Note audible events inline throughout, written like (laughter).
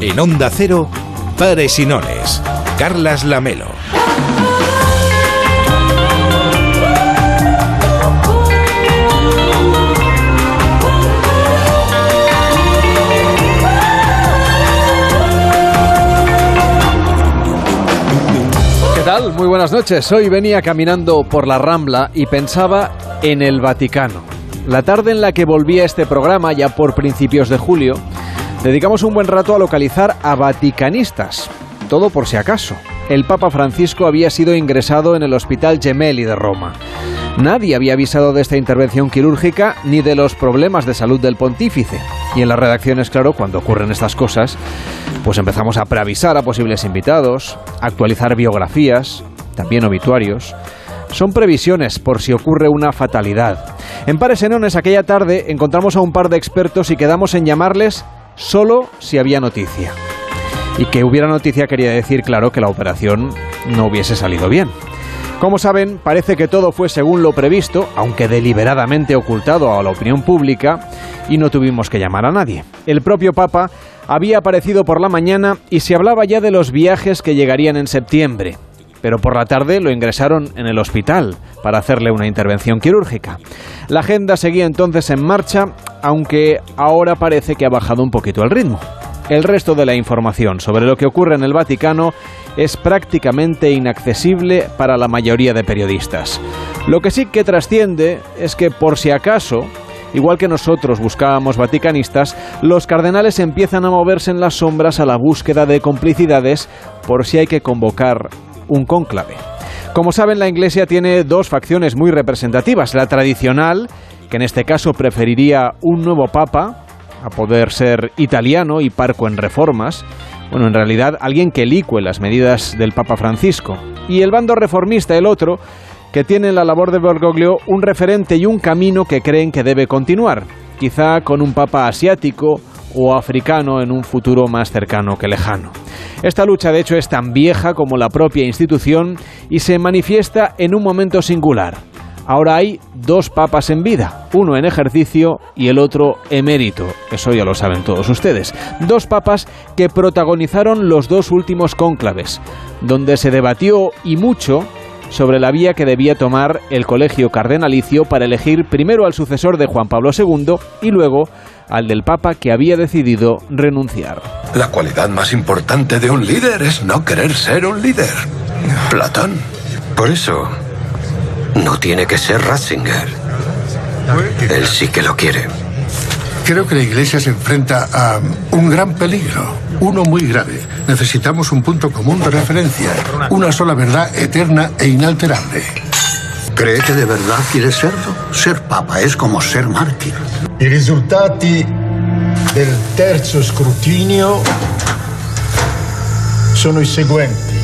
En Onda Cero, Pares y Nones. Carlas Lamelo. ¿Qué tal? Muy buenas noches. Hoy venía caminando por la Rambla y pensaba en el Vaticano. La tarde en la que volví a este programa, ya por principios de julio, dedicamos un buen rato a localizar a vaticanistas. Todo por si acaso. El Papa Francisco había sido ingresado en el Hospital Gemelli de Roma. Nadie había avisado de esta intervención quirúrgica ni de los problemas de salud del pontífice. Y en las redacciones, claro, cuando ocurren estas cosas, pues empezamos a preavisar a posibles invitados, actualizar biografías, también obituarios. Son previsiones por si ocurre una fatalidad. En Pares Enones aquella tarde encontramos a un par de expertos y quedamos en llamarles solo si había noticia. Y que hubiera noticia quería decir, claro, que la operación no hubiese salido bien. Como saben, parece que todo fue según lo previsto, aunque deliberadamente ocultado a la opinión pública, y no tuvimos que llamar a nadie. El propio Papa había aparecido por la mañana y se hablaba ya de los viajes que llegarían en septiembre. Pero por la tarde lo ingresaron en el hospital para hacerle una intervención quirúrgica. La agenda seguía entonces en marcha, aunque ahora parece que ha bajado un poquito el ritmo. El resto de la información sobre lo que ocurre en el Vaticano es prácticamente inaccesible para la mayoría de periodistas. Lo que sí que trasciende es que por si acaso, igual que nosotros buscábamos vaticanistas, los cardenales empiezan a moverse en las sombras a la búsqueda de complicidades por si hay que convocar un cónclave. Como saben, la Iglesia tiene dos facciones muy representativas. La tradicional, que en este caso preferiría un nuevo papa, a poder ser italiano y parco en reformas, bueno, en realidad alguien que licue las medidas del Papa Francisco. Y el bando reformista, el otro, que tiene en la labor de Bergoglio un referente y un camino que creen que debe continuar, quizá con un Papa asiático o africano en un futuro más cercano que lejano. Esta lucha, de hecho, es tan vieja como la propia institución y se manifiesta en un momento singular. Ahora hay dos papas en vida, uno en ejercicio y el otro emérito. Eso ya lo saben todos ustedes. Dos papas que protagonizaron los dos últimos cónclaves, donde se debatió y mucho sobre la vía que debía tomar el colegio cardenalicio para elegir primero al sucesor de Juan Pablo II y luego al del Papa que había decidido renunciar. La cualidad más importante de un líder es no querer ser un líder. Platón. Por eso, no tiene que ser Ratzinger. Él sí que lo quiere. Creo que la Iglesia se enfrenta a un gran peligro, uno muy grave. Necesitamos un punto común de referencia, una sola verdad eterna e inalterable. ¿Cree que de verdad quiere serlo? Ser papa es como ser mártir. I risultati del terzo scrutinio sono i seguenti.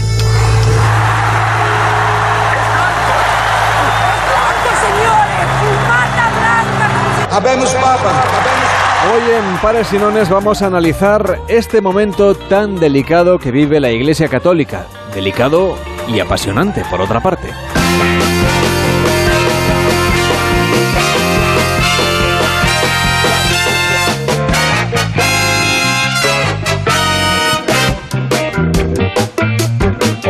Hoy en Pares y Nones vamos a analizar este momento tan delicado que vive la Iglesia Católica. Delicado y apasionante, por otra parte.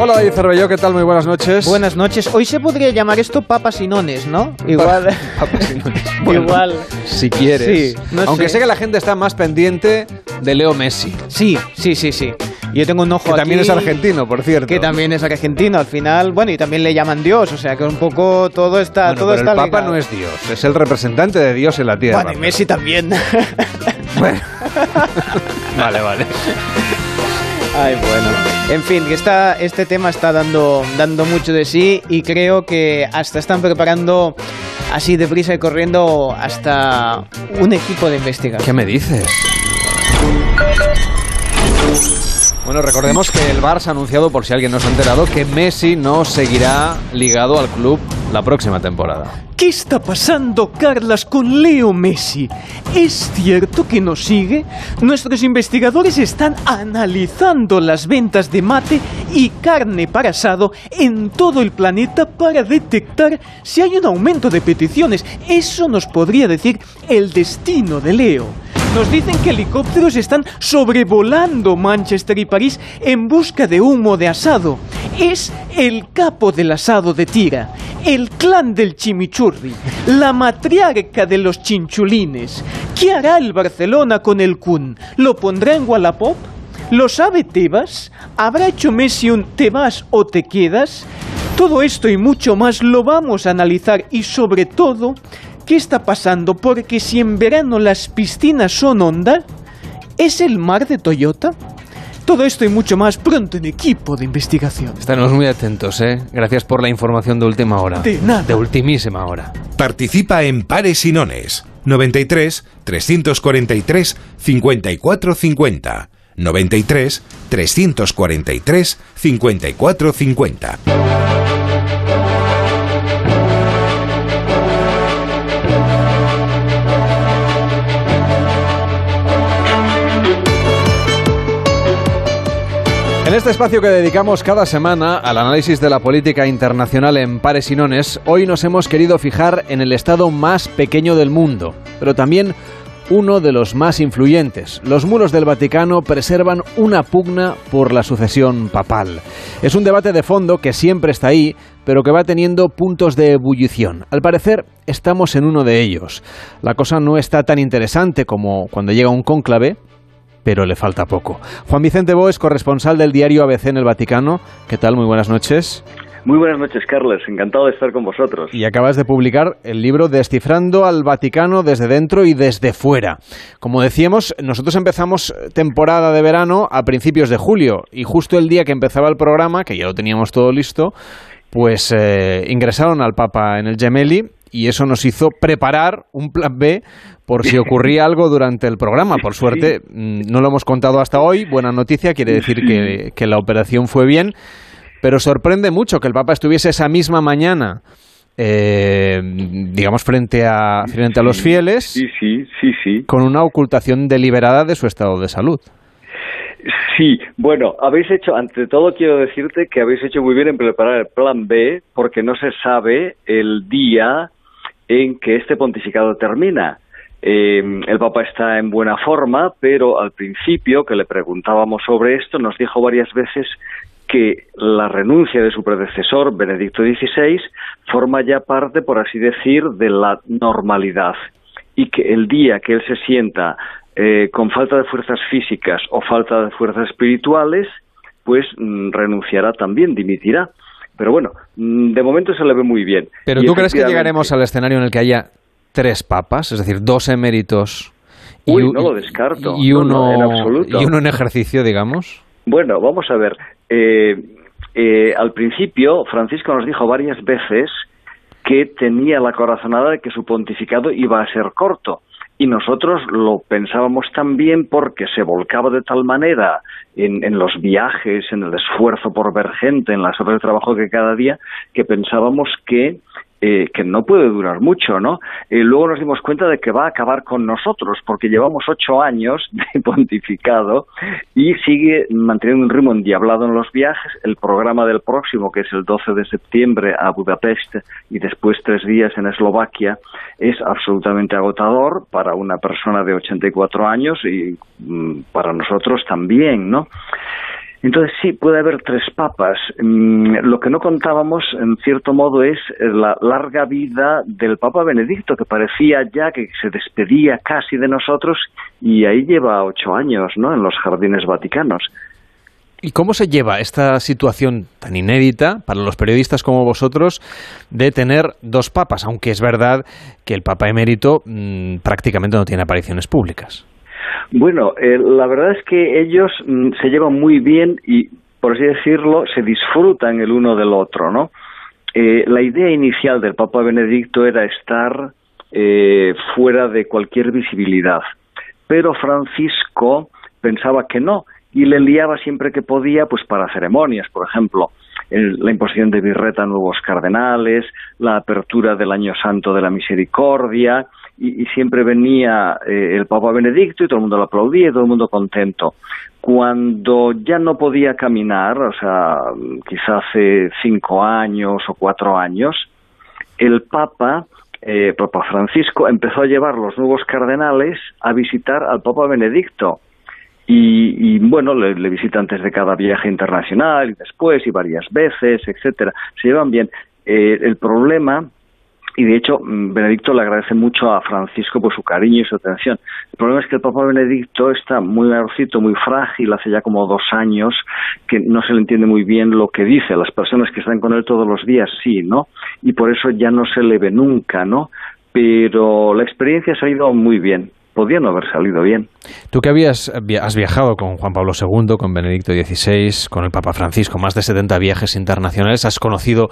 Hola, David Cervelló, ¿qué tal? Muy buenas noches. Buenas noches. Hoy se podría llamar esto papas y nones, ¿no? Igual. (laughs) Papas y Nones. (laughs) Bueno, Igual. Si quieres. Sí, no Aunque sé. sé que la gente está más pendiente de Leo Messi. Sí, sí, sí, sí. Yo tengo un ojo Que también aquí es argentino, por cierto. Que también es argentino, al final, bueno, y también le llaman Dios, o sea que un poco todo está, Bueno, todo pero está el Papa ligado. no es Dios, es el representante de Dios en la tierra. Bueno, y Messi también. Bueno. (laughs) vale, vale. Ay, bueno. En fin, que este tema está dando, dando mucho de sí y creo que hasta están preparando así deprisa y corriendo hasta un equipo de investigación. ¿Qué me dices? Bueno, recordemos que el Barça ha anunciado, por si alguien no se ha enterado, que Messi no seguirá ligado al club la próxima temporada. ¿Qué está pasando, Carlas, con Leo Messi? ¿Es cierto que no sigue? Nuestros investigadores están analizando las ventas de mate y carne para asado en todo el planeta para detectar si hay un aumento de peticiones. Eso nos podría decir el destino de Leo. Nos dicen que helicópteros están sobrevolando Manchester y París en busca de humo de asado. Es el capo del asado de tira, el clan del chimichurri, la matriarca de los chinchulines. ¿Qué hará el Barcelona con el Kun? ¿Lo pondrá en Wallapop? ¿Lo sabe Tebas? ¿Habrá hecho Messi un te vas o te quedas? Todo esto y mucho más lo vamos a analizar y sobre todo ¿Qué está pasando? Porque si en verano las piscinas son hondas, ¿es el mar de Toyota? Todo esto y mucho más pronto en equipo de investigación. Estaremos muy atentos, ¿eh? Gracias por la información de última hora. De nada. De ultimísima hora. Participa en Pares y Nones. 93 343 5450. 93 343 5450. En este espacio que dedicamos cada semana al análisis de la política internacional en pares y nones, hoy nos hemos querido fijar en el estado más pequeño del mundo, pero también uno de los más influyentes. Los muros del Vaticano preservan una pugna por la sucesión papal. Es un debate de fondo que siempre está ahí, pero que va teniendo puntos de ebullición. Al parecer, estamos en uno de ellos. La cosa no está tan interesante como cuando llega un cónclave, pero le falta poco. Juan Vicente Bo es corresponsal del diario ABC en el Vaticano. ¿Qué tal? Muy buenas noches. Muy buenas noches, Carles. Encantado de estar con vosotros. Y acabas de publicar el libro Descifrando al Vaticano desde dentro y desde fuera. Como decíamos, nosotros empezamos temporada de verano a principios de julio y justo el día que empezaba el programa, que ya lo teníamos todo listo, pues eh, ingresaron al Papa en el Gemelli y eso nos hizo preparar un plan B por si ocurría (laughs) algo durante el programa. Por suerte, mm, no lo hemos contado hasta hoy. Buena noticia, quiere decir que, (laughs) que la operación fue bien. Pero sorprende mucho que el Papa estuviese esa misma mañana, eh, digamos, frente a, frente a los fieles, Sí, sí, sí, sí. con una ocultación deliberada de su estado de salud. Sí, bueno, habéis hecho, ante todo quiero decirte que habéis hecho muy bien en preparar el plan B, porque no se sabe el día en que este pontificado termina. Eh, el Papa está en buena forma, pero al principio que le preguntábamos sobre esto, nos dijo varias veces que la renuncia de su predecesor, Benedicto XVI, forma ya parte, por así decir, de la normalidad y que el día que él se sienta eh, con falta de fuerzas físicas o falta de fuerzas espirituales, pues mm, renunciará también, dimitirá. Pero bueno, mm, de momento se le ve muy bien. Pero Y ¿tú crees que llegaremos al escenario en el que haya tres papas, es decir, dos eméritos y, Uy, no lo descarto. y No, uno, no, en absoluto. y uno en ejercicio, digamos? Bueno, vamos a ver. Eh, eh, al principio, Francisco nos dijo varias veces que tenía la corazonada de que su pontificado iba a ser corto. Y nosotros lo pensábamos también porque se volcaba de tal manera en, en los viajes, en el esfuerzo por ver gente, en las horas de trabajo que cada día, que pensábamos que eh, que no puede durar mucho, ¿no? Eh, luego nos dimos cuenta de que va a acabar con nosotros, porque llevamos ocho años (laughs) de pontificado y sigue manteniendo un ritmo endiablado en los viajes. El programa del próximo, que es el 12 de septiembre a Budapest y después tres días en Eslovaquia, es absolutamente agotador para una persona de 84 años y mm, para nosotros también, ¿no? Entonces sí, puede haber tres papas. Mm, Lo que no contábamos, en cierto modo, es la larga vida del Papa Benedicto, que parecía ya que se despedía casi de nosotros y ahí lleva ocho años, ¿no? En los jardines vaticanos. ¿Y cómo se lleva esta situación tan inédita para los periodistas como vosotros de tener dos papas? Aunque es verdad que el Papa emérito mm, prácticamente no tiene apariciones públicas. Bueno, eh, la verdad es que ellos mm, se llevan muy bien y, por así decirlo, se disfrutan el uno del otro, ¿no? Eh, la idea inicial del Papa Benedicto era estar eh, fuera de cualquier visibilidad, pero Francisco pensaba que no y le enviaba siempre que podía, pues para ceremonias, por ejemplo, la imposición de birreta a nuevos cardenales, la apertura del Año Santo de la Misericordia, y, y siempre venía eh, el Papa Benedicto y todo el mundo lo aplaudía y todo el mundo contento. Cuando ya no podía caminar, o sea, quizá hace cinco años o cuatro años, el Papa eh, Papa Francisco empezó a llevar los nuevos cardenales a visitar al Papa Benedicto. Y, bueno, le, le, visita antes de cada viaje internacional y después y varias veces, etcétera. Se llevan bien. Eh, el problema y de hecho mm, Benedicto le agradece mucho a Francisco por su cariño y su atención. El problema es que el Papa Benedicto está muy mayorcito, muy frágil, hace ya como dos años que no se le entiende muy bien lo que dice. Las personas que están con él todos los días sí, ¿no? Y por eso ya no se le ve nunca, ¿no? Pero la experiencia ha ido muy bien podía no haber salido bien. Tú que habías, has viajado con Juan Pablo II, con Benedicto XVI, con el Papa Francisco, más de 70 viajes internacionales, has conocido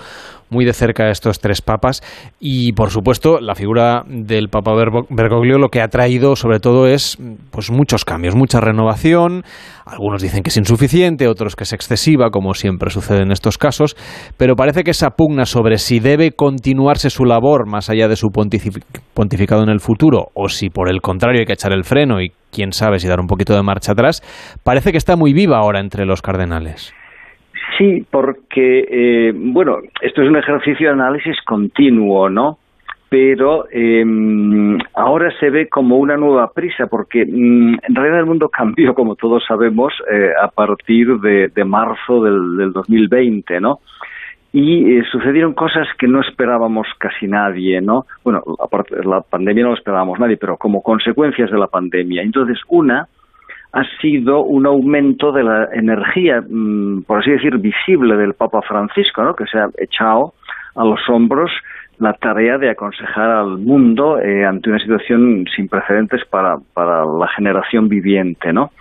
muy de cerca a estos tres papas y, por supuesto, la figura del Papa Bergoglio lo que ha traído sobre todo es pues muchos cambios, mucha renovación. Algunos dicen que es insuficiente, otros que es excesiva, como siempre sucede en estos casos, pero parece que esa pugna sobre si debe continuarse su labor más allá de su pontificado en el futuro o si por el contrario hay que echar el freno y quién sabe si dar un poquito de marcha atrás, parece que está muy viva ahora entre los cardenales. Sí, porque, eh, bueno, esto es un ejercicio de análisis continuo, ¿no? Pero em, ahora se ve como una nueva prisa, porque mm, en realidad el mundo cambió, (laughs) como todos sabemos, eh, a partir de, marzo del, del 2020, ¿no? y eh, sucedieron cosas que no esperábamos casi nadie, ¿no? Bueno, aparte la pandemia no lo esperábamos nadie, pero como consecuencias de la pandemia. Entonces, una ha sido un aumento de la energía, mm, por así decir, visible del Papa Francisco, ¿no? que se ha echado a los hombros la tarea de aconsejar al mundo eh, ante una situación sin precedentes para, para la generación viviente, ¿no?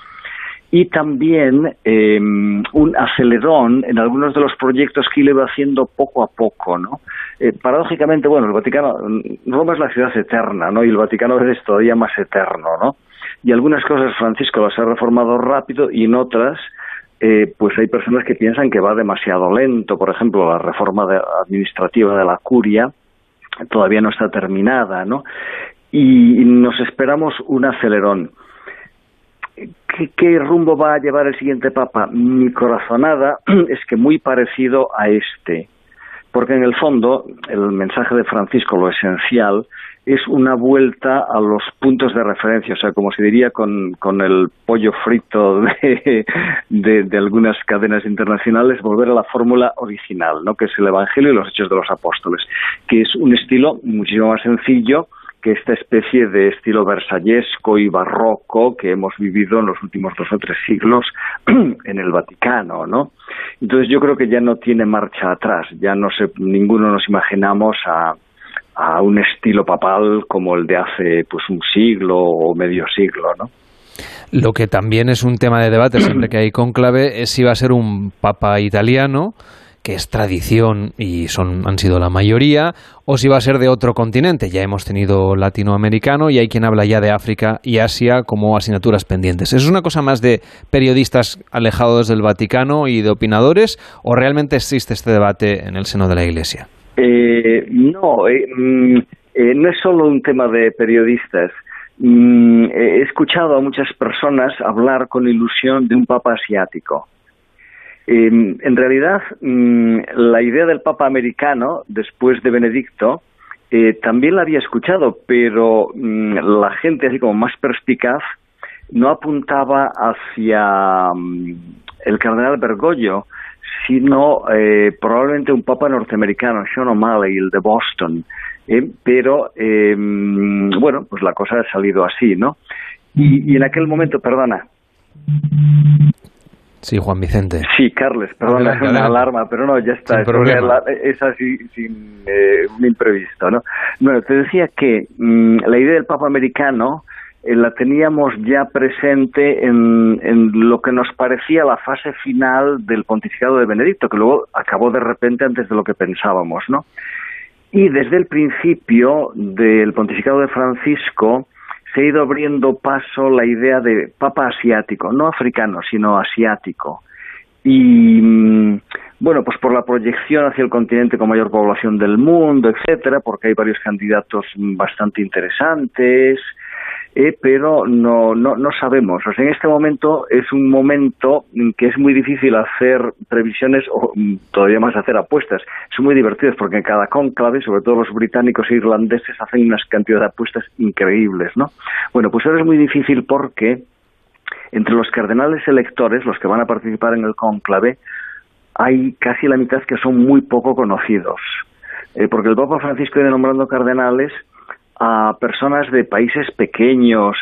Y también em, un acelerón en algunos de los proyectos que él iba haciendo poco a poco, ¿no? Eh, paradójicamente, bueno, el Vaticano, Roma es la ciudad eterna, ¿no? Y el Vaticano es todavía más eterno, ¿no? Y algunas cosas Francisco las ha reformado rápido y en otras eh, pues hay personas que piensan que va demasiado lento. Por ejemplo, la reforma administrativa de la curia todavía no está terminada, ¿no? Y, nos esperamos un acelerón. ¿Qué, ¿Qué, rumbo va a llevar el siguiente Papa? Mi corazonada (clears throat) es que muy parecido a este, porque en el fondo el mensaje de Francisco, lo esencial, es una vuelta a los puntos de referencia, o sea, como se diría con, con el pollo frito de, de, algunas cadenas internacionales, volver a la fórmula original, ¿no? que es el Evangelio y los Hechos de los Apóstoles, que es un estilo muchísimo más sencillo que esta especie de estilo versallesco y barroco que hemos vivido en los últimos dos o tres siglos (clears throat) en el Vaticano, ¿no? Entonces yo creo que ya no tiene marcha atrás, ya no se, ninguno nos imaginamos a, a un estilo papal como el de hace pues un siglo o medio siglo, ¿no? Lo que también es un tema de debate siempre que hay conclave es si va a ser un papa italiano que es tradición y son han sido la mayoría o si va a ser de otro continente. Ya hemos tenido latinoamericano y hay quien habla ya de África y Asia como asignaturas pendientes. ¿Es una cosa más de periodistas alejados del Vaticano y de opinadores o realmente existe este debate en el seno de la Iglesia? Eh, no, eh, mm, eh, no es solo un tema de periodistas. Mm, he escuchado a muchas personas hablar con ilusión de un papa asiático. Em, en realidad, mm, la idea del papa americano, después de Benedicto, también la había escuchado, pero la gente, así como más perspicaz, no apuntaba hacia el cardenal Bergoglio, sino eh, probablemente un papa norteamericano, Sean O'Malley, el de Boston. Eh, pero, em, bueno, pues la cosa ha salido así, ¿no? Y, en aquel momento, perdona. Sí, Juan Vicente. Sí, Carles, perdona, es una alarma, pero no, ya está. es así, sin eh, un imprevisto, ¿no? Bueno, te decía que mm, la idea del Papa americano eh, la teníamos ya presente en, en, lo que nos parecía la fase final del pontificado de Benedicto, que luego acabó de repente antes de lo que pensábamos, ¿no? Y desde el principio del pontificado de Francisco se ha ido abriendo paso la idea de papa asiático, no africano, sino asiático. Y mm, bueno, pues por la proyección hacia el continente con mayor población del mundo, etcétera, porque hay varios candidatos bastante interesantes, eh, pero no, no, no sabemos. O sea, en este momento es un momento en que es muy difícil hacer previsiones o mm, todavía más hacer apuestas. Son muy divertidos porque en cada conclave, sobre todo los británicos e irlandeses, hacen unas cantidades de apuestas increíbles, ¿no? Bueno, pues ahora es muy difícil porque entre los cardenales electores, los que van a participar en el conclave, hay casi la mitad que son muy poco conocidos. Eh, porque el Papa Francisco viene nombrando cardenales a personas de países pequeños,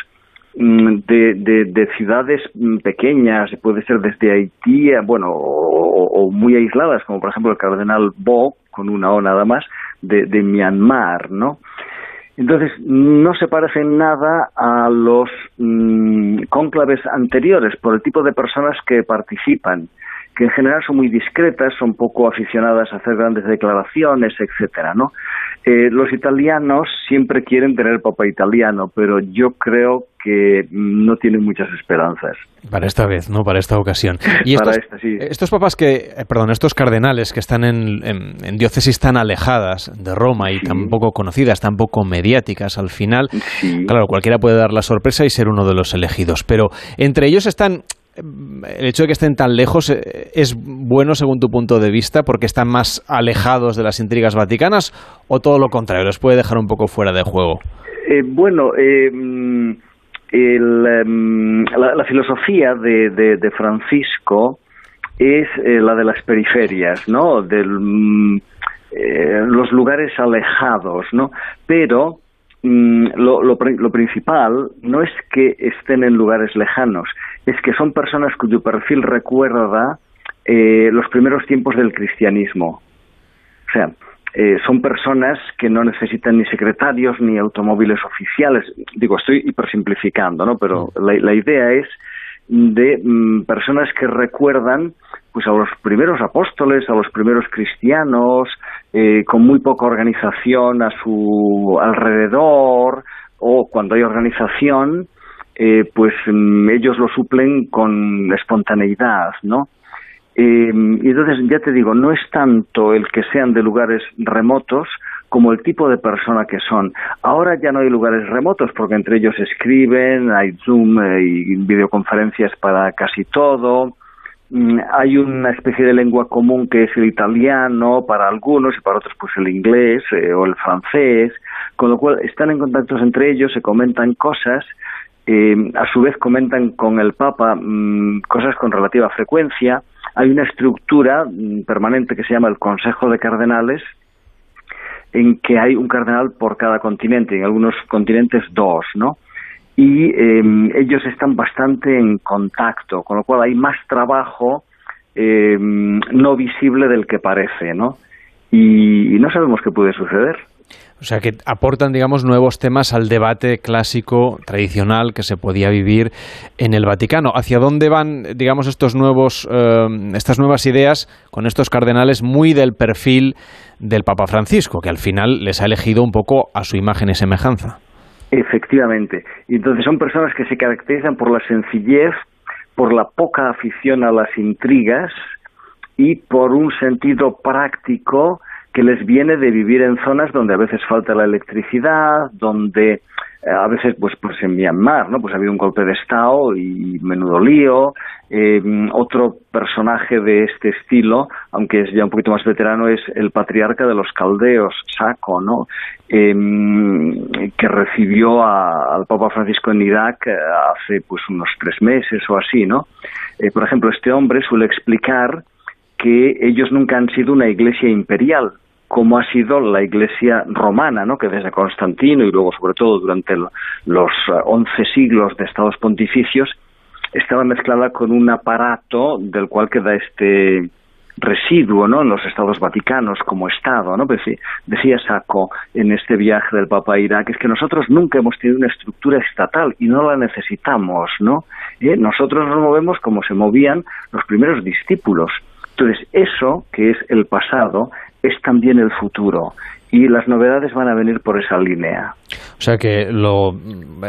mm, de, de, ciudades mm, pequeñas, puede ser desde Haití, bueno, o, muy aisladas, como por ejemplo el cardenal Bo, con una O nada más, de, de Myanmar, ¿no? Entonces, no se parecen nada a los mm, cónclaves anteriores por el tipo de personas que participan que en general son muy discretas, son poco aficionadas a hacer grandes declaraciones, etcétera, ¿no? Eh, los italianos siempre quieren tener papa italiano, pero yo creo que no tienen muchas esperanzas. Para esta vez, ¿no? Para esta ocasión. Y estos, estos papas que, eh, perdón, estos cardenales que están en, diócesis tan alejadas de Roma y tan poco conocidas, tan poco mediáticas, al final, claro, cualquiera puede dar la sorpresa y ser uno de los elegidos. Pero entre ellos están el hecho de que estén tan lejos eh, es bueno según tu punto de vista porque están más alejados de las intrigas vaticanas o todo lo contrario, les puede dejar un poco fuera de juego? Eh, bueno, eh, mm, em, la, filosofía de, Francisco es la de las periferias, ¿no? De mm, los lugares alejados, ¿no? Pero mm, lo, principal no es que estén en lugares lejanos, es que son personas cuyo perfil recuerda eh, los primeros tiempos del cristianismo. O sea, eh, son personas que no necesitan ni secretarios ni automóviles oficiales. Digo, estoy hipersimplificando, ¿no? Pero la, idea es de mm, personas que recuerdan pues a los primeros apóstoles, a los primeros cristianos, eh, con muy poca organización a su alrededor, o cuando hay organización, eh, pues mm, ellos lo suplen con espontaneidad, ¿no? Eh, y entonces, ya te digo, no es tanto el que sean de lugares remotos como el tipo de persona que son. Ahora ya no hay lugares remotos porque entre ellos escriben, hay Zoom eh, y videoconferencias para casi todo. Mm, hay una especie de lengua común que es el italiano para algunos y para otros pues el inglés o el francés, con lo cual están en contacto entre ellos, se comentan cosas eh, a su vez comentan con el Papa mm, cosas con relativa frecuencia. Hay una estructura mm, permanente que se llama el Consejo de Cardenales, en que hay un cardenal por cada continente, en algunos continentes dos, ¿no? Y em, ellos están bastante en contacto, con lo cual hay más trabajo em, no visible del que parece, ¿no? y no sabemos qué puede suceder. O sea que aportan, digamos, nuevos temas al debate clásico, tradicional que se podía vivir en el Vaticano. ¿Hacia dónde van, digamos, estos nuevos, eh, estas nuevas ideas con estos cardenales muy del perfil del Papa Francisco, que al final les ha elegido un poco a su imagen y semejanza? Efectivamente. Y entonces son personas que se caracterizan por la sencillez, por la poca afición a las intrigas y por un sentido práctico que les viene de vivir en zonas donde a veces falta la electricidad, donde eh, a veces pues pues en Myanmar no pues ha habido un golpe de estado y menudo lío. Eh, otro personaje de este estilo aunque es ya un poquito más veterano es el patriarca de los caldeos Saco no em, que recibió al Papa Francisco en Irak eh, hace pues unos tres meses o así no por ejemplo este hombre suele explicar que ellos nunca han sido una iglesia imperial, como ha sido la iglesia romana, ¿no? que desde Constantino y luego sobre todo durante los eh, once siglos de estados pontificios estaba mezclada con un aparato del cual queda este residuo ¿no? en los estados vaticanos como estado ¿no? Pues decía Saco en este viaje del Papa a Irak es que nosotros nunca hemos tenido una estructura estatal y no la necesitamos ¿no? ¿Eh? nosotros nos movemos como se movían los primeros discípulos entonces, eso, que es el pasado, es también el futuro. Y las novedades van a venir por esa línea. O sea que lo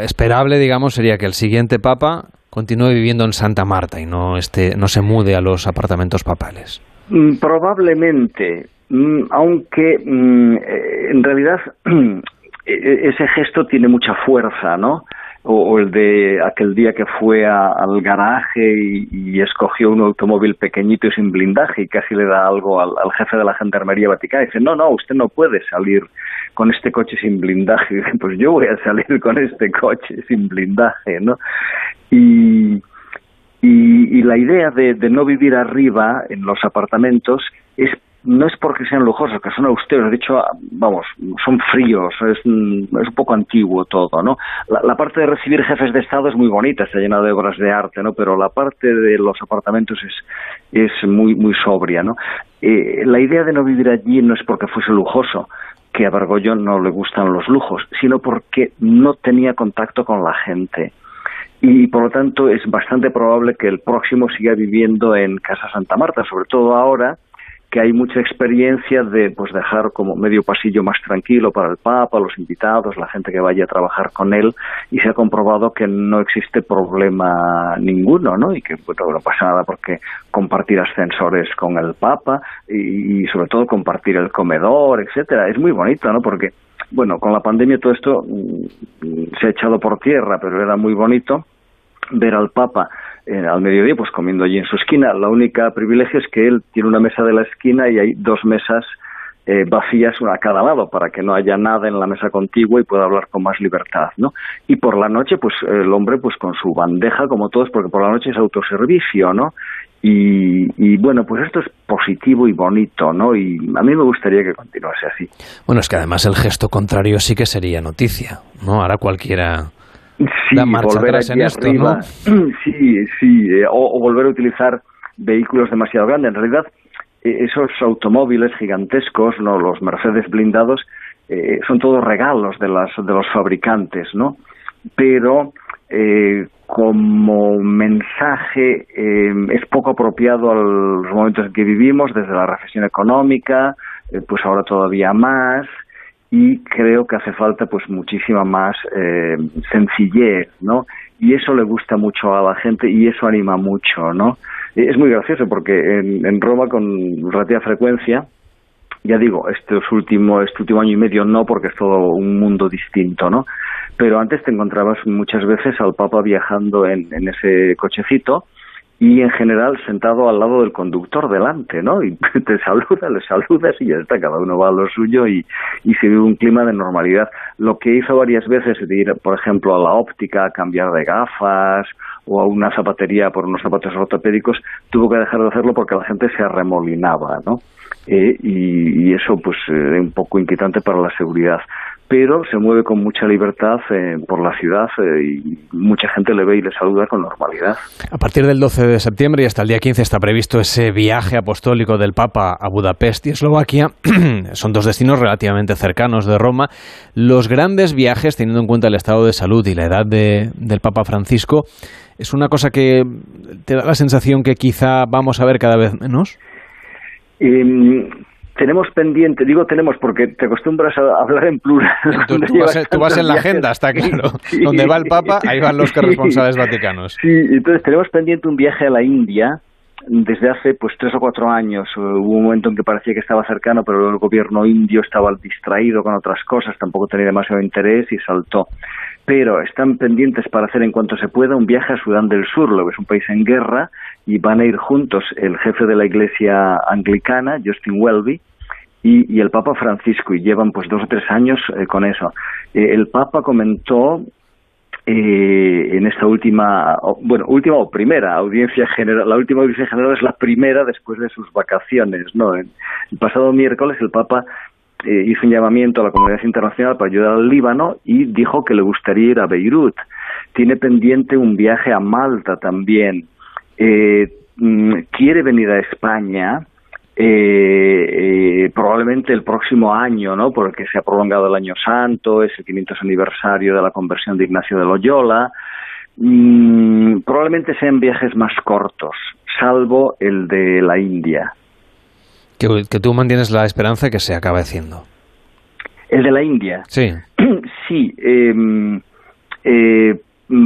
esperable, digamos, sería que el siguiente Papa continúe viviendo en Santa Marta y no, esté, no se mude a los apartamentos papales. Mm, probablemente, mm, aunque mm, eh, en realidad (clears throat) e-, ese gesto tiene mucha fuerza, ¿no? O, el de aquel día que fue al garaje y, escogió un automóvil pequeñito y sin blindaje y casi le da algo al, jefe de la Gendarmería Vaticana. Y dice, no, no, usted no puede salir con este coche sin blindaje. Y (laughs) dice, pues yo voy a salir con este coche sin blindaje, ¿no? Y, y, la idea de, de no vivir arriba en los apartamentos es no es porque sean lujosos, que son austeros, de hecho, vamos, son fríos, es, un poco antiguo todo, ¿no? La, parte de recibir jefes de Estado es muy bonita, está llena de obras de arte, ¿no? Pero la parte de los apartamentos es, es muy, muy sobria, ¿no? Eh, la idea de no vivir allí no es porque fuese lujoso, que a Bergoglio no le gustan los lujos, sino porque no tenía contacto con la gente y por lo tanto es bastante probable que el próximo siga viviendo en Casa Santa Marta, sobre todo ahora que hay mucha experiencia de pues dejar como medio pasillo más tranquilo para el Papa, los invitados, la gente que vaya a trabajar con él y se ha comprobado que no existe problema ninguno, ¿no? Y que no pasa nada porque compartir ascensores con el Papa y, y sobre todo compartir el comedor, etcétera, es muy bonito, ¿no? Porque bueno, con la pandemia todo esto mm, se ha echado por tierra, pero era muy bonito ver al Papa eh, al mediodía, pues comiendo allí en su esquina. La única privilegio es que él tiene una mesa de la esquina y hay dos mesas eh, vacías una a cada lado para que no haya nada en la mesa contigua y pueda hablar con más libertad, ¿no? Y por la noche, pues el hombre, pues con su bandeja, como todos, porque por la noche es autoservicio, ¿no? Y, y, bueno, pues esto es positivo y bonito, ¿no? Y a mí me gustaría que continuase así. Bueno, es que además el gesto contrario sí que sería noticia, ¿no? Ahora cualquiera sí, volver en esto, (clears throat) Sí, sí, eh, o, volver a utilizar vehículos demasiado grandes. En realidad, eh, esos automóviles gigantescos, no los Mercedes blindados, eh, son todos regalos de, las, de los fabricantes, ¿no? Pero como mensaje es poco apropiado a los momentos en que vivimos, desde la recesión económica, pues ahora todavía más, y creo que hace falta pues muchísima más eh, sencillez, ¿no? Y eso le gusta mucho a la gente y eso anima mucho, ¿no? Es muy gracioso porque en, en Roma con relativa frecuencia, ya digo, este último, este último año y medio no porque es todo un mundo distinto, ¿no? Pero antes te encontrabas muchas veces al Papa viajando en ese cochecito y en general sentado al lado del conductor delante, ¿no? Y (laughs) te saluda, le saludas y ya está, cada uno va a lo suyo y, y se vive un clima de normalidad. Lo que hizo varias veces de ir, por ejemplo, a la óptica a cambiar de gafas o a una zapatería por unos zapatos ortopédicos, tuvo que dejar de hacerlo porque la gente se arremolinaba, ¿no? Eh, y, eso pues eh, es un poco inquietante para la seguridad pero se mueve con mucha libertad eh, por la ciudad eh, y mucha gente le ve y le saluda con normalidad. A partir del 12 de septiembre y hasta el día 15 está previsto ese viaje apostólico del Papa a Budapest y Eslovaquia. (clears throat) Son dos destinos relativamente cercanos de Roma. Los grandes viajes, teniendo en cuenta el estado de salud y la edad del Papa Francisco, ¿es una cosa que te da la sensación que quizá vamos a ver cada vez menos? Em, tenemos pendiente, digo tenemos porque te acostumbras a hablar en plural. Tú, vas, en la agenda, está claro. (laughs) Donde va el Papa, ahí van los corresponsales vaticanos. Sí, entonces tenemos pendiente un viaje a la India desde hace pues tres o cuatro años. Hubo un momento en que parecía que estaba cercano, pero el gobierno indio estaba distraído con otras cosas, tampoco tenía demasiado interés y saltó. Pero están pendientes para hacer en cuanto se pueda un viaje a Sudán del Sur, lo que es un país en guerra, y van a ir juntos el jefe de la iglesia anglicana, Justin Welby, y, el Papa Francisco, y llevan pues dos o tres años eh, con eso. Eh, el Papa comentó eh, en esta última, bueno, última o primera audiencia general, la última audiencia general es la primera después de sus vacaciones, ¿no? El pasado miércoles el Papa hizo un llamamiento a la comunidad internacional para ayudar al Líbano y dijo que le gustaría ir a Beirut. Tiene pendiente un viaje a Malta también. Mm, quiere venir a España eh, eh, probablemente el próximo año, ¿no? Porque se ha prolongado el año santo, es el 500 aniversario de la conversión de Ignacio de Loyola. Mm, probablemente sean viajes más cortos, salvo el de la India. Que, tú mantienes la esperanza que se acabe haciendo. El de la India. Sí. (clears throat) sí, em, eh,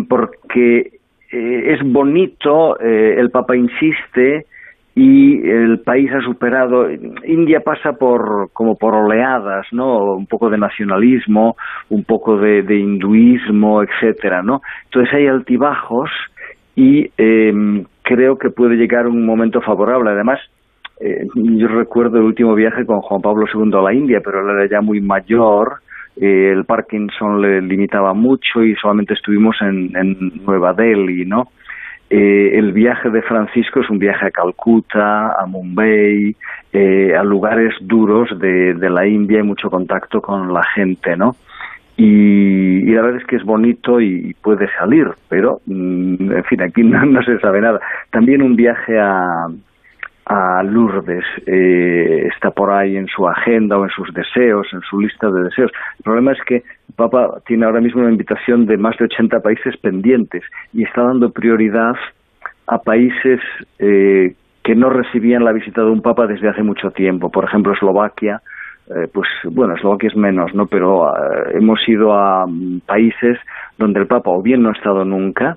porque eh, es bonito, el Papa insiste, y el país ha superado India pasa por como por oleadas no un poco de nacionalismo un poco de, hinduismo etcétera no entonces hay altibajos y em, creo que puede llegar un momento favorable. Además eh, yo recuerdo el último viaje con Juan Pablo II a la India pero él era ya muy mayor eh, el Parkinson le limitaba mucho y solamente estuvimos en, Nueva Delhi no eh, el viaje de Francisco es un viaje a Calcuta, a Mumbai, eh, a lugares duros de, la India y mucho contacto con la gente, ¿no? Y, la verdad es que es bonito y puede salir, pero, mm, en fin, aquí (laughs) no se sabe nada. También un viaje a, a Lourdes eh, está por ahí en su agenda o en sus deseos, en su lista de deseos. El problema es que el Papa tiene ahora mismo una invitación de más de 80 países pendientes y está dando prioridad a países eh, que no recibían la visita de un Papa desde hace mucho tiempo. Por ejemplo, Eslovaquia, eh, pues bueno, Eslovaquia es menos, ¿no? Pero hemos ido a mm, países donde el Papa o bien no ha estado nunca,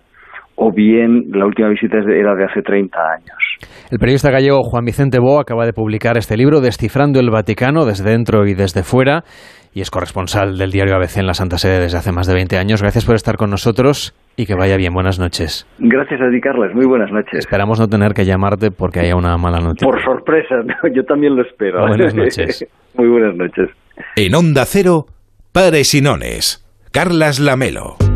o bien la última visita era de hace 30 años. El periodista gallego Juan Vicente Bo acaba de publicar este libro, Descifrando el Vaticano, desde dentro y desde fuera, y es corresponsal del diario ABC en la Santa Sede desde hace más de 20 años. Gracias por estar con nosotros y que vaya bien. Buenas noches. Gracias a ti, Carles. Muy buenas noches. Esperamos no tener que llamarte porque haya una mala noticia. Por sorpresa, (laughs) yo también lo espero. Buenas (laughs) noches. Muy buenas noches. En Onda Cero, Pares y Nones. Carlas Lamelo.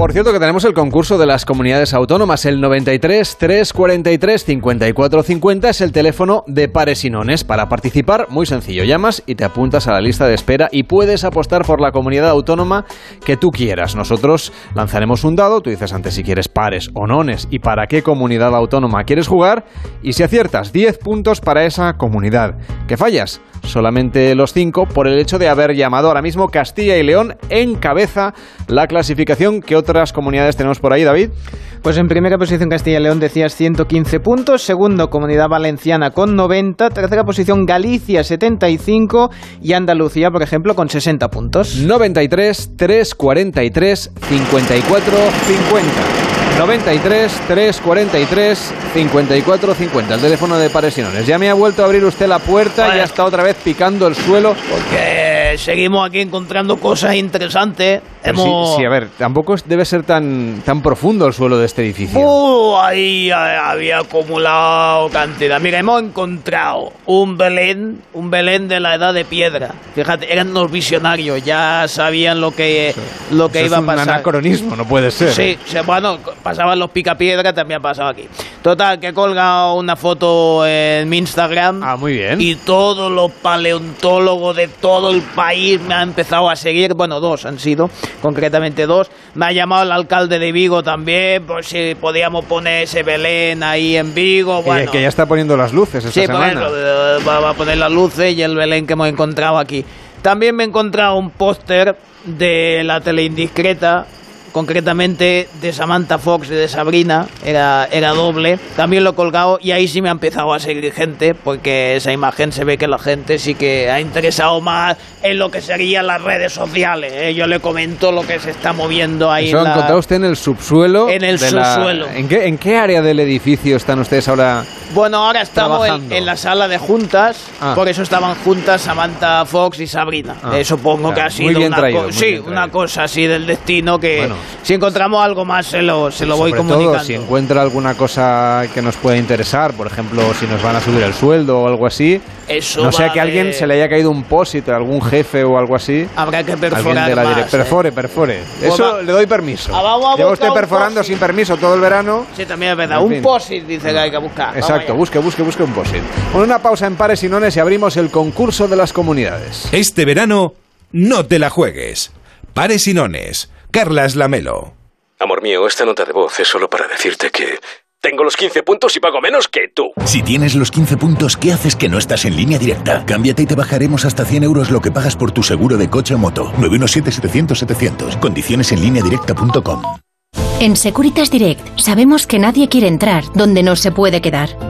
Por cierto que tenemos el concurso de las comunidades autónomas. El 93 343 54 50 es el teléfono de Pares y Nones. Para participar, muy sencillo, llamas y te apuntas a la lista de espera y puedes apostar por la comunidad autónoma que tú quieras. Nosotros lanzaremos un dado, tú dices antes si quieres pares o nones y para qué comunidad autónoma quieres jugar y si aciertas 10 puntos para esa comunidad. ¿Qué fallas? Solamente los cinco por el hecho de haber llamado ahora mismo Castilla y León encabeza la clasificación. ¿Qué otras comunidades tenemos por ahí, David? Pues en primera posición Castilla y León decías 115 puntos, segundo Comunidad Valenciana con 90, tercera posición Galicia 75 y Andalucía, por ejemplo, con 60 puntos. 93 343 54 50. 93 343 54 50, el teléfono de Paresinones. Ya me ha vuelto a abrir usted la puerta y ya está otra vez picando el suelo. Porque seguimos aquí encontrando cosas interesantes. Sí, a ver, tampoco debe ser tan, tan profundo el suelo de este edificio. Uh, ahí había acumulado cantidad. Mira, hemos encontrado un Belén, un Belén de la edad de piedra. Fíjate, eran los visionarios, ya sabían lo que, lo que iba a pasar. Es un anacronismo, no puede ser. Sí, bueno, pasaban los picapiedras, también ha pasado aquí. Total, que he colgado una foto en mi Instagram. Ah, muy bien. Y todos los paleontólogos de todo el país me han empezado a seguir. Bueno, dos han sido, concretamente dos. Me ha llamado el alcalde de Vigo también, por si podíamos poner ese Belén ahí en Vigo. Bueno, que ya está poniendo las luces esta sí, semana. Sí, va a poner las luces y el Belén que hemos encontrado aquí. También me he encontrado un póster de la tele indiscreta concretamente de Samantha Fox y de Sabrina, era, era doble. También lo he colgado y ahí sí me ha empezado a seguir gente, porque esa imagen se ve que la gente sí que ha interesado más en lo que serían las redes sociales. ¿eh? Yo le comento lo que se está moviendo ahí. ¿Eso lo encontrado usted en el subsuelo? En el subsuelo. ¿En, qué, ¿En qué área del edificio están ustedes ahora? Bueno, ahora estamos en, la sala de juntas, ah. por eso estaban juntas Samantha Fox y Sabrina. Ah, eh, supongo que ha sido una, sí, una cosa así del destino que si encontramos algo más se lo, se lo voy comunicando. Todo, si encuentra alguna cosa que nos pueda interesar, por ejemplo, si nos van a subir el sueldo o algo así, no sea que a alguien se le haya caído un posit, algún jefe o algo así. Habrá que perforar más, ¿eh? Perfore, perfore. Pues Eso le doy permiso. Ah, Lleva usted perforando sin permiso todo el verano. Sí, también es verdad. un posit dice que hay que buscar. Exacto, busque, busque, busque un posit. Con una pausa en pares y nones y abrimos el concurso de las comunidades. Este verano, no te la juegues. Pares y nones. Carlas Lamelo. Amor mío, esta nota de voz es solo para decirte que tengo los 15 puntos y pago menos que tú. Si tienes los 15 puntos, ¿qué haces que no estás en línea directa? Cámbiate y te bajaremos hasta 100 euros lo que pagas por tu seguro de coche o moto. 917-700-700. Condiciones en línea En Securitas Direct sabemos que nadie quiere entrar donde no se puede quedar.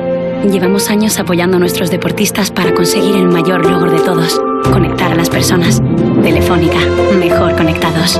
Llevamos años apoyando a nuestros deportistas para conseguir el mayor logro de todos, conectar a las personas. Telefónica, mejor conectados.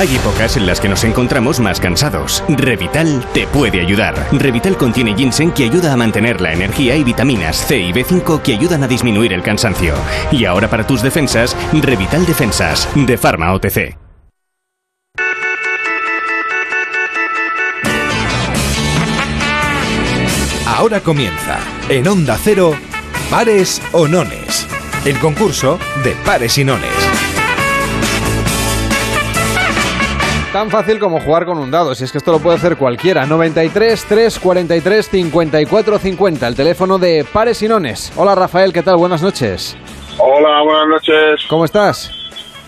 Hay épocas en las que nos encontramos más cansados. Revital te puede ayudar. Revital contiene ginseng que ayuda a mantener la energía y vitaminas C y B5 que ayudan a disminuir el cansancio. Y ahora para tus defensas, Revital Defensas, de Pharma OTC. Ahora comienza, en Onda Cero, Pares o Nones. El concurso de pares y nones. Tan fácil como jugar con un dado, si es que esto lo puede hacer cualquiera. 93 343 54 50, el teléfono de Pares y Nones. Hola Rafael, ¿qué tal? Buenas noches. Hola, buenas noches. ¿Cómo estás?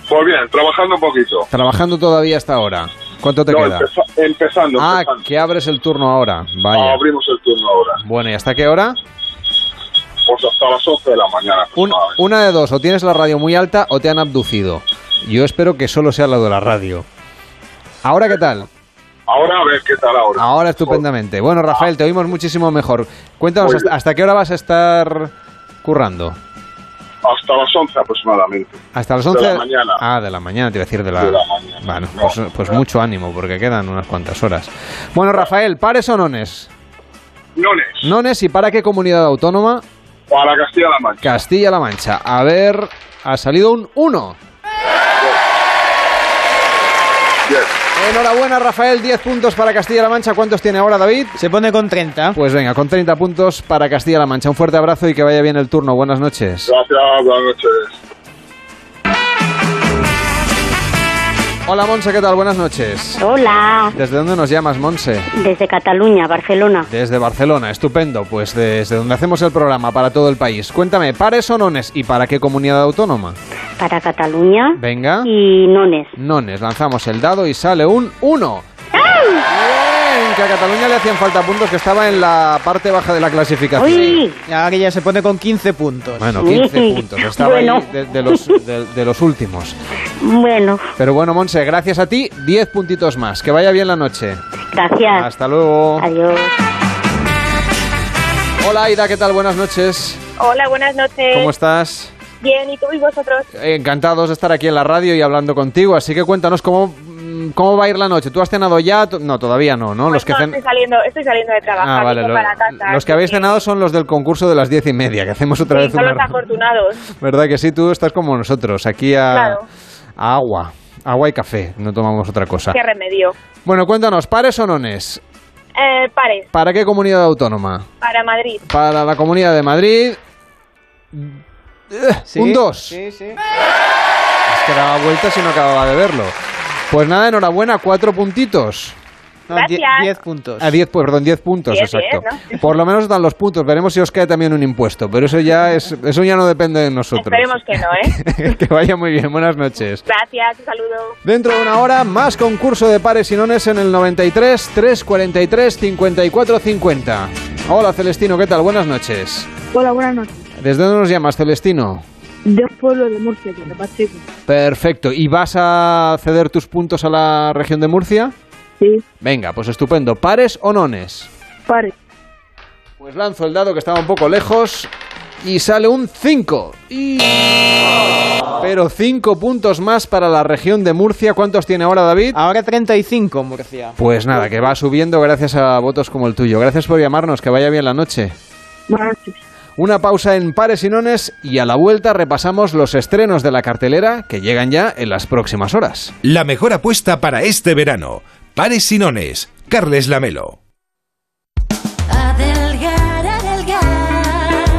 Pues bien, trabajando un poquito. Trabajando todavía hasta ahora. ¿Cuánto te No, queda? empeza- empezando. Ah, empezando. que abres el turno ahora. Vaya. Abrimos el turno ahora. Bueno, ¿y hasta qué hora? Pues hasta las 11 de la mañana. Un- una de dos, o tienes la radio muy alta o te han abducido. Yo espero que solo sea lo de la radio. ¿Ahora qué tal? Ahora a ver qué tal ahora. Ahora estupendamente. Bueno, Rafael, te oímos muchísimo mejor. Cuéntanos, hasta, qué hora vas a estar currando? Hasta las 11 aproximadamente. Hasta las De 11 la mañana. Ah, de la mañana, te iba a decir de la... De la mañana. Bueno, pues, pues mucho ánimo, porque quedan unas cuantas horas. Bueno, Rafael, ¿pares o nones? Nones. Nones, ¿y para qué comunidad autónoma? Para Castilla-La Mancha. Castilla-La Mancha. A ver, ha salido un 1. Bien. Enhorabuena, Rafael. 10 puntos para Castilla-La Mancha. ¿Cuántos tiene ahora, David? Se pone con 30. Pues venga, con 30 puntos para Castilla-La Mancha. Un fuerte abrazo y que vaya bien el turno. Buenas noches. Gracias, buenas noches. Hola, Monse, ¿qué tal? Buenas noches. Hola, ¿Desde dónde nos llamas, Monse? desde Cataluña, Barcelona. Desde Barcelona, estupendo. Pues desde donde hacemos el programa para todo el país. Cuéntame, ¿pares o nones? ¿Y para qué comunidad autónoma? Para Cataluña Venga. y Nones. Nones, lanzamos el dado y sale un 1. Que a Cataluña le hacían falta puntos, que estaba en la parte baja de la clasificación. Sí. Ahora que ya se pone con 15 puntos. Bueno, 15 puntos. Estaba Bueno. ahí de, de los, de- de los últimos. Bueno, Pero bueno, Monse, gracias a ti, 10 puntitos más. Que vaya bien la noche. gracias. Hasta luego. Adiós. Hola, Aida, ¿qué tal? Buenas noches. Hola, buenas noches. ¿Cómo estás? Bien, ¿y tú y vosotros? Encantados de estar aquí en la radio y hablando contigo. Así que cuéntanos cómo, cómo va a ir la noche. ¿Tú has cenado ya? No, todavía no, ¿no? Los que No, cen- estoy, saliendo, estoy saliendo de trabajar. Ah, vale. lo- para casa. los que habéis cenado son los del concurso de las diez y media, que hacemos otra Sí, vez son una... los afortunados. ¿Verdad que sí? Tú estás como nosotros, aquí a, Claro. a agua. Agua y café, no tomamos otra cosa. Qué remedio. Bueno, cuéntanos, ¿pares o nones? Eh, pares, ¿Para qué comunidad autónoma? para Madrid. Para la Comunidad de Madrid... Eh, un 2. Sí, sí. Es que daba vueltas y no acababa de verlo. Pues nada, enhorabuena, cuatro puntitos. No, Gracias. 10 puntos. A 10, pues, perdón, 10 puntos, exacto. Por lo menos dan los puntos. Veremos si os cae también un impuesto, pero eso ya es eso ya no depende de nosotros. Esperemos que no, ¿eh? (laughs) que vaya muy bien. Buenas noches. Gracias, un saludo. Dentro de una hora, más concurso de pares y nones en el 93 343 54 50. Hola, Celestino, ¿qué tal? Buenas noches. Hola, buenas noches. ¿Desde dónde nos llamas, Celestino? De un pueblo de Murcia, de Pacheco. Perfecto. ¿Y vas a ceder tus puntos a la región de Murcia? Sí. Venga, pues estupendo. ¿Pares o nones? Pare. Pues lanzo el dado que estaba un poco lejos y sale un 5. Pero 5 puntos más para la región de Murcia. ¿Cuántos tiene ahora David? Ahora 35, Murcia. Pues nada, que va subiendo gracias a votos como el tuyo. Gracias por llamarnos, que vaya bien la noche. Noches. Una pausa en pares y nones y a la vuelta repasamos los estrenos de la cartelera que llegan ya en las próximas horas. La mejor apuesta para este verano. Pares y nones. Carles Lamelo.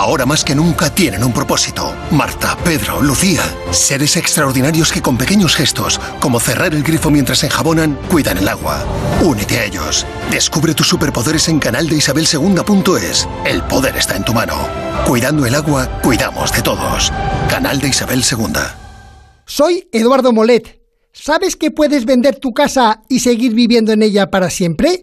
Ahora más que nunca tienen un propósito. Marta, Pedro, Lucía. Seres extraordinarios que con pequeños gestos, como cerrar el grifo mientras enjabonan, cuidan el agua. Únete a ellos. Descubre tus superpoderes en canaldeisabelsegunda.es. El poder está en tu mano. Cuidando el agua, cuidamos de todos. Canal de Isabel Segunda. Soy Eduardo Molet. ¿Sabes que puedes vender tu casa y seguir viviendo en ella para siempre?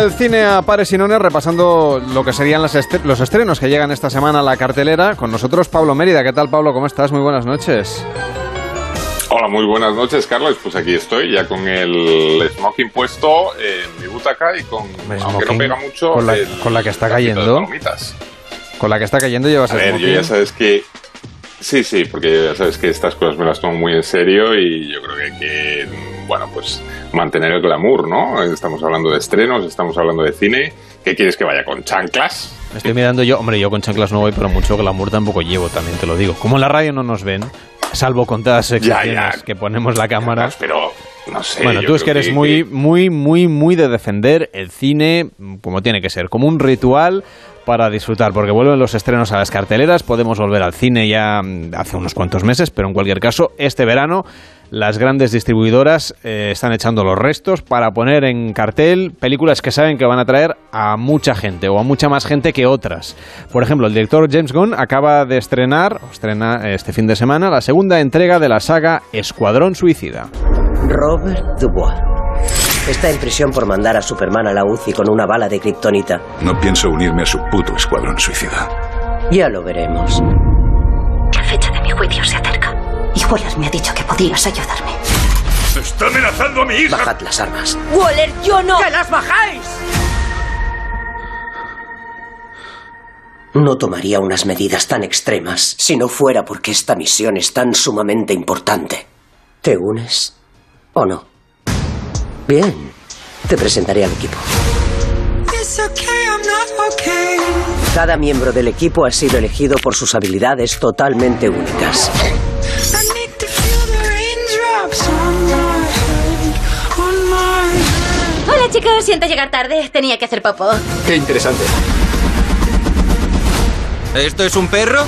del cine a pares y nones, repasando lo que serían las los estrenos que llegan esta semana a la cartelera. Con nosotros Pablo Mérida. ¿Qué tal, Pablo? ¿Cómo estás? Muy buenas noches. Hola, muy buenas noches, Carlos. Pues aquí estoy, ya con el smoking puesto en mi butaca y con, aunque no smoking, pega mucho, con la- el con la que está cayendo. Con la que está cayendo llevas A el ver, yo smoking. ya sabes que... Sí, sí, porque ya sabes que estas cosas me las tomo muy en serio y yo creo que hay que, bueno, pues mantener el glamour, ¿no? Estamos hablando de estrenos, estamos hablando de cine. ¿Qué quieres que vaya con chanclas? Me Estoy mirando yo, hombre, yo con chanclas no voy, pero mucho glamour tampoco llevo, también te lo digo. Como en la radio no nos ven, salvo contadas Ya, ya. que ponemos la cámara. Pero, no sé. bueno, tú es que eres muy, muy, muy, muy de defender el cine como tiene que ser, como un ritual para disfrutar, porque vuelven los estrenos a las carteleras, podemos volver al cine ya mm, hace unos cuantos meses, pero en cualquier caso, este verano las grandes distribuidoras eh, están echando los restos para poner en cartel películas que saben que van a traer a mucha gente o a mucha más gente que otras. Por ejemplo, el director James Gunn acaba de estrenar, estrena este fin de semana, la segunda entrega de la saga Escuadrón Suicida. Robert Dubois. Está en prisión por mandar a Superman a la UCI con una bala de kriptonita. No pienso unirme a su puto escuadrón suicida. Ya lo veremos. La fecha de mi juicio se acerca. Y Waller me ha dicho que podías ayudarme. ¡Está amenazando a mi hija! Bajad las armas. Waller, yo no. ¡Que las bajáis! No tomaría unas medidas tan extremas si no fuera porque esta misión es tan sumamente importante. ¿Te unes o no? Bien, te presentaré al equipo. Cada miembro del equipo ha sido elegido por sus habilidades totalmente únicas. Hola chicos, siento llegar tarde. Tenía que hacer popó. Qué interesante. ¿Esto es un perro?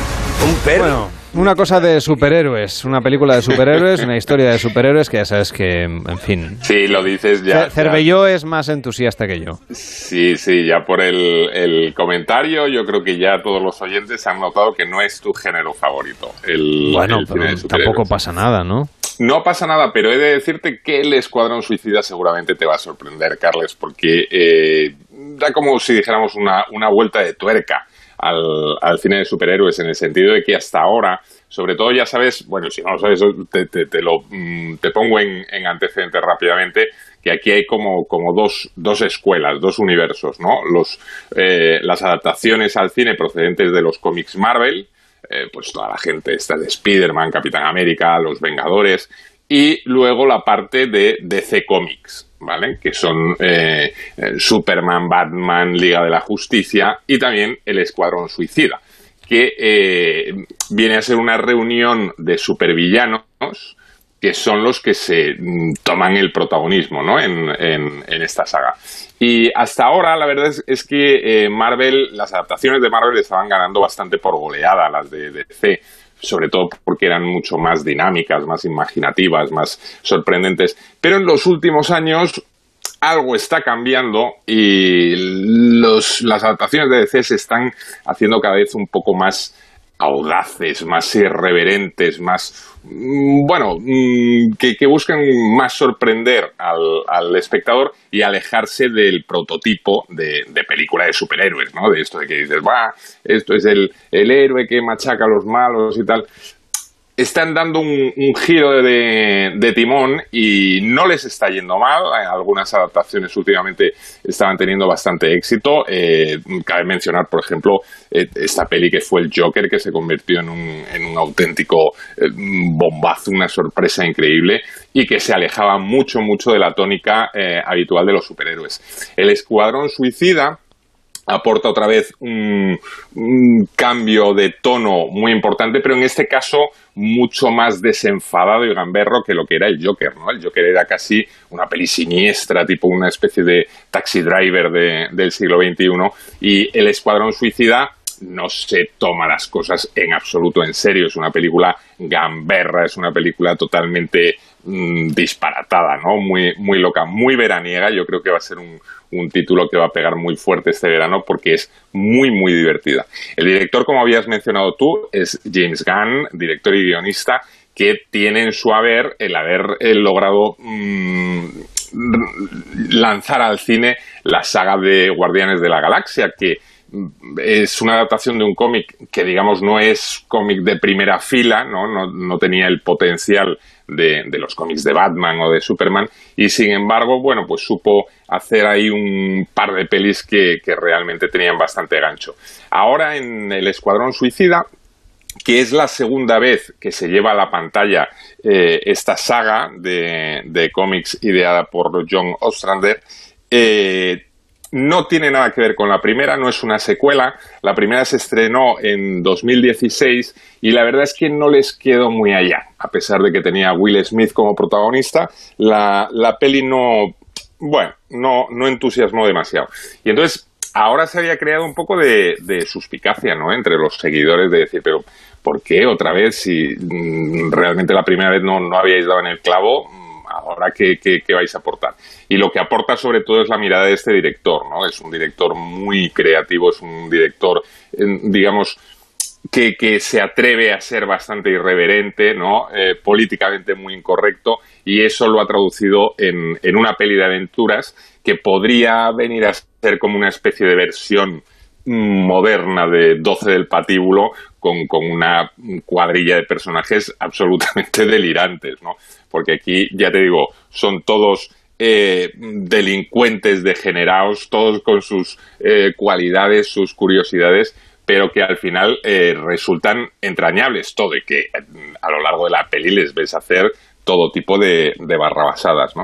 ¿Un perro? Bueno, una cosa de superhéroes, una película de superhéroes, una historia de superhéroes que ya sabes que, en fin. Sí, lo dices ya. Cer- Cervelló es más entusiasta que yo. Sí, sí, ya por el, el comentario, yo creo que ya todos los oyentes han notado que no es tu género favorito. El, Bueno, el pero de tampoco pasa nada, ¿no? no pasa nada, pero he de decirte que el Escuadrón Suicida seguramente te va a sorprender, Carles, porque eh, da como si dijéramos una, una vuelta de tuerca al, al cine de superhéroes, en el sentido de que hasta ahora, sobre todo ya sabes, bueno, si no lo sabes, te, te, lo, mm, te pongo en, en antecedentes rápidamente, que aquí hay como, como dos, dos escuelas, dos universos, ¿no? Los, eh, las adaptaciones al cine procedentes de los cómics Marvel, eh, pues toda la gente está de Spider-Man, Capitán América, Los Vengadores, y luego la parte de DC Comics, ¿vale? Que son eh, Superman, Batman, Liga de la Justicia y también el Escuadrón Suicida, que eh, viene a ser una reunión de supervillanos que son los que se mm, toman el protagonismo ¿no? en, esta saga. Y hasta ahora, la verdad es, es que eh, Marvel, las adaptaciones de Marvel estaban ganando bastante por goleada las de DC, sobre todo porque eran mucho más dinámicas, más imaginativas, más sorprendentes. Pero en los últimos años algo está cambiando y los, las adaptaciones de DC se están haciendo cada vez un poco más audaces, más irreverentes, más, mm, bueno, mm, que, que buscan más sorprender al, espectador y alejarse del prototipo de, de película de superhéroes, ¿no? De esto de que dices, va, esto es el, el héroe que machaca a los malos y tal están dando un, giro de, timón y no les está yendo mal. Algunas adaptaciones últimamente estaban teniendo bastante éxito. Eh, cabe mencionar, por ejemplo, eh, esta peli que fue el Joker, que se convirtió en un, auténtico eh, bombazo, una sorpresa increíble y que se alejaba mucho, mucho de la tónica eh, habitual de los superhéroes. El Escuadrón Suicida aporta otra vez un, cambio de tono muy importante, pero en este caso mucho más desenfadado y gamberro que lo que era el Joker, ¿no? El Joker era casi una peli siniestra, tipo una especie de taxi driver de- del siglo XXI, y El Escuadrón Suicida no se toma las cosas en absoluto en serio, es una película gamberra, es una película totalmente mm, disparatada, ¿no? Muy, muy loca, muy veraniega, yo creo que va a ser un, título que va a pegar muy fuerte este verano porque es muy, muy divertida. El director, como habías mencionado tú, es James Gunn, director y guionista, que tiene en su haber el haber eh, logrado mm, lanzar al cine la saga de Guardianes de la Galaxia, que mm, es una adaptación de un cómic que digamos no es cómic de primera fila, no, no, no tenía el potencial de, los cómics de Batman o de Superman y sin embargo, bueno, pues supo hacer ahí un par de pelis que, realmente tenían bastante gancho. Ahora en El Escuadrón Suicida que es la segunda vez que se lleva a la pantalla eh, esta saga de, de cómics ideada por John Ostrander. Eh, no tiene nada que ver con la primera, no es una secuela. La primera se estrenó en 2016 y la verdad es que no les quedó muy allá. A pesar de que tenía a Will Smith como protagonista, la, la peli no, bueno, no, no entusiasmó demasiado. Y entonces ahora se había creado un poco de, de suspicacia, ¿no? Entre los seguidores de decir, pero ¿por qué otra vez si mm, realmente la primera vez no, no habíais dado en el clavo? Ahora, ¿qué, qué, qué vais a aportar? Y lo que aporta sobre todo es la mirada de este director, ¿no? Es un director muy creativo, es un director, eh, digamos, que, que se atreve a ser bastante irreverente, ¿no? Eh, políticamente muy incorrecto, y eso lo ha traducido en, en una peli de aventuras que podría venir a ser como una especie de versión moderna de 12 del patíbulo con, con una cuadrilla de personajes absolutamente (laughs) delirantes, ¿no? Porque aquí, ya te digo, son todos eh, delincuentes degenerados, todos con sus eh, cualidades, sus curiosidades, pero que al final eh, resultan entrañables. Todo y que a lo largo de la peli les ves hacer todo tipo de, de barrabasadas.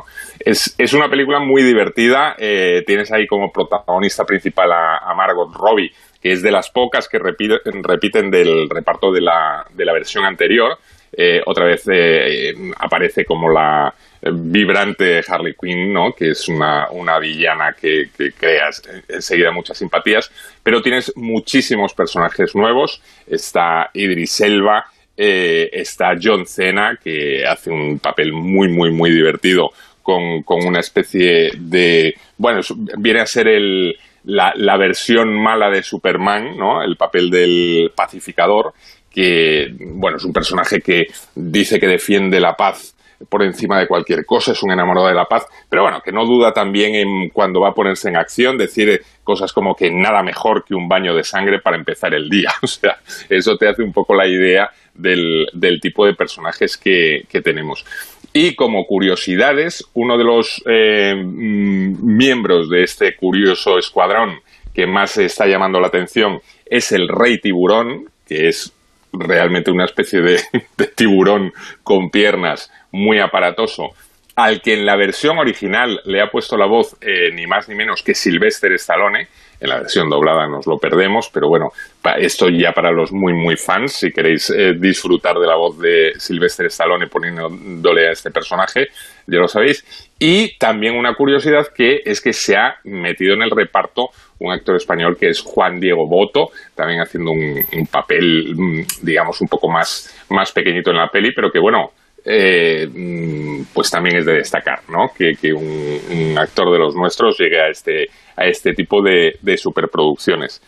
Es, es una película muy divertida. eh, tienes ahí como protagonista principal a, Margot Robbie, que es de las pocas que repiten, del reparto de la, de la versión anterior. Eh, otra vez eh, aparece como la vibrante Harley Quinn, ¿no? que es una, una villana que, que creas enseguida muchas simpatías, pero tienes muchísimos personajes nuevos. Está Idris Elba, eh, está John Cena, que hace un papel muy, muy, muy divertido con, con una especie de... Bueno, viene a ser el, la, la versión mala de Superman, ¿no? El papel del pacificador, que, bueno, es un personaje que dice que defiende la paz por encima de cualquier cosa, es un enamorado de la paz, pero bueno, que no duda también en cuando va a ponerse en acción, decir cosas como que nada mejor que un baño de sangre para empezar el día. (laughs) O sea, eso te hace un poco la idea del, del tipo de personajes que, que tenemos. Y como curiosidades, uno de los eh, mm, miembros de este curioso escuadrón que más está llamando la atención es el rey tiburón, que es realmente una especie de, (laughs) de tiburón con piernas muy aparatoso, al que en la versión original le ha puesto la voz eh, ni más ni menos que Sylvester Stallone. En la versión doblada nos lo perdemos, pero bueno, esto ya para los muy, muy fans, si queréis eh, disfrutar de la voz de Sylvester Stallone poniéndole a este personaje, ya lo sabéis. Y también una curiosidad que es que se ha metido en el reparto un actor español que es Juan Diego Boto, también haciendo un, un papel, mm, digamos, un poco más, más pequeñito en la peli, pero que bueno, eh, mm, pues también es de destacar, ¿no? Que, un, actor de los nuestros llegue a este, a este tipo de, superproducciones.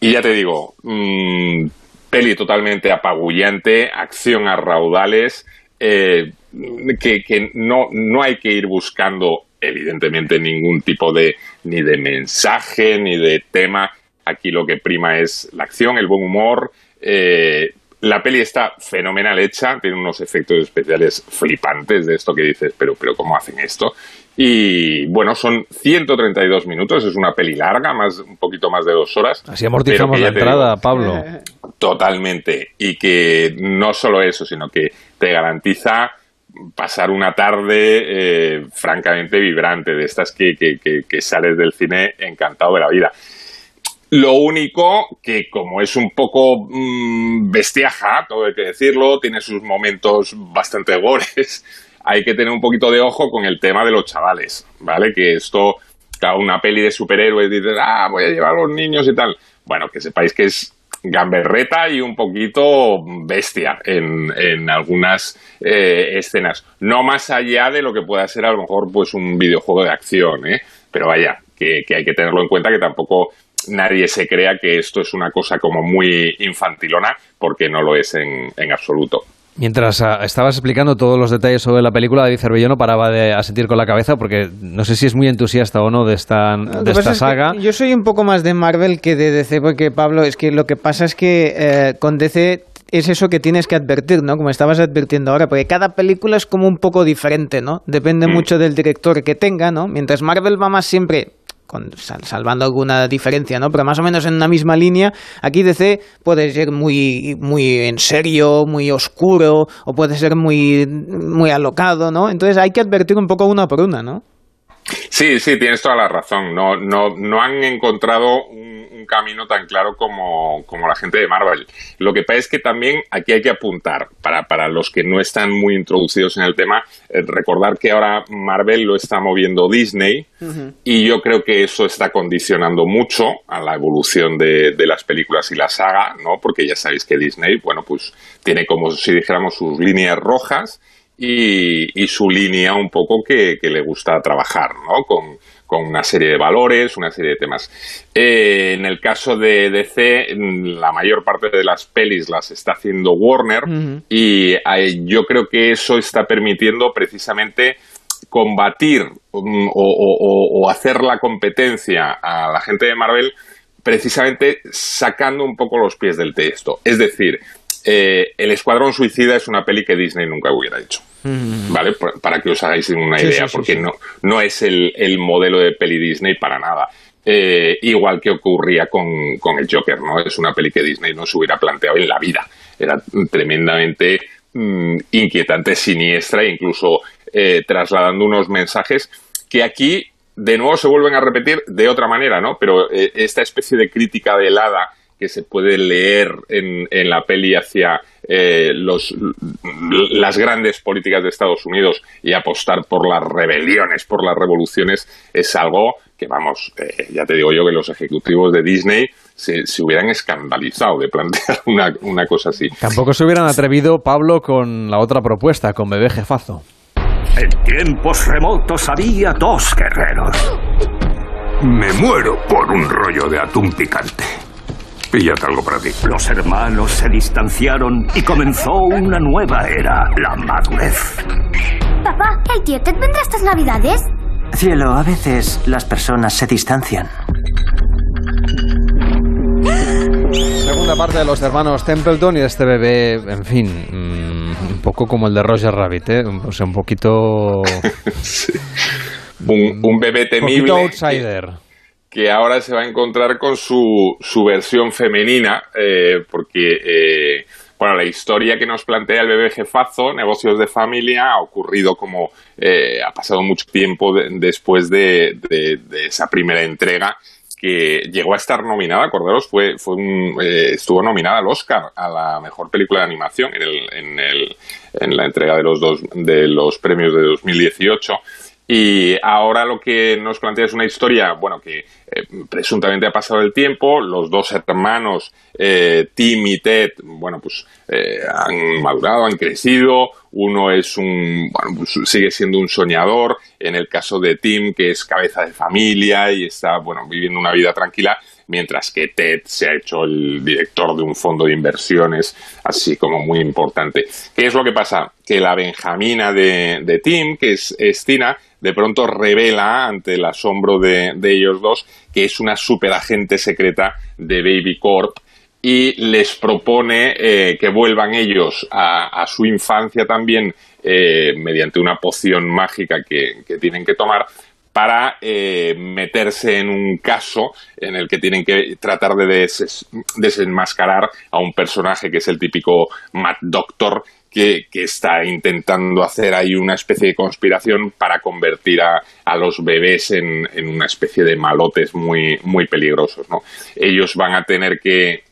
Y ya te digo, mm, peli totalmente apabullante, acción a raudales, eh, que, que no, no hay que ir buscando, evidentemente, ningún tipo de ni de mensaje ni de tema. Aquí lo que prima es la acción, el buen humor. eh, la peli está fenomenal hecha, tiene unos efectos especiales flipantes de esto que dices, pero, pero ¿cómo hacen esto? Y bueno, son 132 minutos, es una peli larga, más, un poquito más de dos horas. Así amortizamos la entrada, digo, Pablo. (laughs) Totalmente. Y que no solo eso, sino que te garantiza pasar una tarde eh, francamente vibrante, de estas que, que, que- que sales del cine encantado de la vida. Lo único que como es un poco mm, bestiaja, todo hay que decirlo, tiene sus momentos bastante (laughs) gores, hay que tener un poquito de ojo con el tema de los chavales, ¿vale? Que esto, claro, una peli de superhéroes, dices, ah, voy a llevar a los niños y tal. Bueno, que sepáis que es gamberreta y un poquito bestia en, en algunas eh, escenas. No más allá de lo que pueda ser a lo mejor pues un videojuego de acción, ¿eh? Pero vaya, que hay que tenerlo en cuenta que tampoco nadie se crea que esto es una cosa como muy infantilona, porque no lo es en, en absoluto. Mientras ah, estabas explicando todos los detalles sobre la película, David Cervelló no paraba de asentir con la cabeza porque no sé si es muy entusiasta o no de esta, de esta pasa es que saga. yo soy un poco más de Marvel que de DC, porque Pablo, es que lo que pasa es que eh, con DC es eso que tienes que advertir, ¿no? Como estabas advirtiendo ahora, porque cada película es como un poco diferente, ¿no? Depende mucho del director que tenga, ¿no? Mientras Marvel va más siempre salvando alguna diferencia, ¿no? Pero más o menos en una misma línea. Aquí DC puede ser muy, muy en serio, muy oscuro, o puede ser muy, muy alocado, ¿no? Entonces hay que advertir un poco una por una, ¿no? Sí, sí, tienes toda la razón. No, no, no han encontrado un, un camino tan claro como, como la gente de Marvel. Lo que pasa es que también aquí hay que apuntar, para, para los que no están muy introducidos en el tema, eh, recordar que ahora Marvel lo está moviendo Disney y yo creo que eso está condicionando mucho a la evolución de, de las películas y la saga, ¿no? Porque ya sabéis que Disney, bueno, pues tiene como si dijéramos sus líneas rojas y, y su línea un poco que, que le gusta trabajar, ¿no? Con, con una serie de valores, una serie de temas. Eh, en el caso de DC, la mayor parte de las pelis las está haciendo Warner y eh, yo creo que eso está permitiendo precisamente combatir mm, o- o hacer la competencia a la gente de Marvel precisamente sacando un poco los pies del texto. Es decir, eh, El Escuadrón Suicida es una peli que Disney nunca hubiera hecho. ¿Vale? Por- Para que os hagáis una Sí, idea, sí, porque sí. No, no es el, el modelo de peli Disney para nada. Eh, igual que ocurría con, con el Joker, ¿no? Es una peli que Disney no se hubiera planteado en la vida. Era tremendamente mm, inquietante, siniestra e incluso eh, trasladando unos mensajes que aquí de nuevo se vuelven a repetir de otra manera, ¿no? Pero eh, esta especie de crítica velada que se puede leer en, en la peli hacia eh, los, las grandes políticas de Estados Unidos y apostar por las rebeliones, por las revoluciones, es algo que, vamos, eh, ya te digo yo que los ejecutivos de Disney se, se hubieran escandalizado de plantear (laughs) una, una cosa así. Tampoco se hubieran atrevido, Pablo, con la otra propuesta, con Bebé Jefazo. En tiempos remotos había dos guerreros. Me muero por un rollo de atún picante. Píllate algo para ti. Los hermanos se distanciaron y comenzó una nueva era, la madurez. Papá, ¿el tío Ted vendrá estas navidades? Cielo, a veces las personas se distancian. Segunda parte de los hermanos Templeton y de este bebé, en fin, mm, un poco como el de Roger Rabbit, ¿eh? O sea, un poquito... (laughs) Un, un bebé un temible. poquito outsider. Que ahora se va a encontrar con su, su versión femenina, eh, porque, eh, bueno, la historia que nos plantea el bebé jefazo, Negocios de Familia, ha ocurrido como eh, ha pasado mucho tiempo de- después de, de- de esa primera entrega que llegó a estar nominada, acordaros, fue, fue un, eh, estuvo nominada al Oscar a la mejor película de animación en, el, en, el, en la entrega de los, dos, de los premios de 2018. Y ahora lo que nos plantea es una historia, bueno, que eh, presuntamente ha pasado el tiempo, los dos hermanos, eh, Tim y Ted, bueno, pues eh, han madurado, han crecido, uno es un, bueno, pues sigue siendo un soñador, en el caso de Tim, que es cabeza de familia y está, bueno, viviendo una vida tranquila, mientras que Ted se ha hecho el director de un fondo de inversiones, así como muy importante. ¿Qué es lo que pasa? Que la Benjamina de, Tim, que es, es Tina, de pronto revela ante el asombro de, de ellos dos que es una superagente secreta de Baby Corp y les propone eh, que vuelvan ellos a, a su infancia también eh, mediante una poción mágica que, tienen que tomar para eh, meterse en un caso en el que tienen que tratar de des- desenmascarar a un personaje que es el típico Mad Doctor que, está intentando hacer ahí una especie de conspiración para convertir a, a los bebés en, en una especie de malotes muy, muy peligrosos. ¿no? Ellos van a tener que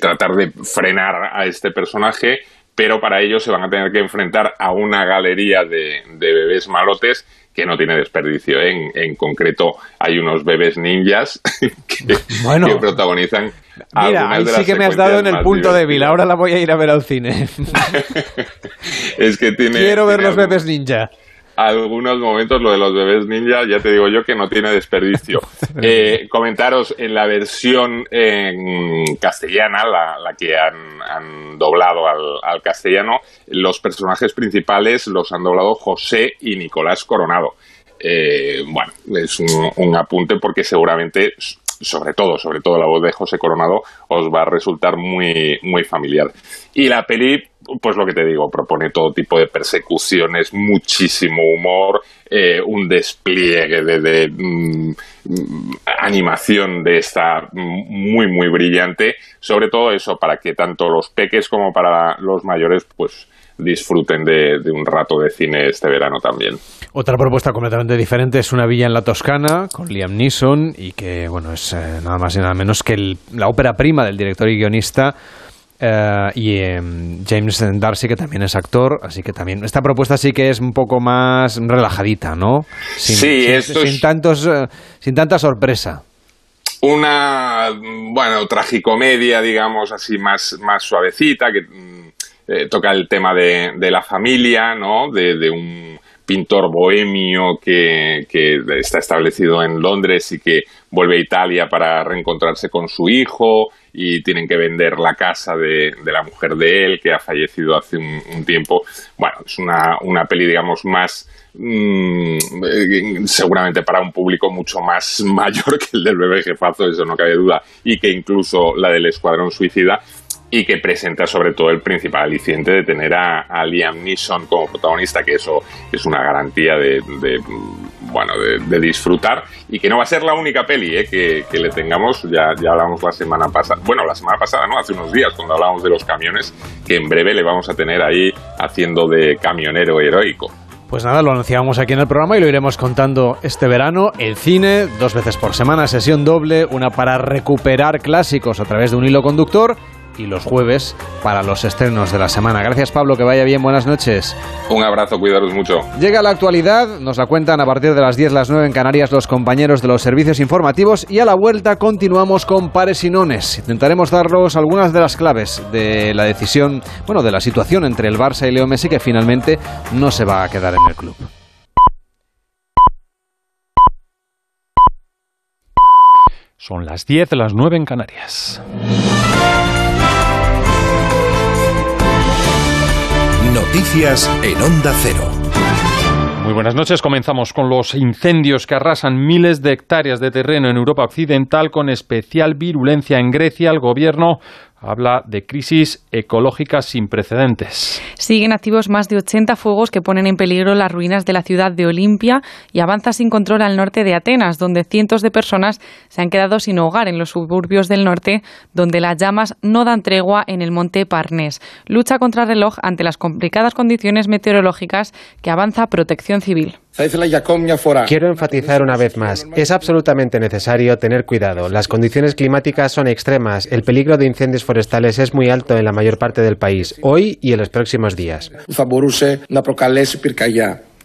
tratar de frenar a este personaje, pero para ello se van a tener que enfrentar a una galería de, de bebés malotes que no tiene desperdicio. ¿eh? En, en concreto, hay unos bebés ninjas (laughs) que, Bueno. que protagonizan. Mira, ahí de sí las que me has dado en el punto débil. Ahora la voy a ir a ver al cine. (laughs) Es que tiene. Quiero ver tiene los bebés ninja. Algunos momentos lo de los bebés ninja, ya te digo yo que no tiene desperdicio. (laughs) Eh, comentaros en la versión en castellana, la, la que han, han doblado al, al castellano, los personajes principales los han doblado José y Nicolás Coronado. Eh, bueno, es un, un apunte porque seguramente, sobre todo, sobre todo la voz de José Coronado, os va a resultar muy, muy familiar. Y la peli, pues lo que te digo, propone todo tipo de persecuciones, muchísimo humor, eh, un despliegue de, mm, animación de esta muy, muy brillante. Sobre todo eso, para que tanto los peques como para los mayores, pues disfruten de, un rato de cine este verano también. Otra propuesta completamente diferente es Una villa en la Toscana con Liam Neeson y que, bueno, es eh, nada más y nada menos que la ópera prima del director y guionista eh, y eh, James Darcy, que también es actor, así que también esta propuesta sí que es un poco más relajadita, ¿no? Sin, Sí, sin- esto sin es- tantos, eh, sin tanta sorpresa. una bueno tragicomedia digamos así más más suavecita que mm, eh, toca el tema de, de la familia no de, de un pintor bohemio que, que está establecido en Londres y que vuelve a Italia para reencontrarse con su hijo y tienen que vender la casa de, de la mujer de él que ha fallecido hace un, tiempo. Bueno es una, una peli digamos más mm, seguramente para un público mucho más (laughs) mayor que el del bebé jefazo, eso no cabe duda, y que incluso la del Escuadrón Suicida, y que presenta sobre todo el principal aliciente de tener a, Liam Neeson como protagonista, que eso es una garantía de, mm, bueno, de, disfrutar, y que no va a ser la única peli eh, que, le tengamos, ya, ya hablamos la semana pasada, bueno, la semana pasada, ¿no? Hace unos días, cuando hablábamos de los camiones, que en breve le vamos a tener ahí haciendo de camionero heroico. Pues nada, lo anunciamos aquí en el programa y lo iremos contando este verano. El cine, dos veces por semana, sesión doble, una para recuperar clásicos a través de un hilo conductor y los jueves para los estrenos de la semana. Gracias Pablo, que vaya bien, buenas noches. Un abrazo, cuidaros mucho. Llega la actualidad, nos la cuentan a partir de las 10, las 9 en Canarias los compañeros de los servicios informativos y a la vuelta continuamos con pares y nones. Intentaremos daros algunas de las claves de la decisión, bueno, de la situación entre el Barça y Leo Messi que finalmente no se va a quedar en el club. Son las 10, las 9 en Canarias. Noticias en Onda Cero. Muy buenas noches. Comenzamos con los incendios que arrasan miles de hectáreas de terreno en Europa Occidental con especial virulencia en Grecia. El gobierno habla de crisis ecológicas sin precedentes. Siguen activos más de 80 fuegos que ponen en peligro las ruinas de la ciudad de Olimpia y avanza sin control al norte de Atenas, donde cientos de personas se han quedado sin hogar en los suburbios del norte, donde las llamas no dan tregua en el monte Parnés. Lucha contra reloj ante las complicadas condiciones meteorológicas que avanza Protección Civil. Quiero enfatizar una vez más, es absolutamente necesario tener cuidado. Las condiciones climáticas son extremas, el peligro de incendios forestales es muy alto en la mayor parte del país, hoy y en los próximos días.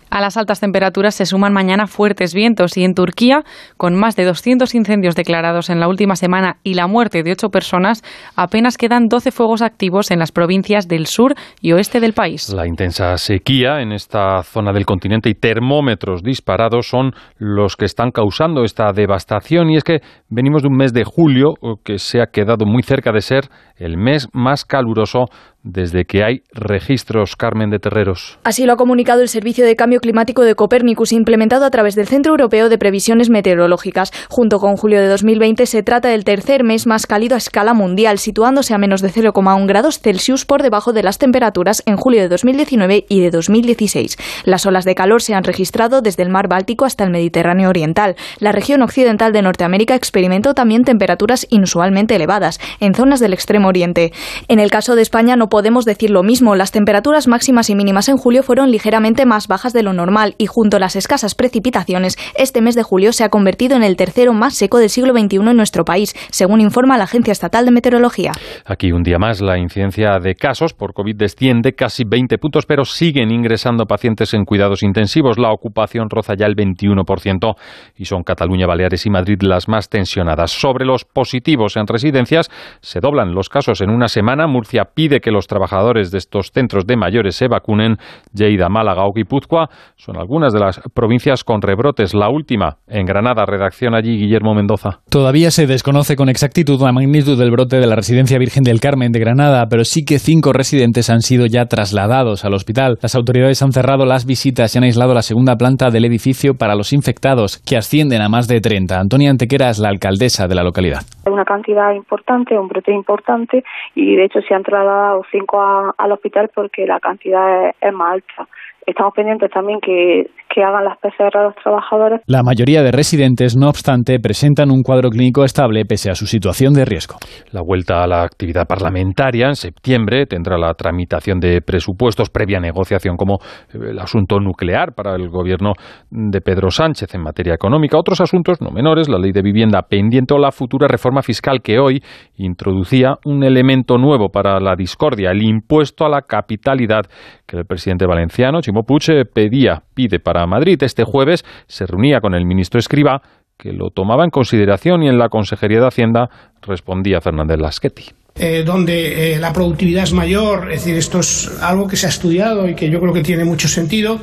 A las altas temperaturas se suman mañana fuertes vientos y en Turquía, con más de 200 incendios declarados en la última semana y la muerte de ocho personas, apenas quedan 12 fuegos activos en las provincias del sur y oeste del país. La intensa sequía en esta zona del continente y termómetros disparados son los que están causando esta devastación y es que venimos de un mes de julio que se ha quedado muy cerca de ser el mes más caluroso desde que hay registros, Carmen de Terreros. Así lo ha comunicado el Servicio de Cambio Climático de Copérnicus, implementado a través del Centro Europeo de Previsiones Meteorológicas. Junto con julio de 2020, se trata del tercer mes más cálido a escala mundial, situándose a menos de 0,1 grados Celsius por debajo de las temperaturas en julio de 2019 y de 2016. Las olas de calor se han registrado desde el mar Báltico hasta el Mediterráneo Oriental. La región occidental de Norteamérica experimentó también temperaturas inusualmente elevadas, en zonas del extremo oriente. En el caso de España no podemos decir lo mismo. Las temperaturas máximas y mínimas en julio fueron ligeramente más bajas de lo normal y junto a las escasas precipitaciones, este mes de julio se ha convertido en el tercero más seco del siglo XXI en nuestro país, según informa la Agencia Estatal de Meteorología. Aquí un día más la incidencia de casos por COVID desciende casi 20 puntos, pero siguen ingresando pacientes en cuidados intensivos. La ocupación roza ya el 21% y son Cataluña, Baleares y Madrid las más tensionadas. Sobre los positivos en residencias, se doblan los casos en una semana. Murcia pide que los trabajadores de estos centros de mayores se vacunen. Lleida, Málaga o Guipúzcoa son algunas de las provincias con rebrotes. La última, en Granada, redacción allí Guillermo Mendoza. Todavía se desconoce con exactitud la magnitud del brote de la residencia Virgen del Carmen de Granada, pero sí que cinco residentes han sido ya trasladados al hospital. Las autoridades han cerrado las visitas y han aislado la segunda planta del edificio para los infectados, que ascienden a más de 30. Antonia Antequera es la alcaldesa de la localidad. Una cantidad importante, un brote importante, y de hecho se han trasladado cinco a, al hospital porque la cantidad es, es más alta. Estamos pendientes también que, que hagan las PCR a los trabajadores. La mayoría de residentes, no obstante, presentan un cuadro clínico estable pese a su situación de riesgo. La vuelta a la actividad parlamentaria en septiembre tendrá la tramitación de presupuestos previa negociación como el asunto nuclear para el gobierno de Pedro Sánchez en materia económica. Otros asuntos no menores, la ley de vivienda pendiente o la futura reforma fiscal que hoy introducía un elemento nuevo para la discordia, el impuesto a la capitalidad que el presidente valenciano, Chimo Puig, pedía, pide para Madrid. Este jueves se reunía con el ministro Escriba, que lo tomaba en consideración y en la Consejería de Hacienda respondía Fernández Lasqueti. Eh, donde eh, la productividad es mayor, es decir, esto es algo que se ha estudiado y que yo creo que tiene mucho sentido.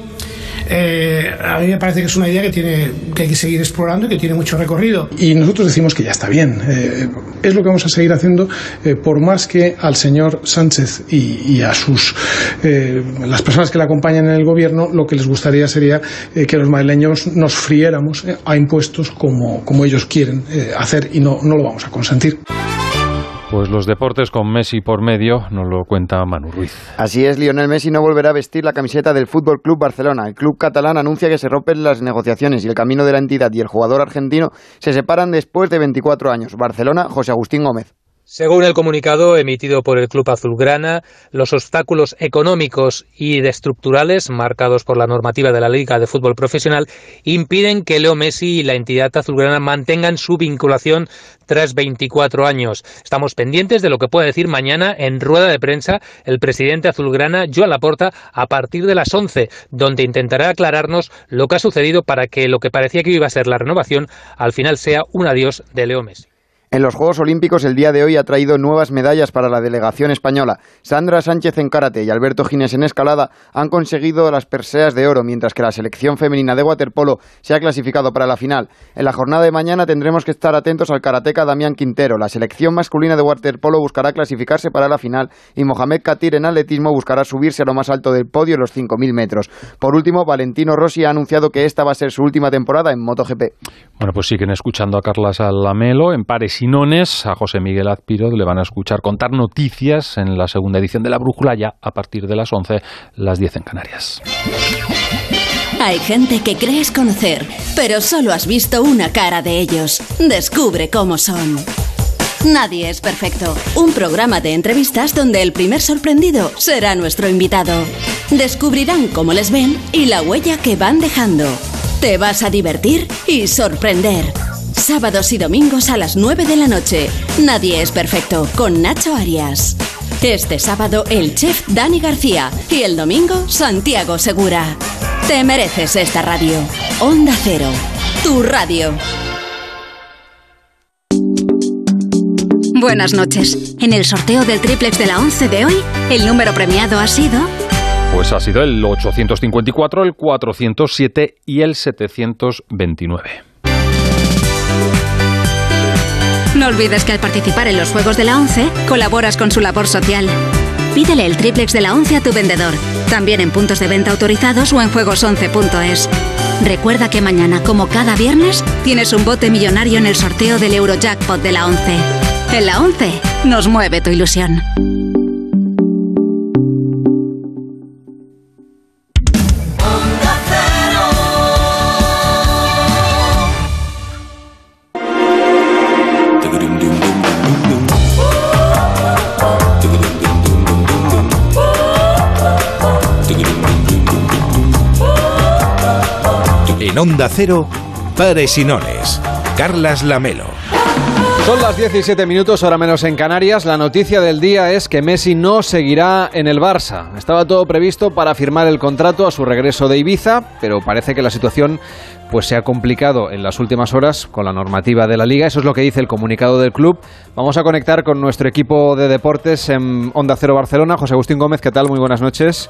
Eh, a mí me parece que es una idea que, tiene, que hay que seguir explorando y que tiene mucho recorrido. Y nosotros decimos que ya está bien. Eh, es lo que vamos a seguir haciendo, eh, por más que al señor Sánchez y, y a sus las personas que le acompañan en el gobierno, lo que les gustaría sería que los madrileños nos friéramos a impuestos como, como ellos quieren hacer y no, no lo vamos a consentir. Pues los deportes con Messi por medio nos lo cuenta Manu Ruiz. Así es, Lionel Messi no volverá a vestir la camiseta del Fútbol Club Barcelona. El club catalán anuncia que se rompen las negociaciones y el camino de la entidad y el jugador argentino se separan después de 24 años. Barcelona, José Agustín Gómez. Según el comunicado emitido por el club azulgrana, los obstáculos económicos y estructurales marcados por la normativa de la Liga de Fútbol Profesional impiden que Leo Messi y la entidad azulgrana mantengan su vinculación tras 24 años. Estamos pendientes de lo que pueda decir mañana en rueda de prensa el presidente azulgrana Joan Laporta a partir de las 11, donde intentará aclararnos lo que ha sucedido para que lo que parecía que iba a ser la renovación al final sea un adiós de Leo Messi. En los Juegos Olímpicos el día de hoy ha traído nuevas medallas para la delegación española. Sandra Sánchez en karate y Alberto Gines en escalada han conseguido las perseas de oro, mientras que la selección femenina de waterpolo se ha clasificado para la final. En la jornada de mañana tendremos que estar atentos al karateca Damián Quintero. La selección masculina de waterpolo buscará clasificarse para la final y Mohamed Katir en atletismo buscará subirse a lo más alto del podio, los 5.000 metros. Por último, Valentino Rossi ha anunciado que esta va a ser su última temporada en MotoGP. Bueno, pues siguen escuchando a Carlas Alamelo en Pares A José Miguel Azpiro le van a escuchar contar noticias en la segunda edición de La Brújula ya a partir de las 11, las 10 en Canarias. Hay gente que crees conocer, pero solo has visto una cara de ellos. Descubre cómo son. Nadie es perfecto. Un programa de entrevistas donde el primer sorprendido será nuestro invitado. Descubrirán cómo les ven y la huella que van dejando. Te vas a divertir y sorprender. Sábados y domingos a las 9 de la noche. Nadie es perfecto con Nacho Arias. Este sábado el chef Dani García y el domingo Santiago Segura. Te mereces esta radio. Onda Cero. Tu radio. Buenas noches. En el sorteo del triplex de la 11 de hoy, el número premiado ha sido Pues ha sido el 854, el 407 y el 729. No olvides que al participar en los Juegos de la 11, colaboras con su labor social. Pídele el triplex de la 11 a tu vendedor, también en puntos de venta autorizados o en juegos11.es. Recuerda que mañana, como cada viernes, tienes un bote millonario en el sorteo del Eurojackpot de la 11. En la 11 nos mueve tu ilusión. Onda Cero, Pares y. Carlas Lamelo. Son las 17 minutos, hora menos en Canarias. La noticia del día es que Messi no seguirá en el Barça. Estaba todo previsto para firmar el contrato a su regreso de Ibiza, pero parece que la situación pues se ha complicado en las últimas horas con la normativa de la liga. Eso es lo que dice el comunicado del club. Vamos a conectar con nuestro equipo de deportes en Onda Cero Barcelona. José Agustín Gómez, ¿qué tal? Muy buenas noches.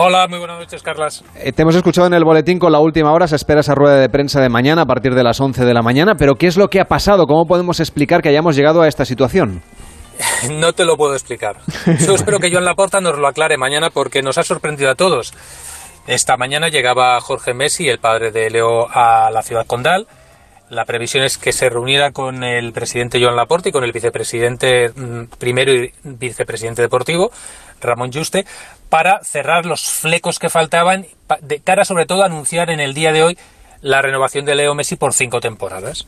Hola, muy buenas noches, Carlas. Eh, te hemos escuchado en el boletín con la última hora. Se espera esa rueda de prensa de mañana a partir de las 11 de la mañana. Pero ¿qué es lo que ha pasado? ¿Cómo podemos explicar que hayamos llegado a esta situación? (laughs) No te lo puedo explicar. Yo espero que Joan Laporta nos lo aclare mañana porque nos ha sorprendido a todos. Esta mañana llegaba Jorge Messi, el padre de Leo, a la ciudad condal. La previsión es que se reuniera con el presidente Joan Laporta y con el vicepresidente mm, primero y vicepresidente deportivo, Ramón Juste, para cerrar los flecos que faltaban, de cara sobre todo a anunciar en el día de hoy la renovación de Leo Messi por cinco temporadas.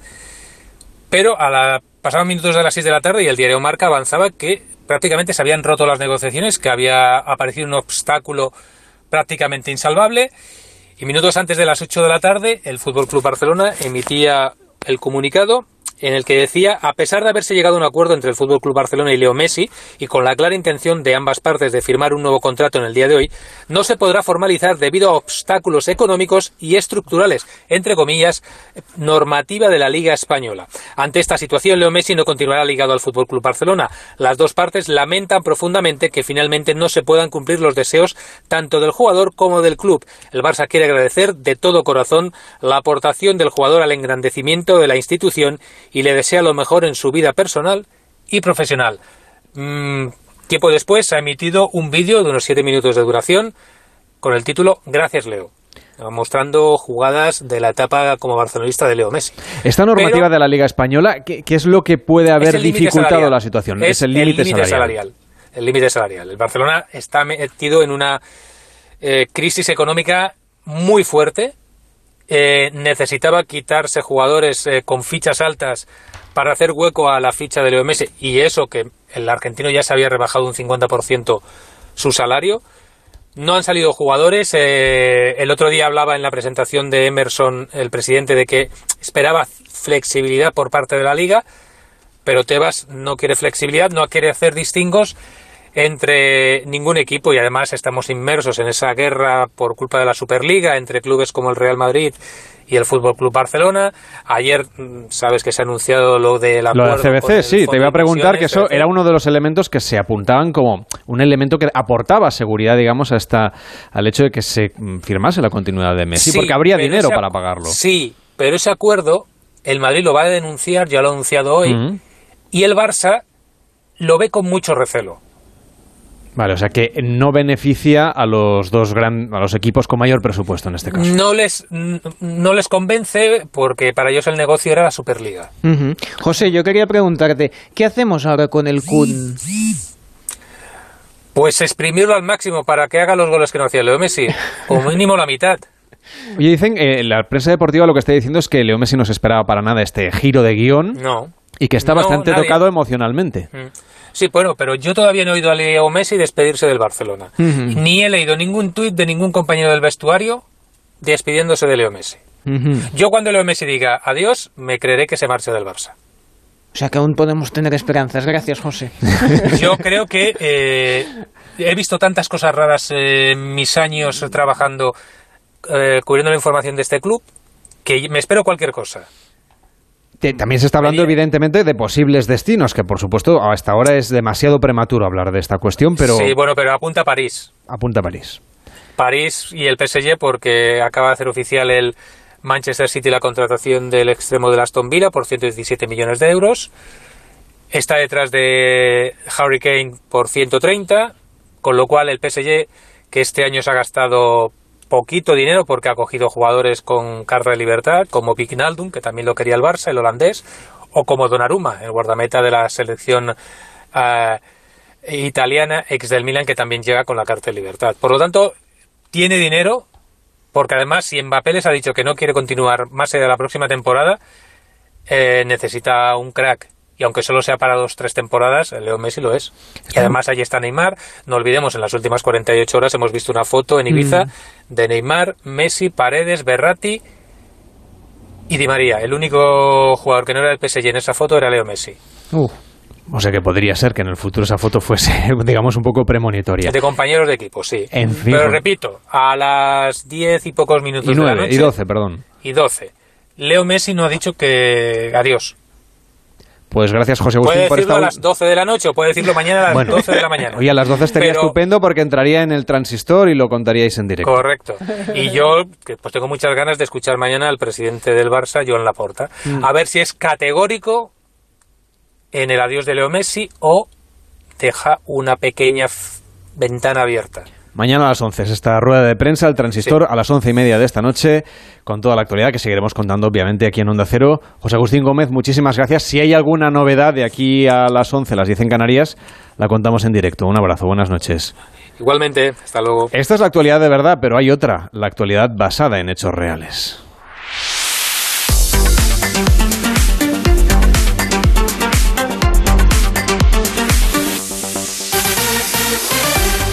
Pero a la, pasaban minutos de las 6 de la tarde y el diario Marca avanzaba que prácticamente se habían roto las negociaciones, que había aparecido un obstáculo prácticamente insalvable. Y minutos antes de las 8 de la tarde, el Fútbol Club Barcelona emitía el comunicado en el que decía, a pesar de haberse llegado a un acuerdo entre el Fútbol Club Barcelona y Leo Messi, y con la clara intención de ambas partes de firmar un nuevo contrato en el día de hoy, no se podrá formalizar debido a obstáculos económicos y estructurales, entre comillas, normativa de la Liga Española. Ante esta situación, Leo Messi no continuará ligado al Fútbol Club Barcelona. Las dos partes lamentan profundamente que finalmente no se puedan cumplir los deseos tanto del jugador como del club. El Barça quiere agradecer de todo corazón la aportación del jugador al engrandecimiento de la institución y le desea lo mejor en su vida personal y profesional. Mm, tiempo después ha emitido un vídeo de unos 7 minutos de duración con el título Gracias Leo, mostrando jugadas de la etapa como barcelonista de Leo Messi. Esta normativa Pero- de la Liga Española, ¿qué, qué es lo que puede haber dificultado salarial. la situación? Es, el límite salarial. El límite salarial. El Barcelona está metido en una eh, crisis económica muy fuerte. Eh, necesitaba quitarse jugadores eh, con fichas altas para hacer hueco a la ficha de Leo Messi. Y eso que el argentino ya se había rebajado un 50% su salario. No han salido jugadores. eh, el otro día hablaba en la presentación de Emerson, el presidente, de que esperaba flexibilidad por parte de la liga, pero Tebas no quiere flexibilidad, no quiere hacer distingos entre ningún equipo y además estamos inmersos en esa guerra por culpa de la Superliga entre clubes como el Real Madrid y el Fútbol Club Barcelona. Ayer mm, sabes que se ha anunciado lo de la Lo del CBC, sí, te iba a preguntar que eso era uno de los elementos que se apuntaban como un elemento que aportaba seguridad, digamos, a esta, al hecho de que se mm, firmase la continuidad de Messi, Sí, porque habría dinero ese- para pagarlo. Sí, pero ese acuerdo el Madrid lo va a denunciar, ya lo ha anunciado hoy, y el Barça lo ve con mucho recelo. Vale, o sea que no beneficia a los dos gran, a los equipos con mayor presupuesto en este caso. No les, no les convence porque para ellos el negocio era la Superliga. José, yo quería preguntarte, ¿qué hacemos ahora con el Kun? Pues exprimirlo al máximo para que haga los goles que no hacía Leo Messi, o mínimo la mitad. (laughs) Oye, dicen, eh, la prensa deportiva lo que está diciendo es que Leo Messi no se esperaba para nada este giro de guion No. y que está No, bastante nadie. tocado emocionalmente. Mm. Sí, bueno, pero yo todavía no he oído a Leo Messi despedirse del Barcelona. Ni he leído ningún tuit de ningún compañero del vestuario despidiéndose de Leo Messi. Yo cuando Leo Messi diga adiós, me creeré que se marche del Barça. O sea que aún podemos tener esperanzas. Gracias, José. (laughs) Yo creo que eh, he visto tantas cosas raras eh, en mis años trabajando, eh, cubriendo la información de este club, que me espero cualquier cosa. Te- También se está hablando, evidentemente, de posibles destinos, que por supuesto hasta ahora es demasiado prematuro hablar de esta cuestión, pero Sí, bueno, pero apunta a París. apunta a París. París y el PSG porque acaba de hacer oficial el Manchester City la contratación del extremo de Aston Villa por 117 millones de euros. Está detrás de Harry Kane por 130, con lo cual el PSG que este año se ha gastado poquito dinero porque ha cogido jugadores con carta de libertad como Wijnaldum, que también lo quería el Barça, el holandés, o como Donnarumma, el guardameta de la selección ah, italiana, ex del Milan, que también llega con la carta de libertad. Por lo tanto, tiene dinero, porque además si Mbappé les ha dicho que no quiere continuar más allá de la próxima temporada, eh, necesita un crack. Y aunque solo sea para dos tres temporadas, Leo Messi lo es. Y además allí está Neymar. No olvidemos, en las últimas 48 horas hemos visto una foto en Ibiza de Neymar, Messi, Paredes, Berratti y Di María. El único jugador que no era del PSG en esa foto era Leo Messi. O sea que podría ser que en el futuro esa foto fuese, (laughs) digamos, un poco premonitoria. De compañeros de equipo, sí. En fin. Pero repito, a las 10 y pocos minutos Y de la noche... y doce, perdón. y 12. Leo Messi no ha dicho que adiós. Pues gracias, José Agustín, por decirlo esta... a las 12 de la noche o puede decirlo mañana a las Bueno. 12 de la mañana. Oye, a las 12 estaría Pero- estupendo porque entraría en el transistor y lo contaríais en directo. Correcto. Y yo pues tengo muchas ganas de escuchar mañana al presidente del Barça, Joan Laporta, Mm. a ver si es categórico en el adiós de Leo Messi o deja una pequeña ventana abierta. Mañana a las 11 es esta rueda de prensa, el transistor, a las once y media de esta noche, con toda la actualidad que seguiremos contando, obviamente, aquí en Onda Cero. José Agustín Gómez, muchísimas gracias. Si hay alguna novedad de aquí a las 11, las 10 en Canarias, la contamos en directo. Un abrazo, buenas noches. Igualmente, hasta luego. Esta es la actualidad de verdad, pero hay otra, la actualidad basada en hechos reales.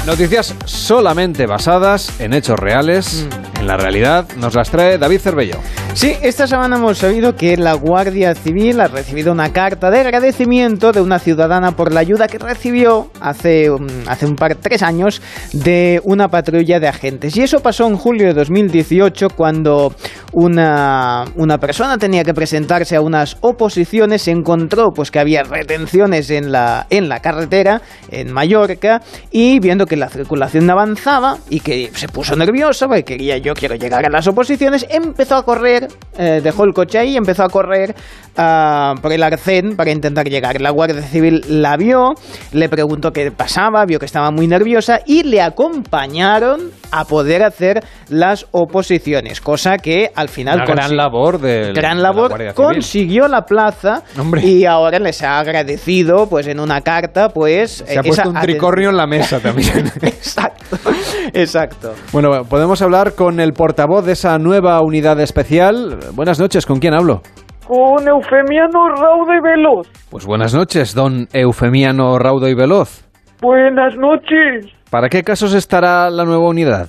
Noticias solamente basadas en hechos reales, en la realidad, nos las trae David Cervello. Sí, esta semana hemos sabido que la Guardia Civil ha recibido una carta de agradecimiento de una ciudadana por la ayuda que recibió hace, um, hace un par, tres años de una patrulla de agentes. Y eso pasó en julio de 2018 cuando una, una persona tenía que presentarse a unas oposiciones, se encontró pues que había retenciones en la, en la carretera en Mallorca y viendo que la circulación avanzaba y que se puso nerviosa porque quería yo quiero llegar a las oposiciones, empezó a correr, eh, dejó el coche ahí y empezó a correr ah, por el arcén para intentar llegar. La Guardia Civil la vio, le preguntó qué pasaba, vio que estaba muy nerviosa y le acompañaron a poder hacer las oposiciones, cosa que al final Una gran labor de gran de la labor consiguió la plaza y ahora les ha agradecido pues en una carta pues Se ha puesto un tricornio en la mesa también. (laughs) exacto exacto Bueno, podemos hablar con el portavoz de esa nueva unidad especial. Buenas noches, ¿con quién hablo? Con Eufemiano Raudo y Veloz. Pues buenas noches, don Eufemiano Raudo y Veloz. Buenas noches. ¿Para qué casos estará la nueva unidad?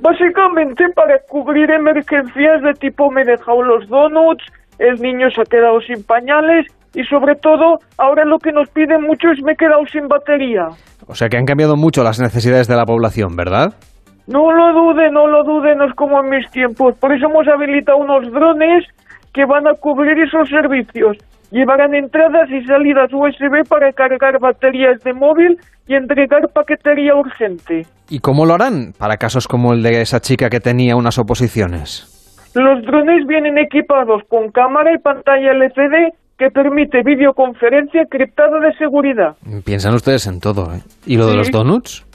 Básicamente para cubrir emergencias de tipo me he dejado los donuts, el niño se ha quedado sin pañales y sobre todo ahora lo que nos piden mucho es me he quedado sin batería. O sea que han cambiado mucho las necesidades de la población, ¿verdad? No lo dude, no lo dude, no es como en mis tiempos. Por eso hemos habilitado unos drones que van a cubrir esos servicios. Llevarán entradas y salidas USB para cargar baterías de móvil y entregar paquetería urgente. ¿Y cómo lo harán para casos como el de esa chica que tenía unas oposiciones? Los drones vienen equipados con cámara y pantalla LCD que permite videoconferencia criptada de seguridad. Piensan ustedes en todo, ¿eh? ¿Y lo de los donuts?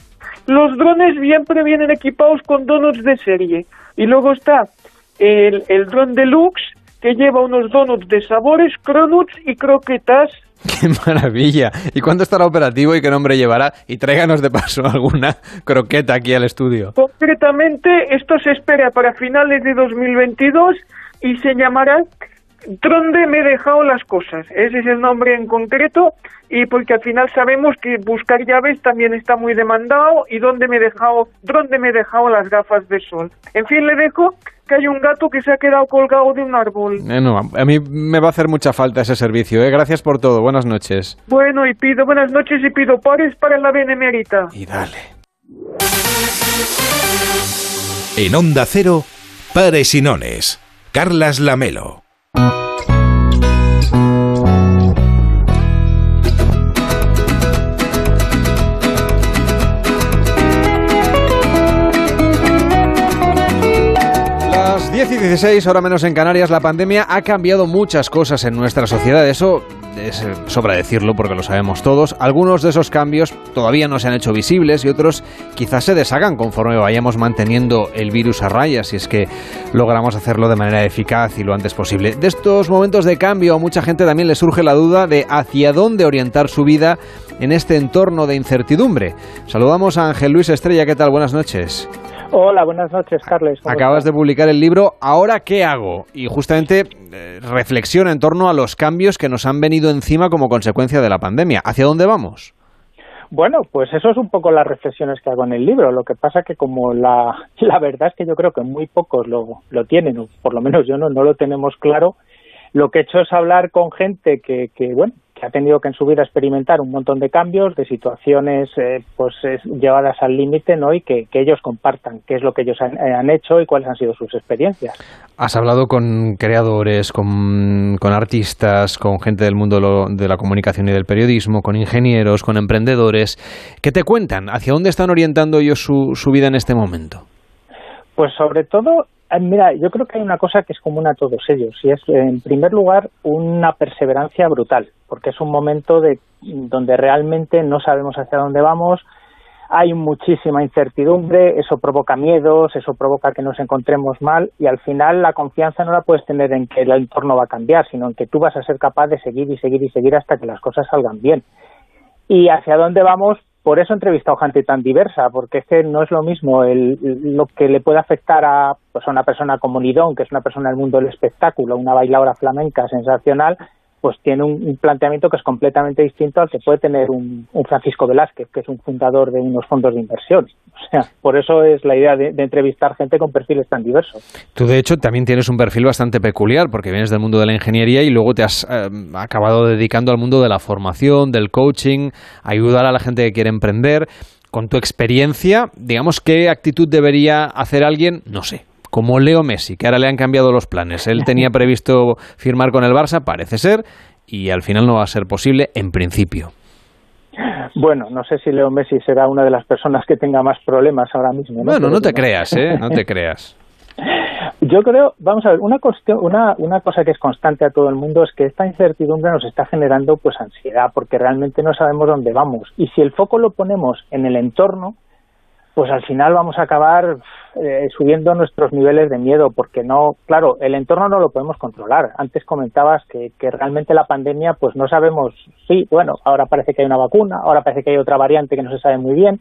Los drones siempre vienen equipados con donuts de serie. Y luego está el, el dron deluxe que lleva unos donuts de sabores, cronuts y croquetas. (laughs) ¡Qué maravilla! ¿Y cuándo estará operativo y qué nombre llevará? Y tráiganos de paso (laughs) alguna croqueta aquí al estudio. Concretamente, esto se espera para finales de 2022 y se llamará ¿Dónde me he dejado las cosas? Ese es el nombre en concreto y porque al final sabemos que buscar llaves también está muy demandado y dónde me he dejado, dónde me he dejado las gafas de sol. En fin, le dejo que hay un gato que se ha quedado colgado de un árbol. Bueno, a mí me va a hacer mucha falta ese servicio. ¿eh? Gracias por todo. Buenas noches. Bueno, y pido buenas noches y pido pares para la benemérita. Y dale. En Onda Cero, pares y nones. Carlas Lamelo. Las 10 y 16, ahora menos en Canarias, la pandemia ha cambiado muchas cosas en nuestra sociedad. Eso es, eh, sobra decirlo porque lo sabemos todos. Algunos de esos cambios todavía no se han hecho visibles y otros quizás se deshagan conforme vayamos manteniendo el virus a raya, si es que logramos hacerlo de manera eficaz y lo antes posible. De estos momentos de cambio a mucha gente también le surge la duda de hacia dónde orientar su vida en este entorno de incertidumbre. Saludamos a Ángel Luis Estrella, ¿qué tal? Buenas noches. Hola, buenas noches, Carles. ¿Cómo Acabas de publicar el libro ¿Ahora qué hago? Y justamente eh, reflexiona en torno a los cambios que nos han venido encima como consecuencia de la pandemia. ¿Hacia dónde vamos? Bueno, pues eso es un poco las reflexiones que hago en el libro. Lo que pasa que como la, (laughs) la verdad es que yo creo que muy pocos lo, lo tienen, o por lo menos yo no, no lo tenemos claro, lo que he hecho es hablar con gente que, que bueno, que ha tenido que en su vida experimentar un montón de cambios, de situaciones eh, pues es- llevadas al límite, ¿no? Y que, que ellos compartan qué es lo que ellos han, eh, han hecho y cuáles han sido sus experiencias. Has hablado con creadores, con, con artistas, con gente del mundo lo- de la comunicación y del periodismo, con ingenieros, con emprendedores. ¿Qué te cuentan? ¿Hacia dónde están orientando ellos su, su vida en este momento? Pues sobre todo, mira, yo creo que hay una cosa que es común a todos ellos y es, en primer lugar, una perseverancia brutal, porque es un momento de donde realmente no sabemos hacia dónde vamos, hay muchísima incertidumbre, eso provoca miedos, eso provoca que nos encontremos mal y al final la confianza no la puedes tener en que el entorno va a cambiar, sino en que tú vas a ser capaz de seguir y seguir y seguir hasta que las cosas salgan bien. Y hacia dónde vamos, por eso he entrevistado gente tan diversa, porque es que no es lo mismo el, lo que le puede afectar a, pues a una persona como Nidón, que es una persona del mundo del espectáculo, una bailadora flamenca sensacional, pues tiene un, planteamiento que es completamente distinto al que puede tener un, Francisco Velázquez, que es un fundador de unos fondos de inversión. O sea, por eso es la idea de, de entrevistar gente con perfiles tan diversos. Tú, de hecho, también tienes un perfil bastante peculiar, porque vienes del mundo de la ingeniería y luego te has eh, acabado dedicando al mundo de la formación, del coaching, ayudar a la gente que quiere emprender. Con tu experiencia, digamos, ¿qué actitud debería hacer alguien, no sé, como Leo Messi, que ahora le han cambiado los planes? Él tenía previsto firmar con el Barça, parece ser, y al final no va a ser posible en principio. Bueno, no sé si Leo Messi será una de las personas que tenga más problemas ahora mismo. ¿no? Bueno, no te creas, ¿eh? No te creas. (laughs) Yo creo, vamos a ver, una, cuestión, una, una cosa que es constante a todo el mundo es que esta incertidumbre nos está generando pues ansiedad, porque realmente no sabemos dónde vamos. Y si el foco lo ponemos en el entorno, pues al final vamos a acabar eh, subiendo nuestros niveles de miedo, porque no, claro, el entorno no lo podemos controlar. Antes comentabas que, que realmente la pandemia, pues no sabemos, sí, bueno, ahora parece que hay una vacuna, ahora parece que hay otra variante que no se sabe muy bien.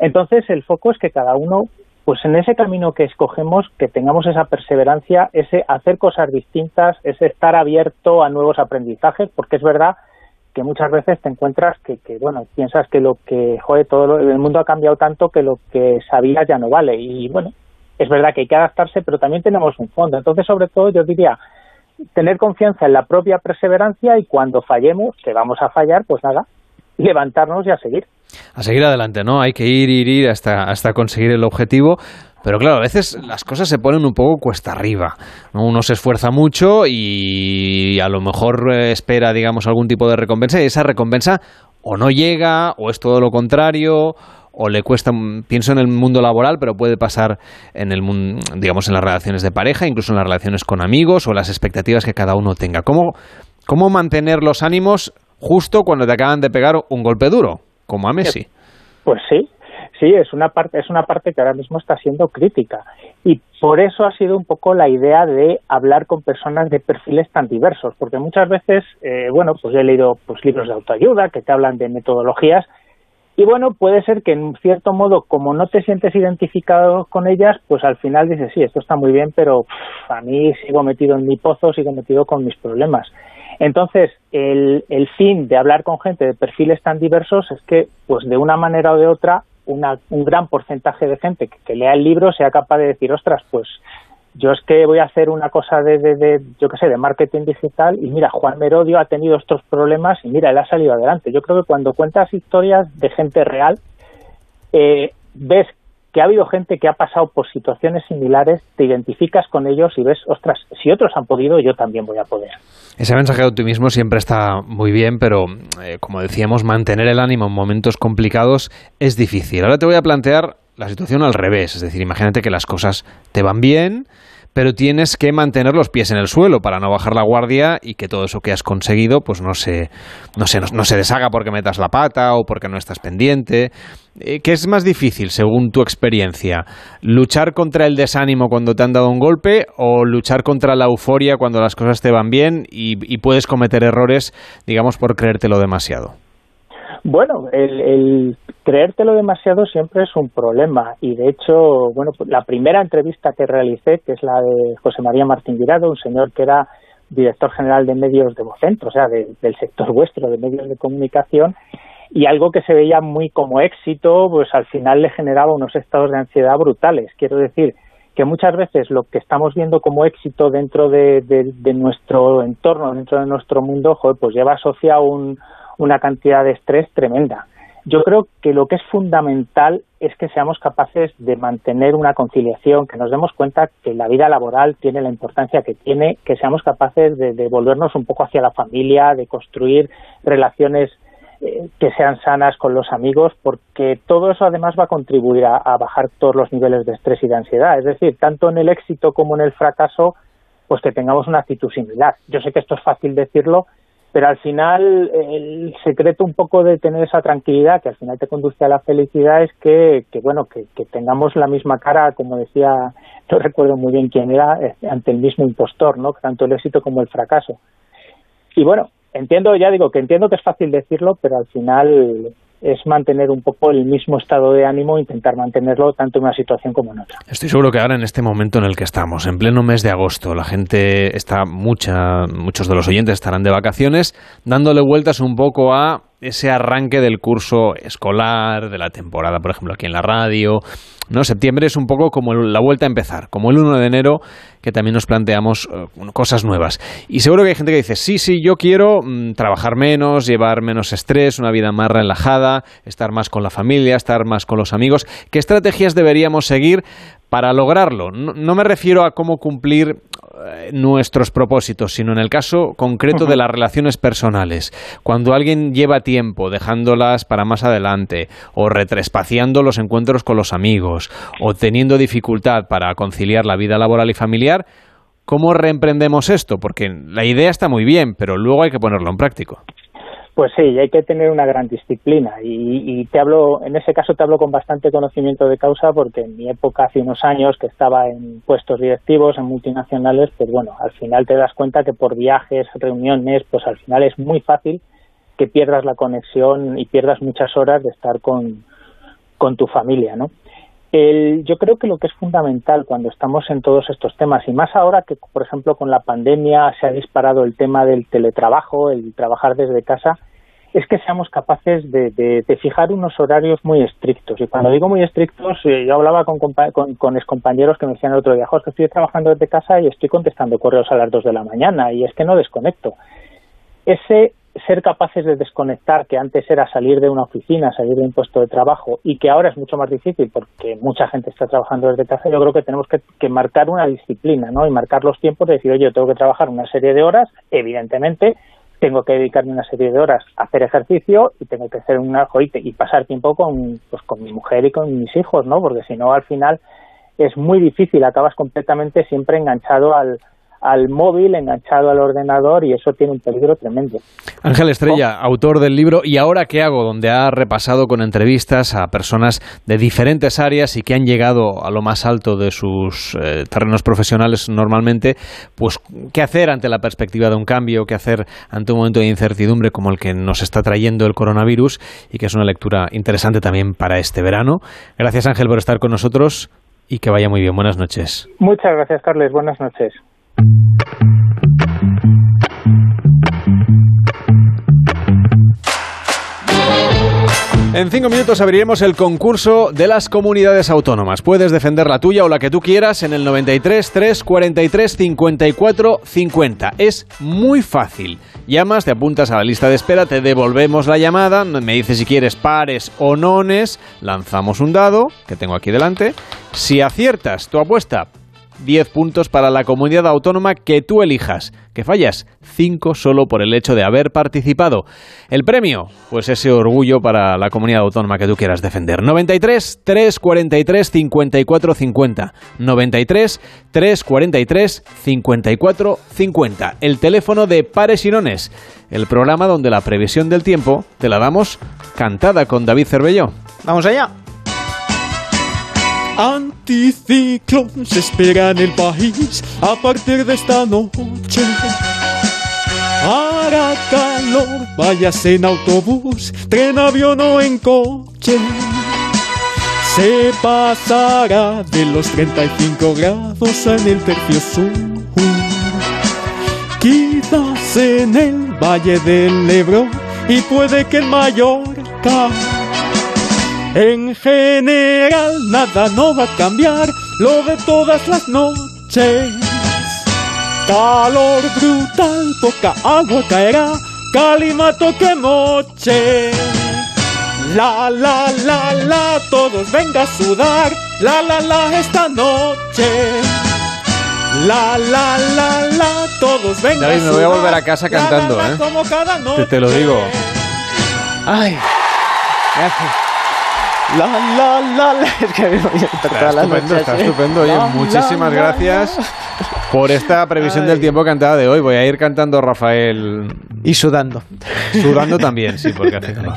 Entonces el foco es que cada uno pues en ese camino que escogemos, que tengamos esa perseverancia, ese hacer cosas distintas, ese estar abierto a nuevos aprendizajes, porque es verdad que muchas veces te encuentras que, que bueno, piensas que lo que, joder, todo lo- el mundo ha cambiado tanto que lo que sabías ya no vale. Y bueno, es verdad que hay que adaptarse, pero también tenemos un fondo. Entonces, sobre todo, yo diría, tener confianza en la propia perseverancia y cuando fallemos, que vamos a fallar, pues nada, levantarnos y a seguir. A seguir adelante, ¿no? Hay que ir, ir, ir hasta, hasta conseguir el objetivo. Pero claro, a veces las cosas se ponen un poco cuesta arriba. Uno se esfuerza mucho y a lo mejor eh, espera, digamos, algún tipo de recompensa y esa recompensa o no llega o es todo lo contrario o le cuesta, pienso en el mundo laboral, pero puede pasar en el mundo, digamos, en las relaciones de pareja, incluso en las relaciones con amigos o las expectativas que cada uno tenga. ¿Cómo, cómo mantener los ánimos justo cuando te acaban de pegar un golpe duro, como a Messi? Pues sí, sí, es una parte, es una parte que ahora mismo está siendo crítica. Y por eso ha sido un poco la idea de hablar con personas de perfiles tan diversos, porque muchas veces, eh, bueno, pues he leído pues, libros de autoayuda que te hablan de metodologías y bueno, puede ser que en cierto modo, como no te sientes identificado con ellas, pues al final dices, sí, esto está muy bien, pero a mí sigo metido en mi pozo, sigo metido con mis problemas. Entonces, el, el fin de hablar con gente de perfiles tan diversos es que, pues de una manera o de otra, una, un gran porcentaje de gente que, lea el libro sea capaz de decir, ostras, pues yo es que voy a hacer una cosa de, de, de yo qué sé, de marketing digital y mira, Juan Merodio ha tenido estos problemas y mira, él ha salido adelante. Yo creo que cuando cuentas historias de gente real, eh, ves ha habido gente que ha pasado por situaciones similares, te identificas con ellos y ves, ostras, si otros han podido, yo también voy a poder. Ese mensaje de optimismo siempre está muy bien, pero eh, como decíamos, mantener el ánimo en momentos complicados es difícil. Ahora te voy a plantear la situación al revés, es decir, imagínate que las cosas te van bien, pero tienes que mantener los pies en el suelo para no bajar la guardia y que todo eso que has conseguido pues no se, no se, no, se deshaga porque metas la pata o porque no estás pendiente. Eh, ¿Qué es más difícil según tu experiencia? ¿Luchar contra el desánimo cuando te han dado un golpe o luchar contra la euforia cuando las cosas te van bien y, y puedes cometer errores, digamos, por creértelo demasiado? Bueno, el, el, creértelo demasiado siempre es un problema y de hecho, bueno, la primera entrevista que realicé, que es la de José María Martín Virado, un señor que era director general de medios de Vocentro, o sea, de, del sector vuestro de medios de comunicación, y algo que se veía muy como éxito, pues al final le generaba unos estados de ansiedad brutales. Quiero decir que muchas veces lo que estamos viendo como éxito dentro de, nuestro entorno, dentro de nuestro mundo, pues lleva asociado un, una cantidad de estrés tremenda yo creo que lo que es fundamental es que seamos capaces de mantener una conciliación, que nos demos cuenta que la vida laboral tiene la importancia que tiene, que seamos capaces de, de volvernos un poco hacia la familia, de construir relaciones eh, que sean sanas con los amigos, porque todo eso además va a contribuir a, a bajar todos los niveles de estrés y de ansiedad. Es decir, tanto en el éxito como en el fracaso, pues que tengamos una actitud similar. Yo sé que esto es fácil decirlo, pero al final el secreto un poco de tener esa tranquilidad que al final te conduce a la felicidad es que, bueno que, que, tengamos la misma cara como decía no recuerdo muy bien quién era eh, ante el mismo impostor no tanto el éxito como el fracaso. Y bueno entiendo ya digo que entiendo que es fácil decirlo pero al final es mantener un poco el mismo estado de ánimo, intentar mantenerlo tanto en una situación como en otra. Estoy seguro que ahora en este momento en el que estamos, en pleno mes de agosto, la gente está mucha, muchos de los oyentes estarán de vacaciones, dándole vueltas un poco a ese arranque del curso escolar, de la temporada, por ejemplo, aquí en la radio. ¿no? Septiembre es un poco como la vuelta a empezar, como el 1 de enero, que también nos planteamos uh, cosas nuevas. Y seguro que hay gente que dice, sí, sí, yo quiero mmm, trabajar menos, llevar menos estrés, una vida más relajada, estar más con la familia, estar más con los amigos. ¿Qué estrategias deberíamos seguir para lograrlo? No, no me refiero a cómo cumplir eh, nuestros propósitos, sino en el caso concreto de las relaciones personales. Cuando alguien lleva tiempo dejándolas para más adelante, o retrespaciando los encuentros con los amigos, o teniendo dificultad para conciliar la vida laboral y familiar, ¿cómo reemprendemos esto? Porque la idea está muy bien, pero luego hay que ponerlo en práctico. Pues sí, hay que tener una gran disciplina y, y, te hablo, en ese caso te hablo con bastante conocimiento de causa porque en mi época hace unos años que estaba en puestos directivos en multinacionales, pues bueno, al final te das cuenta que por viajes, reuniones, pues al final es muy fácil que pierdas la conexión y pierdas muchas horas de estar con, con tu familia, ¿no? El, yo creo que lo que es fundamental cuando estamos en todos estos temas, y más ahora que, por ejemplo, con la pandemia se ha disparado el tema del teletrabajo, el trabajar desde casa, es que seamos capaces de, de, de, fijar unos horarios muy estrictos. Y cuando digo muy estrictos, eh, yo hablaba con, con, con excompañeros que me decían el otro día, que estoy trabajando desde casa y estoy contestando correos a las dos de la mañana y es que no desconecto. Ese ser capaces de desconectar, que antes era salir de una oficina, salir de un puesto de trabajo, y que ahora es mucho más difícil porque mucha gente está trabajando desde casa, yo creo que tenemos que, que marcar una disciplina, ¿no? Y marcar los tiempos de decir, oye, yo tengo que trabajar una serie de horas, evidentemente, tengo que dedicarme una serie de horas a hacer ejercicio y tengo que hacer una joite y pasar tiempo con, pues, con mi mujer y con mis hijos, ¿no? Porque si no, al final es muy difícil, acabas completamente siempre enganchado al, al móvil, enganchado al ordenador y eso tiene un peligro tremendo. Ángel Estrella, autor del libro ¿Y ahora qué hago? donde ha repasado con entrevistas a personas de diferentes áreas y que han llegado a lo más alto de sus eh, terrenos profesionales normalmente, pues qué hacer ante la perspectiva de un cambio, qué hacer ante un momento de incertidumbre como el que nos está trayendo el coronavirus y que es una lectura interesante también para este verano. Gracias Ángel por estar con nosotros y que vaya muy bien. Buenas noches. Muchas gracias, Carles. Buenas noches. En cinco minutos abriremos el concurso de las comunidades autónomas. Puedes defender la tuya o la que tú quieras en el 93 343 54 50. Es muy fácil. Llamas, te apuntas a la lista de espera, te devolvemos la llamada, me dices si quieres pares o nones, lanzamos un dado que tengo aquí delante. Si aciertas tu apuesta, 10 puntos para la comunidad autónoma que tú elijas. Que fallas, 5 solo por el hecho de haber participado. El premio, pues ese orgullo para la comunidad autónoma que tú quieras defender. 93 343 54 50. 93 343 54 50. El teléfono de Pares y Nones. El programa donde la previsión del tiempo te la damos cantada con David Cervelló. Vamos allá. Anticiclón se espera en el país a partir de esta noche. Hará calor, vayas en autobús, tren, avión o en coche. Se pasará de los 35 grados en el tercio sur. Quizás en el Valle del Ebro y puede que en Mallorca. En general nada no va a cambiar, lo de todas las noches. Calor brutal, poca agua caerá, calimato que moche. La la la la, todos venga a sudar, la la la esta noche. La la la la, todos venga David, a me voy a volver a casa la, la, cantando, la, ¿eh? Como cada noche. Te, te lo digo. Ay, gracias. La, la, la, la. (laughs) Es que me voy a Está todas las estupendo, noches, está ¿eh? estupendo. Oye, La, muchísimas la, la, gracias por esta previsión Ay. del tiempo cantada de hoy. Voy a ir cantando Rafael. Y sudando. Sudando también, sí, porque hace calor.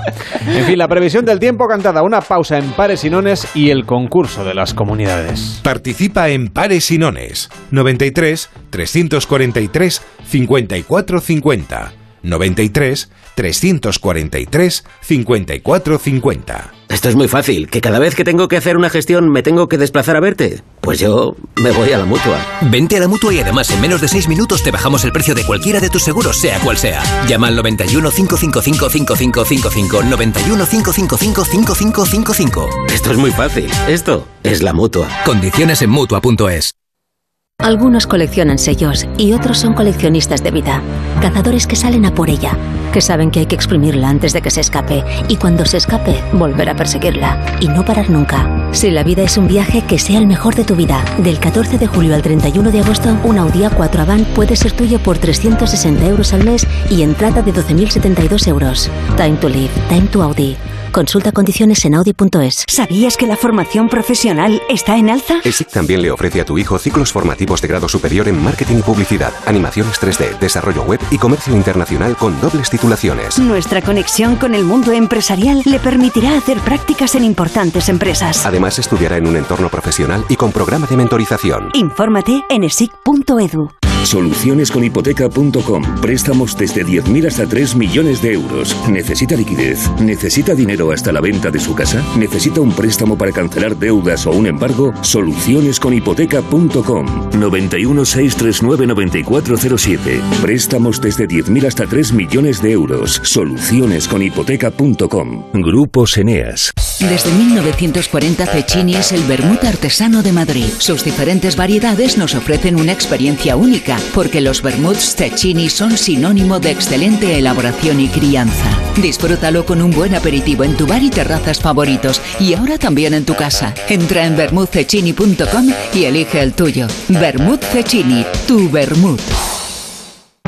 En fin, la previsión del tiempo cantada, una pausa en pares y nones y el concurso de las comunidades. Participa en Pares y Nones. 93 343 54 50. 93 343 54 50. Esto es muy fácil, que cada vez que tengo que hacer una gestión me tengo que desplazar a verte. Pues yo me voy a la mutua. Vente a la mutua y además en menos de 6 minutos te bajamos el precio de cualquiera de tus seguros, sea cual sea. Llama al 91 555 5555. 91 555 5555. Esto es muy fácil. Esto es la mutua. Condiciones en mutua.es. Algunos coleccionan sellos y otros son coleccionistas de vida. Cazadores que salen a por ella, que saben que hay que exprimirla antes de que se escape y cuando se escape, volver a perseguirla y no parar nunca. Si la vida es un viaje, que sea el mejor de tu vida. Del 14 de julio al 31 de agosto, un Audi A4 Avant puede ser tuyo por 360 euros al mes y entrada de 12.072 euros. Time to live, time to Audi. Consulta condiciones en audi.es. ¿Sabías que la formación profesional está en alza? ESIC también le ofrece a tu hijo ciclos formativos de grado superior en marketing y publicidad, animaciones 3D, desarrollo web y comercio internacional con dobles titulaciones. Nuestra conexión con el mundo empresarial le permitirá hacer prácticas en importantes empresas. Además, estudiará en un entorno profesional y con programa de mentorización. Infórmate en esic.edu. Solucionesconhipoteca.com. Préstamos desde 10.000 hasta 3 millones de euros. ¿Necesita liquidez? ¿Necesita dinero hasta la venta de su casa? ¿Necesita un préstamo para cancelar deudas o un embargo? Solucionesconhipoteca.com. 91 639 9407. Préstamos desde 10.000 hasta 3 millones de euros. Solucionesconhipoteca.com. Grupos Eneas. Desde 1940 Cecchini es el vermut artesano de Madrid. Sus diferentes variedades nos ofrecen una experiencia única, porque los vermuts Cecchini son sinónimo de excelente elaboración y crianza. Disfrútalo con un buen aperitivo en tu bar y terrazas favoritos y ahora también en tu casa. Entra en vermutcecchini.com y elige el tuyo. Vermut Cecchini, tu vermut.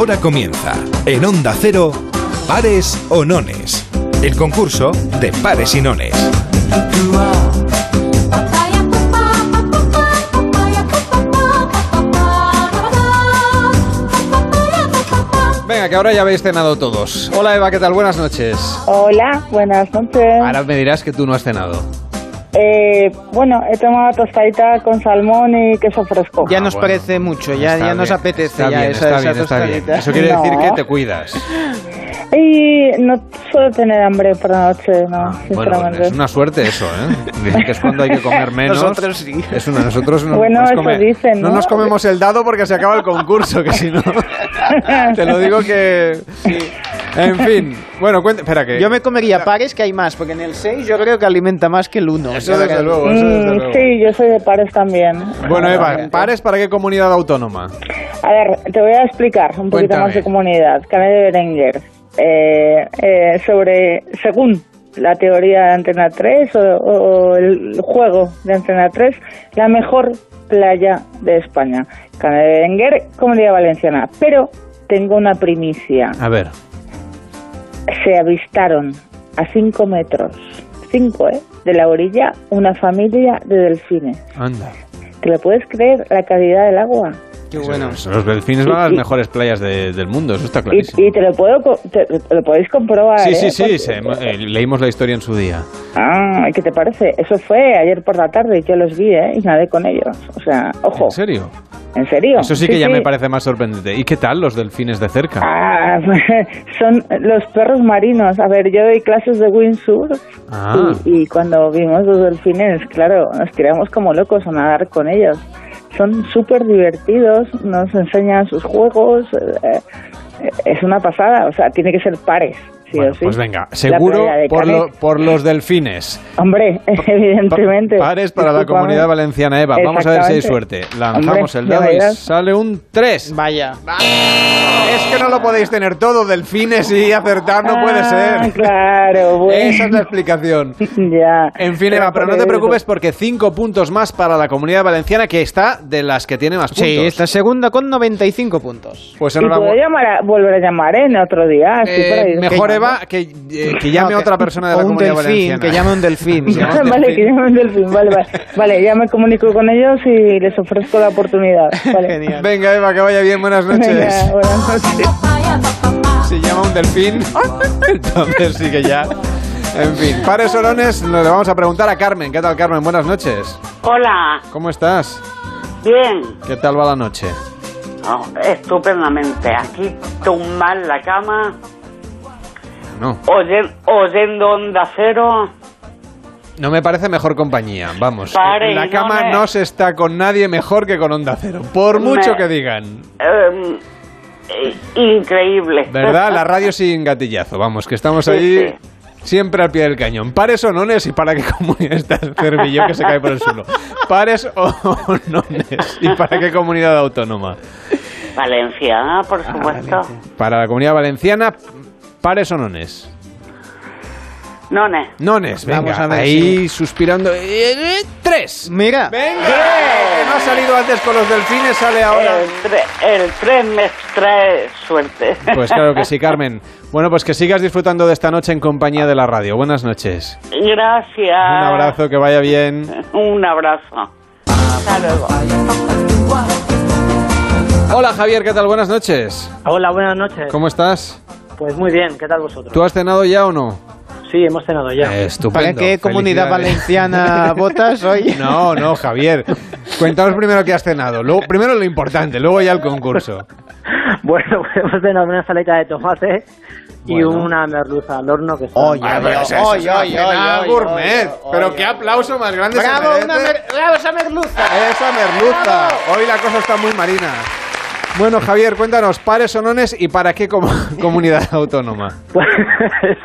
Ahora comienza, en Onda Cero, Pares o Nones. El concurso de pares y nones. Venga, que ahora ya habéis cenado todos. Hola Eva, ¿qué tal? Buenas noches. Hola, buenas noches. Ahora me dirás que tú no has cenado. Eh, bueno, he tomado tostadita con salmón y queso fresco. Ya nos parece mucho, ya, ya nos apetece está ya bien, esa, está esa bien, está bien. Eso quiere decir No. que te cuidas. Y no suelo tener hambre por la noche, no, Bueno, sinceramente. es una suerte eso, ¿eh? Dicen que es cuando hay que comer (laughs) menos. Nosotros sí. Es una, nosotros no, Bueno, nos eso dicen, ¿no? nos comemos el dado porque se acaba el concurso, que si no... (laughs) te lo digo que... En fin. Bueno, cuenta... Espera, que... Yo me comería pares que hay más, porque en el 6 yo creo que alimenta más que el 1. Eso desde luego, eso desde luego. Mm, sí, yo soy de pares también. Bueno, Eva, ¿pares para qué comunidad autónoma? A ver, te voy a explicar un poquito Cuéntame. más de comunidad. Canal de Berenguer. Eh, eh, sobre, según la teoría de Antena 3 o, o el juego de Antena 3, la mejor playa de España. Canal de Berenguer, Comunidad Valenciana. Pero tengo una primicia. A ver. Se avistaron a 5 metros, 5, ¿eh? De la orilla, una familia de delfines. Anda. ¿Te lo puedes creer? La calidad del agua. Qué bueno. Los delfines van a las mejores playas de- del mundo, eso está clarísimo. Y, y te lo puedo co- te- te lo podéis comprobar Sí, ¿eh? sí, sí, eh, leímos la historia en su día. ah ¿qué te parece? eso fue ayer por la tarde yo los vi ¿eh? y nadé con ellos o sea ojo ¿En serio? En serio Eso sí que ya me parece más sorprendente. ¿Y qué tal los delfines de cerca? Ah, (laughs) son los perros marinos. A ver, yo doy clases de windsurf Ah. y, y cuando vimos los delfines, claro, nos tiramos como locos a nadar con ellos. Son súper divertidos, nos enseñan sus juegos. eh, eh, es una pasada, o sea, tiene que ser pares, sí o sí. Pues venga, seguro por, lo- por los delfines. Hombre, (laughs) evidentemente. Pares para la comunidad valenciana, Eva. Vamos a ver si hay suerte. Lanzamos Hombre, el dado y sale un 3. Vaya. Es que no lo podéis tener todo, delfines y acertar no puede Ah, ser. claro, bueno. (laughs) Esa es la explicación. (laughs) ya. En fin, Eva, pero no te preocupes porque 5 puntos más para la comunidad valenciana que está de las que tiene más puntos. Sí, esta segunda con 95 puntos. Pues Y puedo enhorabuena. llamar a- volver a llamar ¿eh? en otro día. Eh, mejor, Eva, que, eh, que llame a otra persona de la o un comunidad delfín, valenciana. que llame a un delfín. Se llama un vale, delfín. que llame un delfín. Vale, vale. Vale, ya me comunico con ellos y les ofrezco la oportunidad. Vale. (laughs) Venga, Eva, que vaya bien. Buenas noches. Venga, buenas noches. Si llama un delfín, (laughs) entonces sí que ya. En fin, pares orones, le vamos a preguntar a Carmen. ¿Qué tal, Carmen? Buenas noches. Hola, ¿Cómo estás? bien, ¿Qué tal va la noche? Oh, estupendamente. Aquí tumbada en la cama, No. oyen- oyendo onda cero. No me parece mejor compañía. Vamos, Pare, en la no cama me- no se está con nadie mejor que con Onda Cero. Por mucho Me- que digan. em, eh, increíble. ¿Verdad? La (laughs) radio sin gatillazo. Vamos, que estamos ahí sí. siempre al pie del cañón. Pares o nones y para qué (laughs) comunidad está el que se cae por el suelo. Pares o (laughs) nones y para qué comunidad autónoma. Valencia, Ah, por supuesto. Para la comunidad valenciana, pares o nones. None. Nones, venga, Vamos a ver ahí suspirando. Eh, eh, tres. Mira. Venga, que no ha salido antes con los delfines, sale ahora. El, tre- el tren me trae suerte. Pues claro que sí, (laughs) Carmen. Bueno, pues que sigas disfrutando de esta noche en compañía de la radio. Buenas noches. Gracias. Un abrazo, que vaya bien. Un abrazo. Hasta luego. Hola Javier, ¿qué tal? Buenas noches. Hola, buenas noches. ¿Cómo estás? Pues muy bien, ¿qué tal vosotros? ¿Tú has cenado ya o no? Sí, hemos cenado ya. Estupendo. ¿Para qué comunidad valenciana (laughs) votas hoy? No, no, Javier. Cuéntanos primero qué has cenado. Luego, primero lo importante, luego ya el concurso. (laughs) Bueno, pues hemos cenado una ensalada de tomate y Bueno. una merluza al horno que está... Oye, oye, oye, gourmet. oye, Pero oye, qué oye. aplauso más grande ¡Bravo, una mer- bravo esa merluza! Esa merluza. Hoy la cosa está muy marina. Bueno, Javier, cuéntanos, pares o nones y para qué (laughs) comunidad autónoma. Pues, (laughs)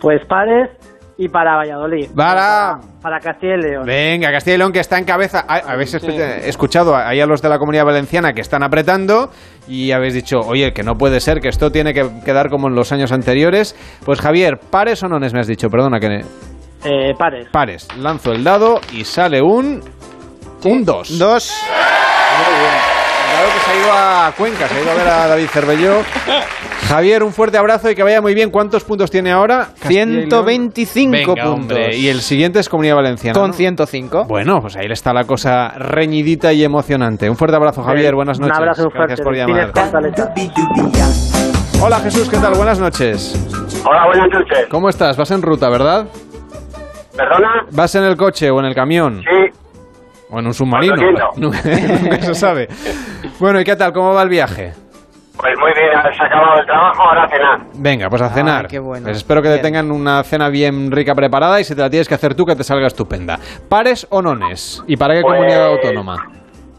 pues pares y para Valladolid. Para. Para Castilla y León. Venga, Castilla y León que está en cabeza. Habéis escuchado ahí a los de la comunidad valenciana que están apretando y habéis dicho, oye, que no puede ser, que esto tiene que quedar como en los años anteriores. Pues Javier, pares o nones me has dicho, perdona que... Eh, pares. Pares. Lanzo el dado y sale un... Un 2. Dos. Que se ha ido a Cuenca, se ha ido a ver a David Cervelló. Javier, un fuerte abrazo y que vaya muy bien. ¿Cuántos puntos tiene ahora? Castilla y León. 125 Venga, puntos. hombre. Y el siguiente es Comunidad Valenciana. Con ¿no? 105. Bueno, pues ahí está la cosa reñidita y emocionante. Un fuerte abrazo, Javier. Buenas Un noches. abrazo muy Gracias fuerte. por llamar. Hola, Jesús, ¿qué tal? Buenas noches. Hola, buenas noches. ¿Cómo estás? Vas en ruta, ¿verdad? ¿Perdona? ¿Vas en el coche o en el camión? Sí. O en un submarino. Nunca (laughs) se sabe. Bueno, ¿y qué tal? ¿Cómo va el viaje? Pues muy bien, se ha acabado el trabajo, ahora a cenar. Venga, pues a Ay, cenar. qué bueno. Pues espero que te tengan una cena bien rica preparada y si te la tienes que hacer tú, que te salga estupenda. ¿Pares o nones? ¿Y para qué Pues- comunidad autónoma?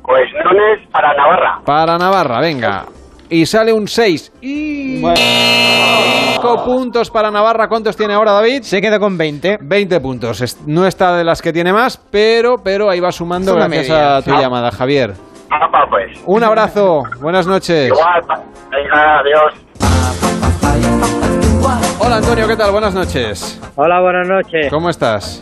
Pues nones para Navarra. Para Navarra, venga. Y sale un 6. Y... 5 puntos para Navarra. ¿Cuántos tiene ahora David? Se queda con 20. 20 puntos. No está de las que tiene más, pero, pero ahí va sumando gracias media. a tu Ah. llamada, Javier. Pues. Un abrazo. Buenas noches. Igual, venga, adiós. Hola Antonio, ¿qué tal? Buenas noches. Hola, buenas noches. ¿Cómo estás?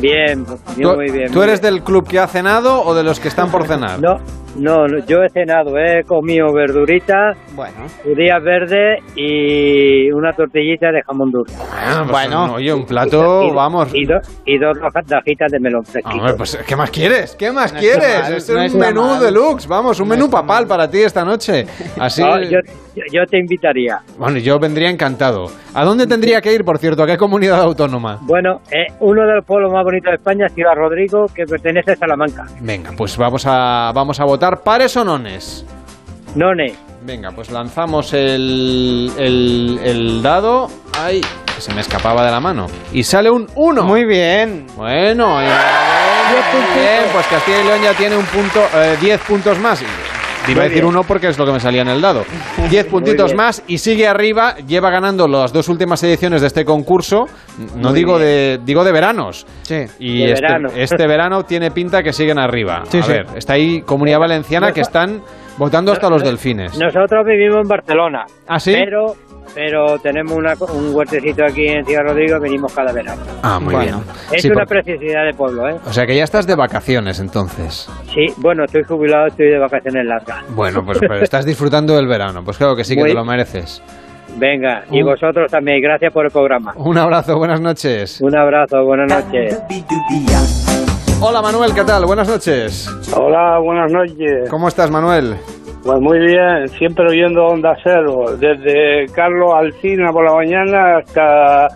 Bien, bien, ¿Tú, muy bien. ¿Tú muy eres bien. del club que ha cenado o de los que están por cenar? No, no, no, yo he cenado, he comido verduritas, bueno. judías verdes y una tortillita de jamón dulce. Ah, pues, Oye, un plato, Y- vamos. Y, do- y dos rojas tajitas de melón fresquito. Hombre, pues, ¿qué más quieres? ¿Qué más No está quieres? mal, es no un menú mal. deluxe, vamos, un menú papal para ti esta noche. Así, No, yo, yo te invitaría. bueno, yo vendría encantado. ¿A dónde tendría que ir, por cierto? ¿A qué comunidad autónoma? Bueno, eh, uno de los pueblos más bonitos de España es Ciudad Rodrigo, que pertenece a Salamanca. Venga, pues vamos a, vamos a votar pares o nones. None. Venga, pues lanzamos el, el, el dado. Ay, que se me escapaba de la mano. Y sale un 1. Muy bien. Bueno, bien, pues Castilla y León ya tiene un punto, 10 puntos más. Iba a decir uno porque es lo que me salía en el dado. (laughs) 10 puntitos más y sigue arriba, lleva ganando las dos últimas ediciones de este concurso. No Muy digo de digo de veranos. Sí. Y De este verano. (laughs) este verano tiene pinta que siguen arriba. Sí, a sí. ver, está ahí Comunidad Valenciana que están votando hasta los delfines. Nosotros vivimos en Barcelona. ¿Ah, sí? Pero, pero tenemos una co- un huertecito aquí en Ciudad Rodrigo, venimos cada verano. Ah, muy Bueno, bien. Es Sí, una preciosidad de pueblo, ¿eh? o sea que ya estás de vacaciones entonces. Sí, bueno, estoy jubilado, estoy de vacaciones largas. Bueno, pues (laughs) pero estás disfrutando del verano. Pues claro que sí que Muy- te lo mereces. Venga, y vosotros también, gracias por el programa. Un abrazo, buenas noches. Un abrazo, buenas noches. Hola Manuel, ¿qué tal? Buenas noches. Hola, buenas noches. ¿Cómo estás, Manuel? Pues muy bien, siempre oyendo Onda Cero, desde Carlos Alcina por la mañana hasta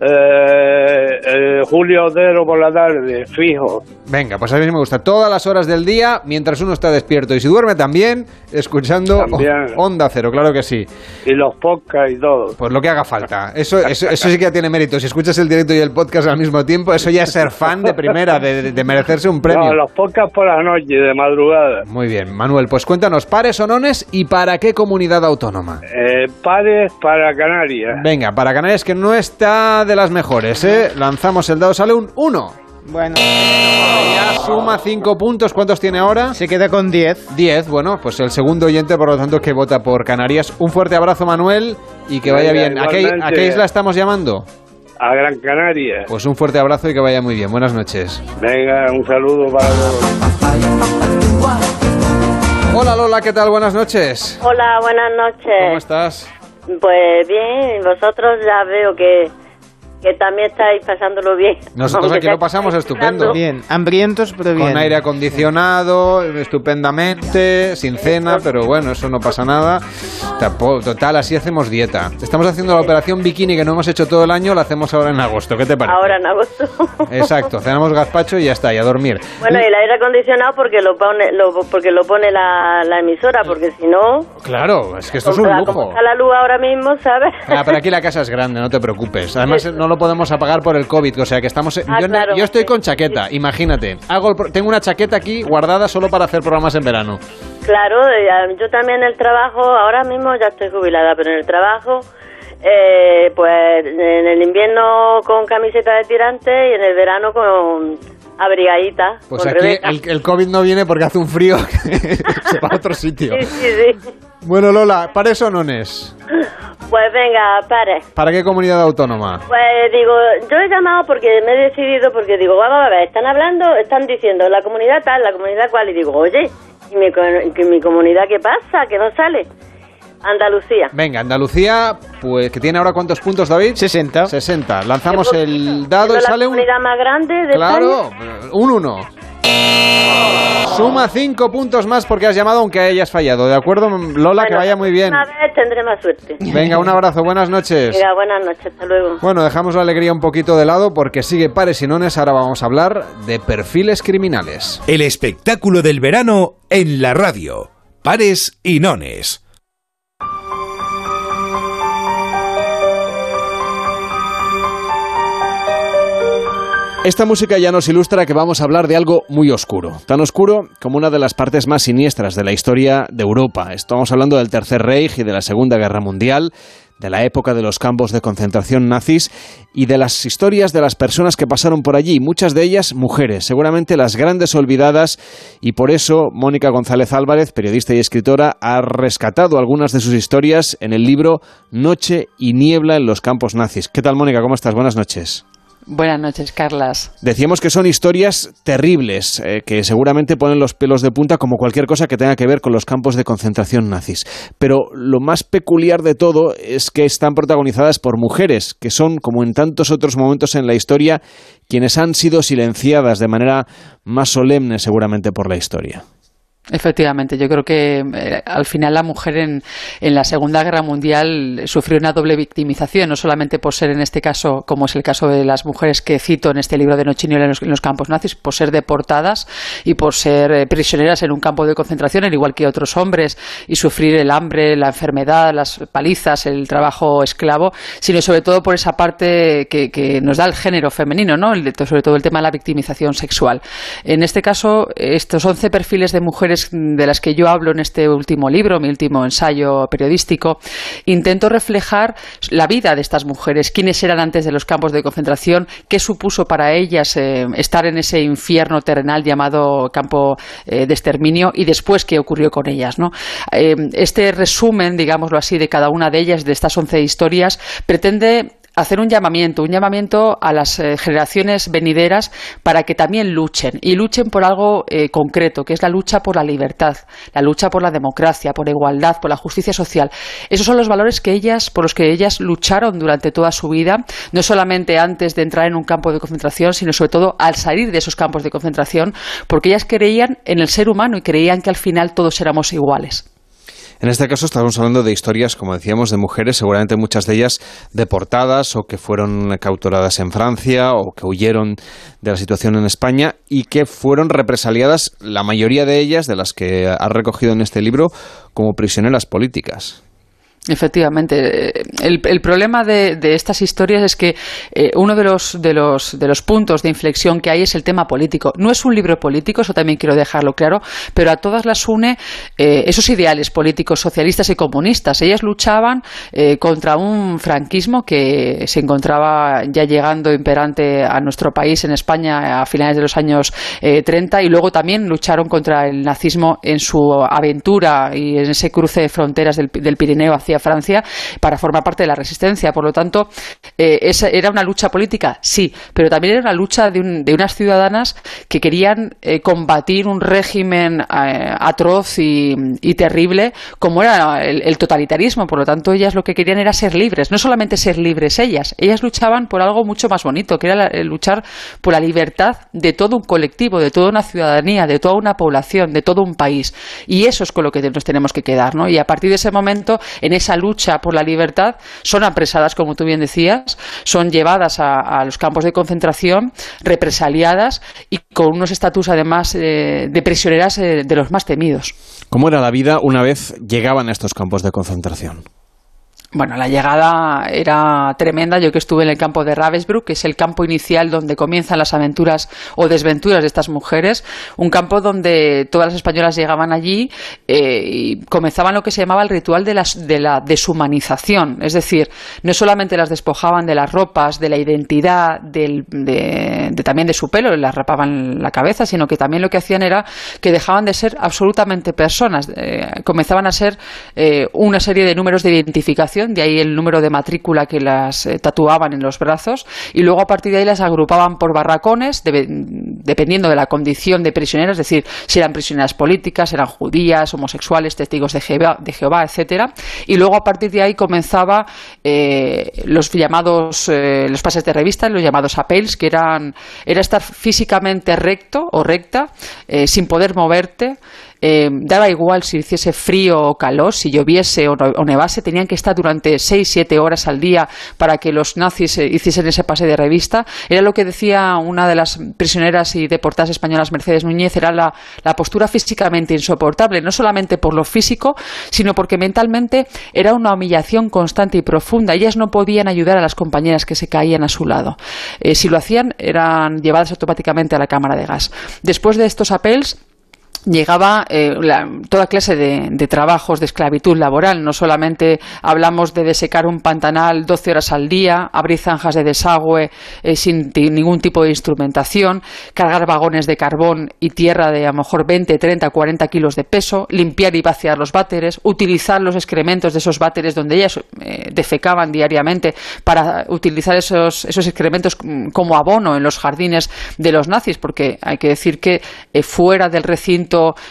eh, eh, Julio Otero por la tarde, fijo. Venga, pues a mí me gusta todas las horas del día mientras uno está despierto y si duerme también, escuchando También. (laughs) Onda Cero, claro que sí. Y los podcasts y todo. Pues lo que haga falta. Eso, eso, eso sí que ya tiene mérito. Si escuchas el directo y el podcast al mismo tiempo, eso ya es ser fan de primera, de, de- de merecerse un premio. No, los podcasts por la noche, de madrugada. Muy bien, Manuel, pues cuéntanos pares o nones y para qué comunidad autónoma. Eh, pares para Canarias. Venga, para Canarias que no está de las mejores, ¿eh? Lanzamos el dado, sale un 1. Bueno. Ya suma 5 puntos. ¿Cuántos tiene ahora? Se queda con 10. 10, bueno, pues el segundo oyente, por lo tanto, que vota por Canarias. Un fuerte abrazo, Manuel, y que vaya bien. ¿A qué, a qué isla estamos llamando? A Gran Canaria. Pues un fuerte abrazo y que vaya muy bien. Buenas noches. Venga, un saludo para todos. Hola Lola, ¿qué tal? Buenas noches. Hola, buenas noches. ¿Cómo estás? Pues bien, vosotros ya veo que, que también estáis pasándolo bien. Nosotros Aunque aquí lo pasamos estupendo. Bien, hambrientos, pero bien. Con aire acondicionado, estupendamente, sin cena, pero bueno, eso no pasa nada. Total, así hacemos dieta. Estamos haciendo la operación bikini que no hemos hecho todo el año, la hacemos ahora en agosto. ¿Qué te parece? Ahora en agosto. Exacto, cenamos gazpacho y ya está, y a dormir. Bueno, y el aire acondicionado porque lo pone, lo, porque lo pone la, la emisora, porque si no, Claro, es que esto es un como lujo. está la luz ahora mismo, ¿sabes? Ah, pero aquí la casa es grande, no te preocupes. Además, (laughs) no lo podemos apagar por el COVID, o sea que estamos... Ah, yo, claro. yo estoy con chaqueta, imagínate. Hago el tengo una chaqueta aquí guardada solo para hacer programas en verano. Claro, eh, yo también el trabajo, ahora mismo ya estoy jubilada, pero en el trabajo, eh, pues en el invierno con camiseta de tirante y en el verano con abrigadita. Pues con aquí el, el COVID no viene porque hace un frío (laughs) que se va a otro sitio. Sí, sí, sí. Bueno, Lola, ¿pares o nones? Pues venga, pare. ¿Para qué comunidad autónoma? Pues digo, yo he llamado porque me he decidido, porque digo, vamos a ver, están hablando, están diciendo la comunidad tal, la comunidad cual, y digo, oye, ¿y mi, mi comunidad qué pasa? Que no sale. Andalucía. Venga, Andalucía, pues que tiene ahora cuántos puntos, David? 60. 60. Lanzamos el dado y ¿Es la sale un... comunidad más grande de Claro, España? un 1. Suma 5 puntos más porque has llamado aunque hayas fallado. ¿De acuerdo, Lola? que vaya muy bien. Una vez tendré más suerte. Venga, un abrazo. Buenas noches. Venga, buenas noches, hasta luego. Bueno, dejamos la alegría un poquito de lado porque sigue pares y nones. Ahora vamos a hablar de perfiles criminales. El espectáculo del verano en la radio. Pares y nones. Esta música ya nos ilustra que vamos a hablar de algo muy oscuro, tan oscuro como una de las partes más siniestras de la historia de Europa. Estamos hablando del Tercer Reich y de la Segunda Guerra Mundial, de la época de los campos de concentración nazis y de las historias de las personas que pasaron por allí, muchas de ellas mujeres, seguramente las grandes olvidadas y por eso Mónica González Álvarez, periodista y escritora, ha rescatado algunas de sus historias en el libro Noche y niebla en los campos nazis. ¿Qué tal Mónica? ¿Cómo estás? Buenas noches. Buenas noches, Carlas. Decíamos que son historias terribles, eh, que seguramente ponen los pelos de punta como cualquier cosa que tenga que ver con los campos de concentración nazis. Pero lo más peculiar de todo es que están protagonizadas por mujeres, que son, como en tantos otros momentos en la historia, quienes han sido silenciadas de manera más solemne seguramente por la historia. Efectivamente, yo creo que eh, al final la mujer en, en la Segunda Guerra Mundial sufrió una doble victimización, no solamente por ser en este caso, como es el caso de las mujeres que cito en este libro de Nochiniola en los, campos nazis, por ser deportadas y por ser eh, prisioneras en un campo de concentración, al igual que otros hombres, y sufrir el hambre, la enfermedad, las palizas, el trabajo esclavo, sino sobre todo por esa parte que, que nos da el género femenino, ¿no? El sobre todo el tema de la victimización sexual. En este caso, estos 11 perfiles de mujeres de las que yo hablo en este último libro, mi último ensayo periodístico, intento reflejar la vida de estas mujeres, quiénes eran antes de los campos de concentración, qué supuso para ellas eh, estar en ese infierno terrenal llamado campo eh, de exterminio y después qué ocurrió con ellas. ¿no? Eh, este resumen, digámoslo así, de cada una de ellas, de estas 11 historias, pretende hacer un llamamiento, un llamamiento a las eh, generaciones venideras para que también luchen y luchen por algo eh, concreto, que es la lucha por la libertad, la lucha por la democracia, por la igualdad, por la justicia social. Esos son los valores que ellas, por los que ellas lucharon durante toda su vida, no solamente antes de entrar en un campo de concentración, sino sobre todo al salir de esos campos de concentración, porque ellas creían en el ser humano y creían que al final todos éramos iguales. En este caso estamos hablando de historias, como decíamos, de mujeres, seguramente muchas de ellas deportadas o que fueron capturadas en Francia o que huyeron de la situación en España y que fueron represaliadas, la mayoría de ellas, de las que ha recogido en este libro, como prisioneras políticas. Efectivamente, eh, el, problema de, estas historias es que eh, uno de los, de, los, de los puntos de inflexión que hay es el tema político. No es un libro político, eso también quiero dejarlo claro, pero a todas las une eh, esos ideales políticos socialistas y comunistas. Ellas luchaban eh, contra un franquismo que se encontraba ya llegando imperante a nuestro país, en España, a finales de los años eh, 30, y luego también lucharon contra el nazismo en su aventura y en ese cruce de fronteras del Pirineo hacia Francia para formar parte de la resistencia. Por lo tanto, eh, esa era una lucha política, sí, pero también era una lucha de, un, de unas ciudadanas que querían eh, combatir un régimen eh, atroz y, terrible como era el, totalitarismo. Por lo tanto, ellas lo que querían era ser libres, no solamente ser libres ellas, ellas luchaban por algo mucho más bonito, que era luchar por la libertad de todo un colectivo, de toda una ciudadanía, de toda una población, de todo un país. Y eso es con lo que nos tenemos que quedar. ¿no? Y a partir de ese momento, en esa lucha por la libertad, son apresadas, como tú bien decías, son llevadas a, a los campos de concentración, represaliadas y con unos estatus además eh, de prisioneras eh, de los más temidos. ¿Cómo era la vida una vez llegaban a estos campos de concentración? Bueno, la llegada era tremenda. Yo que estuve en el campo de Ravensbrück, que es el campo inicial donde comienzan las aventuras o desventuras de estas mujeres, un campo donde todas las españolas llegaban allí eh, y comenzaban lo que se llamaba el ritual de la, de la deshumanización. Es decir, no solamente las despojaban de las ropas, de la identidad, del, de, de, también de su pelo, las rapaban la cabeza, sino que también lo que hacían era que dejaban de ser absolutamente personas. Eh, comenzaban a ser eh, una serie de números de identificación de ahí el número de matrícula que las eh, tatuaban en los brazos, y luego a partir de ahí las agrupaban por barracones, de, dependiendo de la condición de prisioneras, es decir, si eran prisioneras políticas, eran judías, homosexuales, testigos de Jehová, de etcétera, y luego a partir de ahí comenzaba eh, los llamados, eh, los pases de revista, los llamados appels, que eran, era estar físicamente recto o recta, sin poder moverte, eh, daba igual si hiciese frío o calor, si lloviese o, o nevase, tenían que estar durante seis, siete horas al día para que los nazis eh, hiciesen ese pase de revista. Era lo que decía una de las prisioneras y deportadas españolas, Mercedes Núñez, era la, la postura físicamente insoportable, no solamente por lo físico, sino porque mentalmente era una humillación constante y profunda. Ellas no podían ayudar a las compañeras que se caían a su lado. Eh, si lo hacían, eran llevadas automáticamente a la cámara de gas. Después de estos apels, llegaba eh, la, toda clase de, trabajos de esclavitud laboral. No solamente hablamos de desecar un pantanal 12 horas al día, abrir zanjas de desagüe eh, sin ningún tipo de instrumentación, cargar vagones de carbón y tierra de a lo mejor 20, 30, 40 kilos de peso, limpiar y vaciar los váteres, utilizar los excrementos de esos váteres donde ellas eh, defecaban diariamente para utilizar esos, esos excrementos como abono en los jardines de los nazis, porque hay que decir que fuera del recinto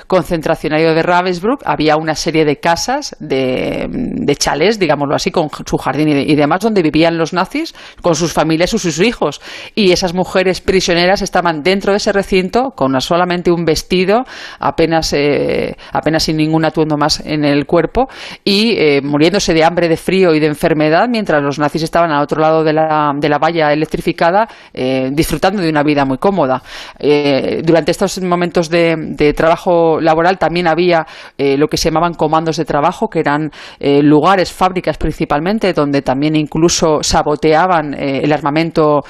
concentracionario de Ravensbrück había una serie de casas, de, de chalés, digámoslo así, con su jardín y, y, demás, donde vivían los nazis con sus familias y sus hijos. Y esas mujeres prisioneras estaban dentro de ese recinto con solamente un vestido, apenas, eh, apenas sin ningún atuendo más en el cuerpo, y eh, muriéndose de hambre, de frío y de enfermedad, mientras los nazis estaban al otro lado de la, de la valla electrificada, eh, disfrutando de una vida muy cómoda. durante estos momentos de, de trabajo laboral también había eh, lo que se llamaban comandos de trabajo, que eran eh, lugares, fábricas principalmente, donde también incluso saboteaban eh, el armamento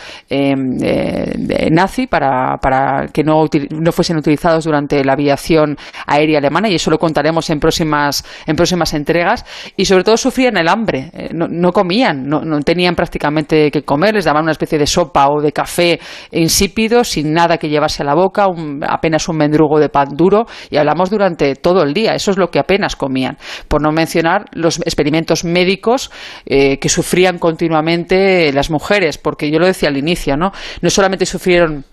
nazi para, para que no, no, fuesen utilizados durante la aviación aérea alemana, y eso lo contaremos en próximas, en próximas entregas. Y sobre todo sufrían el hambre, no, no, comían, no, no tenían prácticamente que comer, les daban una especie de sopa o de café insípido, sin nada que llevarse a la boca, un, apenas un mendrugo de pan duro y hablamos durante todo el día. Eso es lo que apenas comían. Por no mencionar los experimentos médicos eh, que sufrían continuamente las mujeres, porque yo lo decía al inicio, ¿no? No solamente sufrieron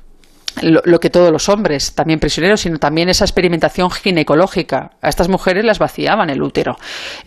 lo, que todos los hombres, también prisioneros, sino también esa experimentación ginecológica. A estas mujeres las vaciaban el útero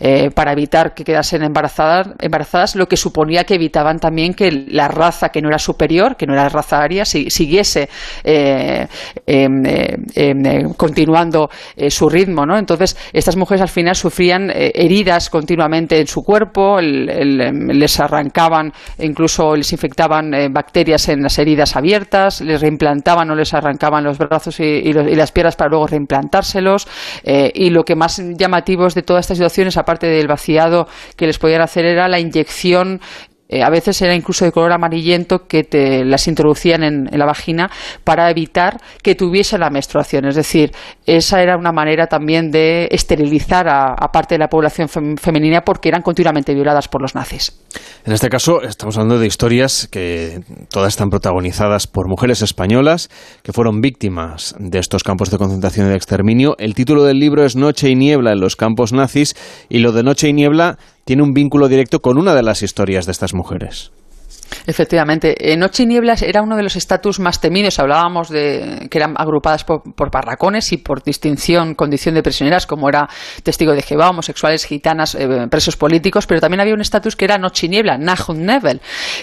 eh, para evitar que quedasen embarazadas, embarazadas, lo que suponía que evitaban también que la raza que no era superior, que no era raza aria, si, siguiese eh, eh, continuando su ritmo. ¿no? Entonces, estas mujeres al final sufrían heridas continuamente en su cuerpo, el, el, les arrancaban, incluso les infectaban bacterias en las heridas abiertas, les reimplantaban no les arrancaban los brazos y, los, y las piernas para luego reimplantárselos. Eh, y lo que más llamativo es de todas estas situaciones, aparte del vaciado que les podían hacer, era la inyección eh, a veces era incluso de color amarillento que te las introducían en, la vagina para evitar que tuviese la menstruación. Es decir, esa era una manera también de esterilizar a, parte de la población fem femenina porque eran continuamente violadas por los nazis. En este caso estamos hablando de historias que todas están protagonizadas por mujeres españolas que fueron víctimas de estos campos de concentración y de exterminio. El título del libro es Noche y niebla en los campos nazis y lo de Noche y niebla tiene un vínculo directo con una de las historias de estas mujeres. Efectivamente, en Noche y Nieblas era uno de los estatus más temidos. Hablábamos de que eran agrupadas por, por barracones y por distinción, condición de prisioneras, como era testigo de Jehová, homosexuales, gitanas, eh, presos políticos, pero también había un estatus que era Noche y Niebla, Nahum Nebel,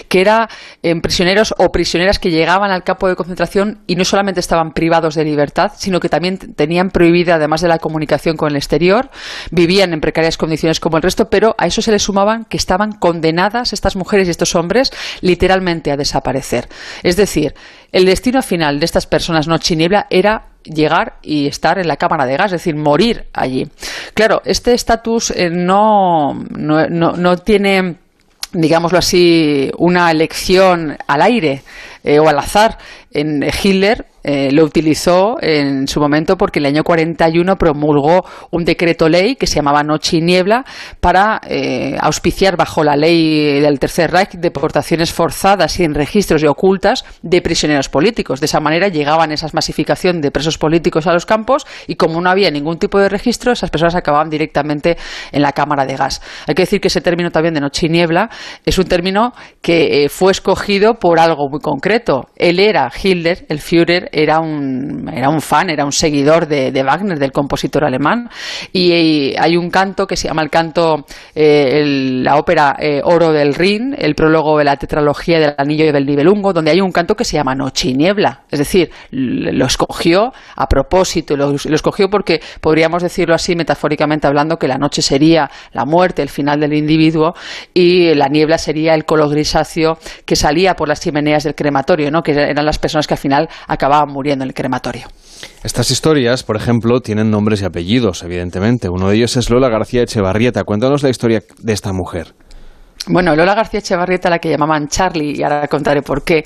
que era eh, prisioneros o prisioneras que llegaban al campo de concentración y no solamente estaban privados de libertad, sino que también tenían prohibida, además de la comunicación con el exterior, vivían en precarias condiciones como el resto, pero a eso se le sumaban que estaban condenadas estas mujeres y estos hombres literalmente a desaparecer. Es decir, el destino final de estas personas noche y niebla era llegar y estar en la cámara de gas, es decir, morir allí. Claro, este estatus eh, no, no, no, tiene digámoslo así, una elección al aire eh, o al azar. En Hitler eh, lo utilizó en su momento porque el año 41 promulgó un decreto ley que se llamaba Noche y Niebla para eh, auspiciar bajo la ley del Tercer Reich deportaciones forzadas en registros y ocultas de prisioneros políticos. De esa manera llegaban esas masificación de presos políticos a los campos y como no había ningún tipo de registro, esas personas acababan directamente en la cámara de gas. Hay que decir que ese término también de Noche y Niebla es un término que eh, fue escogido por algo muy concreto. Él era Hitler, el Führer, era un, era un fan, era un seguidor de, Wagner, del compositor alemán, y, hay un canto que se llama el canto, eh, la ópera eh, Oro del Rin, el prólogo de la tetralogía del Anillo y del Nibelungo, donde hay un canto que se llama Noche y Niebla, es decir, lo escogió a propósito, lo, lo escogió porque podríamos decirlo así metafóricamente hablando que la noche sería la muerte, el final del individuo, y la niebla sería el color grisáceo que salía por las chimeneas del crematorio, ¿no? que eran las personas que al final acababan muriendo en el crematorio. Estas historias, por ejemplo, tienen nombres y apellidos, evidentemente. Uno de ellos es Lola García Echevarrieta. Cuéntanos la historia de esta mujer. Bueno, Lola García Echevarrieta, la que llamaban Charlie, y ahora contaré por qué,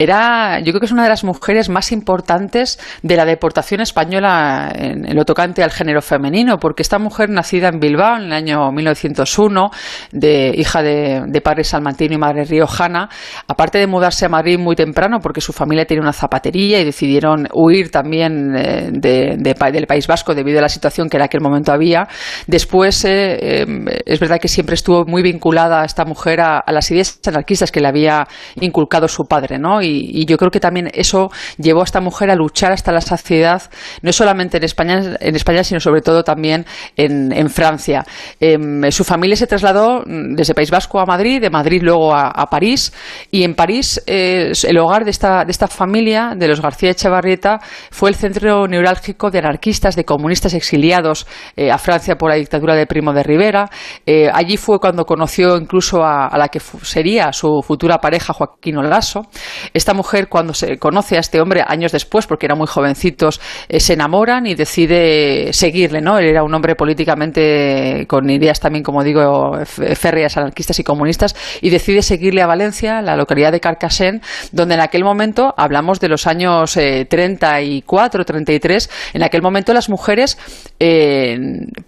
era, yo creo que es una de las mujeres más importantes de la deportación española en, lo tocante al género femenino, porque esta mujer, nacida en Bilbao en el año 1901, de, hija de, padre salmantino y madre riojana, aparte de mudarse a Madrid muy temprano, porque su familia tenía una zapatería y decidieron huir también eh, del País Vasco debido a la situación que en aquel momento había, después eh, eh, es verdad que siempre estuvo muy vinculada esta mujer a, las ideas anarquistas que le había inculcado su padre, ¿no? Y, yo creo que también eso llevó a esta mujer a luchar hasta la saciedad, no solamente en España, en España sino sobre todo también en, Francia. Em, su familia se trasladó desde País Vasco a Madrid, de Madrid luego a, París, y en París el hogar de esta, de esta familia, de los García Echevarrieta, fue el centro neurálgico de anarquistas, de comunistas exiliados eh, a Francia por la dictadura de Primo de Rivera. Eh, allí fue cuando conoció incluso a, la que sería su futura pareja, Joaquín Olaso. Esta mujer, cuando se conoce a este hombre años después, porque eran muy jovencitos, eh, se enamoran y decide seguirle, ¿no? Él era un hombre políticamente con ideas también, como digo, férreas, anarquistas y comunistas, y decide seguirle a Valencia, la localidad de Carcassén, donde en aquel momento, hablamos de los años 34, eh, 33, en aquel momento las mujeres eh,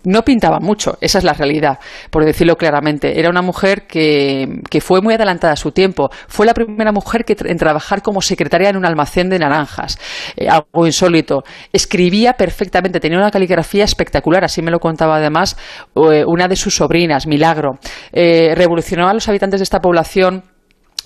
no pintaban mucho, esa es la realidad, por decirlo claramente. Era una mujer que, fue muy adelantada a su tiempo. Fue la primera mujer que en trabajar como secretaria en un almacén de naranjas. Eh, algo insólito. Escribía perfectamente, tenía una caligrafía espectacular, así me lo contaba además eh, una de sus sobrinas, Milagro. Eh, revolucionó a los habitantes de esta población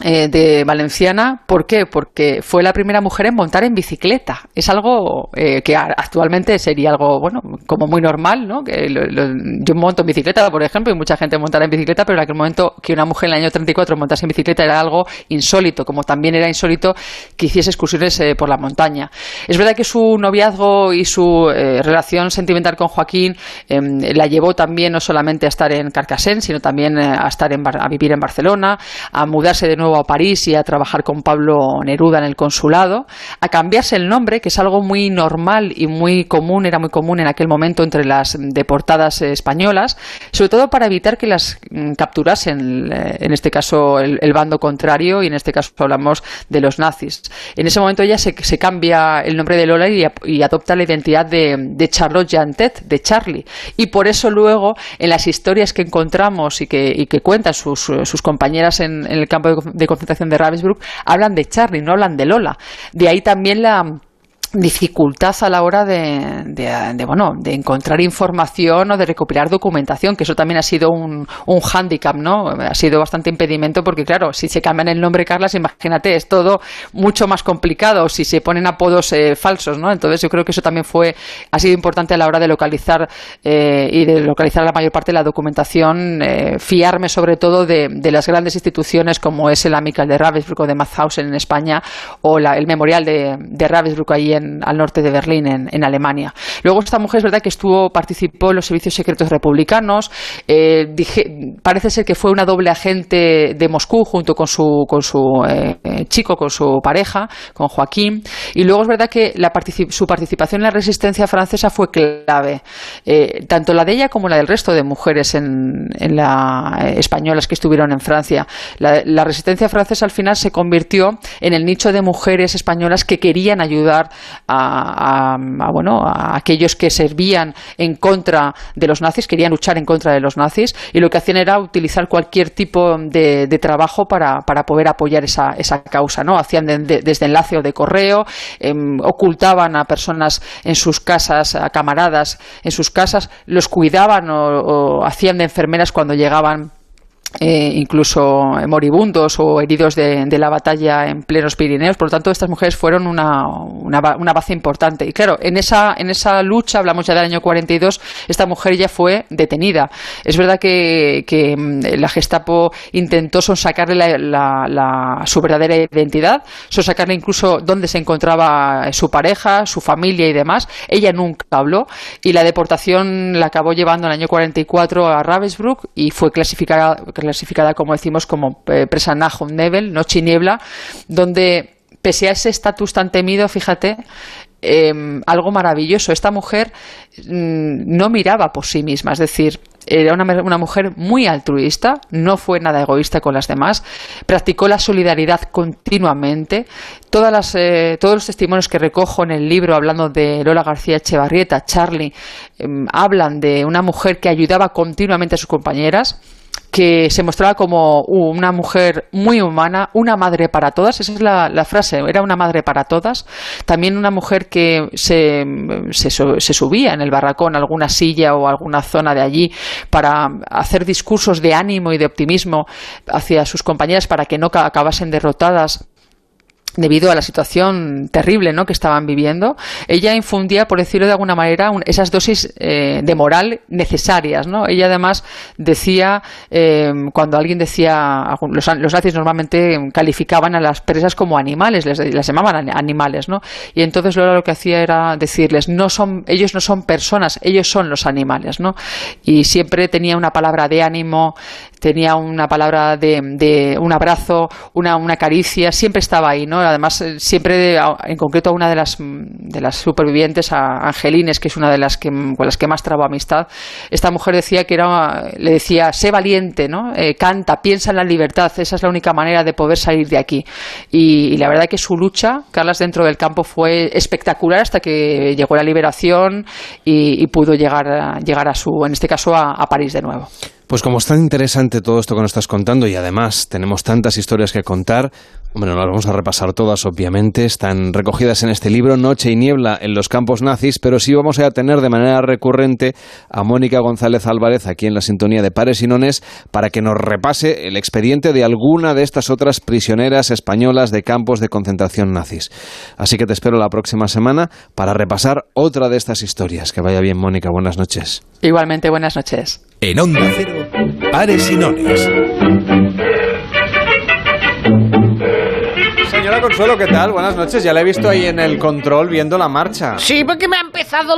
eh, de Valenciana. ¿Por qué? Porque fue la primera mujer en montar en bicicleta. Es algo eh, que actualmente sería algo, bueno, como muy normal, ¿no? Que yo monto en bicicleta, por ejemplo, y mucha gente montará en bicicleta, pero en aquel momento que una mujer en el año 34 montase en bicicleta era algo insólito, como también era insólito que hiciese excursiones eh, por la montaña. Es verdad que su noviazgo y su relación sentimental con Joaquín em, la llevó también no solamente a estar en Carcassén, sino también a estar en, a vivir en Barcelona, a mudarse de nuevo a París y a trabajar con Pablo Neruda en el consulado, a cambiarse el nombre, que es algo muy normal y muy común, era muy común en aquel momento entre las deportadas españolas, sobre todo para evitar que las mm, capturasen, eh, en este caso el, bando contrario y en este caso hablamos de los nazis. En ese momento ella se, cambia el nombre de Lola y, adopta la identidad de, Charlotte Jantet, de Charlie. Y por eso luego en las historias que encontramos y que, cuentan sus, compañeras en, en el campo de concentración de Ravensbrück hablan de Charlie, no hablan de Lola. De ahí también la dificultad a la hora de, de, bueno de encontrar información o de recopilar documentación que eso también ha sido un, un hándicap no ha sido bastante impedimento porque claro si se cambian el nombre Carlas imagínate es todo mucho más complicado si se ponen apodos eh, falsos no entonces yo creo que eso también fue ha sido importante a la hora de localizar eh, y de localizar la mayor parte de la documentación eh, fiarme sobre todo de, de, las grandes instituciones como es el Amical de Ravensbrück o de Mauthausen en España o la, el memorial de, de Ravensbrück ahí al norte de Berlín, en, Alemania. Luego esta mujer es verdad que estuvo, participó en los servicios secretos republicanos, eh, parece ser que fue una doble agente de Moscú junto con su, con su eh, chico, con su pareja, con Joaquín, y luego es verdad que la su participación en la resistencia francesa fue clave, eh, tanto la de ella como la del resto de mujeres en, la, españolas que estuvieron en Francia. La resistencia francesa al final se convirtió en el nicho de mujeres españolas que querían ayudar a, bueno, a aquellos que servían en contra de los nazis, querían luchar en contra de los nazis y lo que hacían era utilizar cualquier tipo de, trabajo para, para, poder apoyar esa, esa causa. ¿no? Hacían desde enlace o de correo, em, ocultaban a personas en sus casas, a camaradas en sus casas, los cuidaban o hacían de enfermeras cuando llegaban eh, incluso moribundos o heridos de, la batalla en plenos Pirineos. Por lo tanto, estas mujeres fueron una, una, base importante. Y claro, en esa, en esa lucha, hablamos ya del año 42, esta mujer ya fue detenida. Es verdad que, mm, la Gestapo intentó sonsacarle la, su verdadera identidad, sonsacarle incluso dónde se encontraba su pareja, su familia y demás. Ella nunca habló y la deportación la acabó llevando en el año 44 a Ravensbrück y fue clasificada clasificada, como decimos, como eh, presa Nahum Nebel, noche y niebla, donde pese a ese estatus tan temido, fíjate, em, algo maravilloso. Esta mujer mm, no miraba por sí misma, es decir, era una, una, mujer muy altruista, no fue nada egoísta con las demás, practicó la solidaridad continuamente. Todas las, eh, todos los testimonios que recojo en el libro hablando de Lola García Echevarrieta, Charlie, em, hablan de una mujer que ayudaba continuamente a sus compañeras que se mostraba como una mujer muy humana, una madre para todas, esa es la, frase, era una madre para todas, también una mujer que se, se, subía en el barracón, alguna silla o alguna zona de allí para hacer discursos de ánimo y de optimismo hacia sus compañeras para que no acabasen derrotadas debido a la situación terrible ¿no? que estaban viviendo, ella infundía, por decirlo de alguna manera, esas dosis eh, de moral necesarias. ¿no? Ella además decía, eh, cuando alguien decía, los, los, nazis normalmente calificaban a las presas como animales, les, las llamaban animales, ¿no? y entonces Lola lo que hacía era decirles, no son, ellos no son personas, ellos son los animales, ¿no? y siempre tenía una palabra de ánimo, tenía una palabra de, de un abrazo, una, una caricia, siempre estaba ahí, ¿no? Además, eh, siempre, en concreto, a una de las, de las supervivientes, a Angelines, que es una de las que, con las que más trabo amistad, esta mujer decía que era, le decía, sé valiente, ¿no? Eh, canta, piensa en la libertad, esa es la única manera de poder salir de aquí. Y, la verdad que su lucha, Carlas, dentro del campo fue espectacular hasta que llegó la liberación y, pudo llegar, llegar a su, en este caso, a París de nuevo. Pues como es tan interesante todo esto que nos estás contando y además tenemos tantas historias que contar, bueno, no las vamos a repasar todas, obviamente, están recogidas en este libro Noche y Niebla en los campos nazis, pero sí vamos a tener de manera recurrente a Mónica González Álvarez aquí en la sintonía de Pares y Nones para que nos repase el expediente de alguna de estas otras prisioneras españolas de campos de concentración nazis. Así que te espero la próxima semana para repasar otra de estas historias. Que vaya bien, Mónica, buenas noches. Igualmente, buenas noches. En Onda Cero, Pares y Nones. Señora Consuelo, ¿qué tal? Buenas noches. Ya la he visto ahí en el control viendo la marcha. Sí, porque me han empezado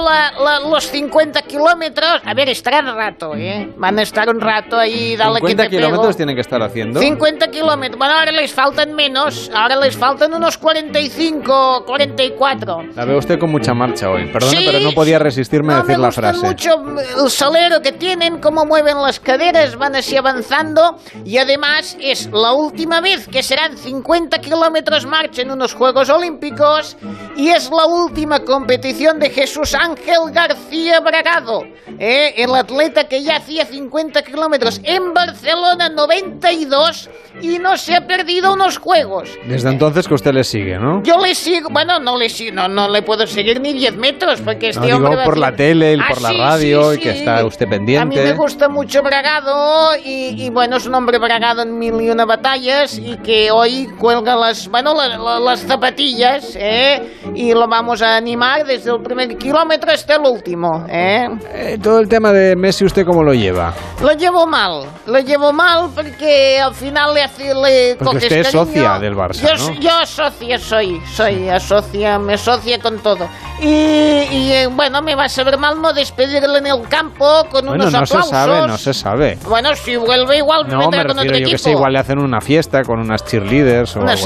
los 50 kilómetros. A ver, estarán rato, ¿eh? Van a estar un rato ahí, dale que te kilómetros tienen que estar haciendo? 50 kilómetros. Bueno, ahora les faltan menos. Ahora les faltan unos 45, 44. La veo usted con mucha marcha hoy. Perdone, pero no podía resistirme a decir la frase. mucho el salero que tienen, cómo mueven las caderas, van así avanzando. Y además es la última vez que serán 50 kilómetros marchen unos Juegos Olímpicos y es la última competición de Jesús Ángel García Bragado, ¿eh? el atleta que ya hacía 50 kilómetros en Barcelona 92 y no se ha perdido unos Juegos. Desde entonces que usted le sigue, ¿no? Yo le sigo, bueno, no le sigo, no, no le puedo seguir ni 10 metros porque No, este digo hombre va por la tele y Ah, por la sí, radio sí, y que sí. está usted A mí me pendiente. gusta mucho Bragado y, y, bueno, es un hombre bragado en mil y una batallas y que hoy cuelga las, bueno, la- la- las zapatillas, ¿eh? Y lo vamos a animar desde el primer kilómetro hasta el último, ¿eh? Eh, todo el tema de Messi, ¿usted cómo lo lleva? Lo llevo mal, lo llevo mal porque al final le hace, le Porque usted es cariño. socia del Barça, yo, ¿no? Yo socia soy, soy asocia, me asocia con todo. Y, y, bueno, me va a saber mal no despedirle en el campo con Bueno, unos no se aplausos. sabe, no se sabe. Bueno, si vuelve igual No, me con refiero otro yo equipo. que sé, igual le hacen una fiesta con unas cheerleaders o un así.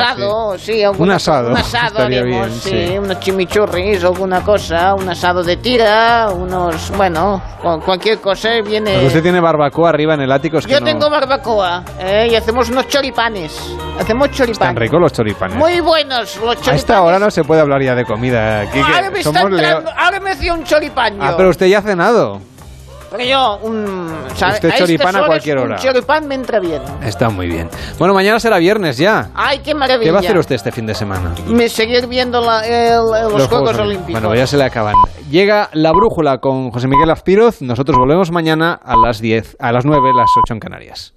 Sí, alguna Un asado, un asado haremos, bien, sí, sí. unos chimichurris, alguna cosa, un asado de tira, unos, bueno, cualquier cosa viene. Porque usted tiene barbacoa arriba en el ático, es que Yo no- tengo barbacoa, ¿eh? y hacemos unos choripanes, hacemos Están choripanes. ricos los choripanes. Muy buenos los choripanes. A esta hora no se puede hablar ya de comida. Aquí, que ahora me está somos entrando, ahora me hacía un choripán. Ah, pero usted ya ha cenado. Pero yo, un... ¿sabe? Usted a estas choripán a horas, cualquier hora. Un choripán me entra bien. Está muy bien. Bueno, mañana será viernes ya. Ay, qué maravilla. ¿Qué va a hacer usted este fin de semana? Me seguir viendo la- el- los, Juegos Olímpicos. Bueno, ya se le acaban. Llega la brújula con José Miguel Azpiroz. Nosotros volvemos mañana a las 10, a las 9, las 8 en Canarias.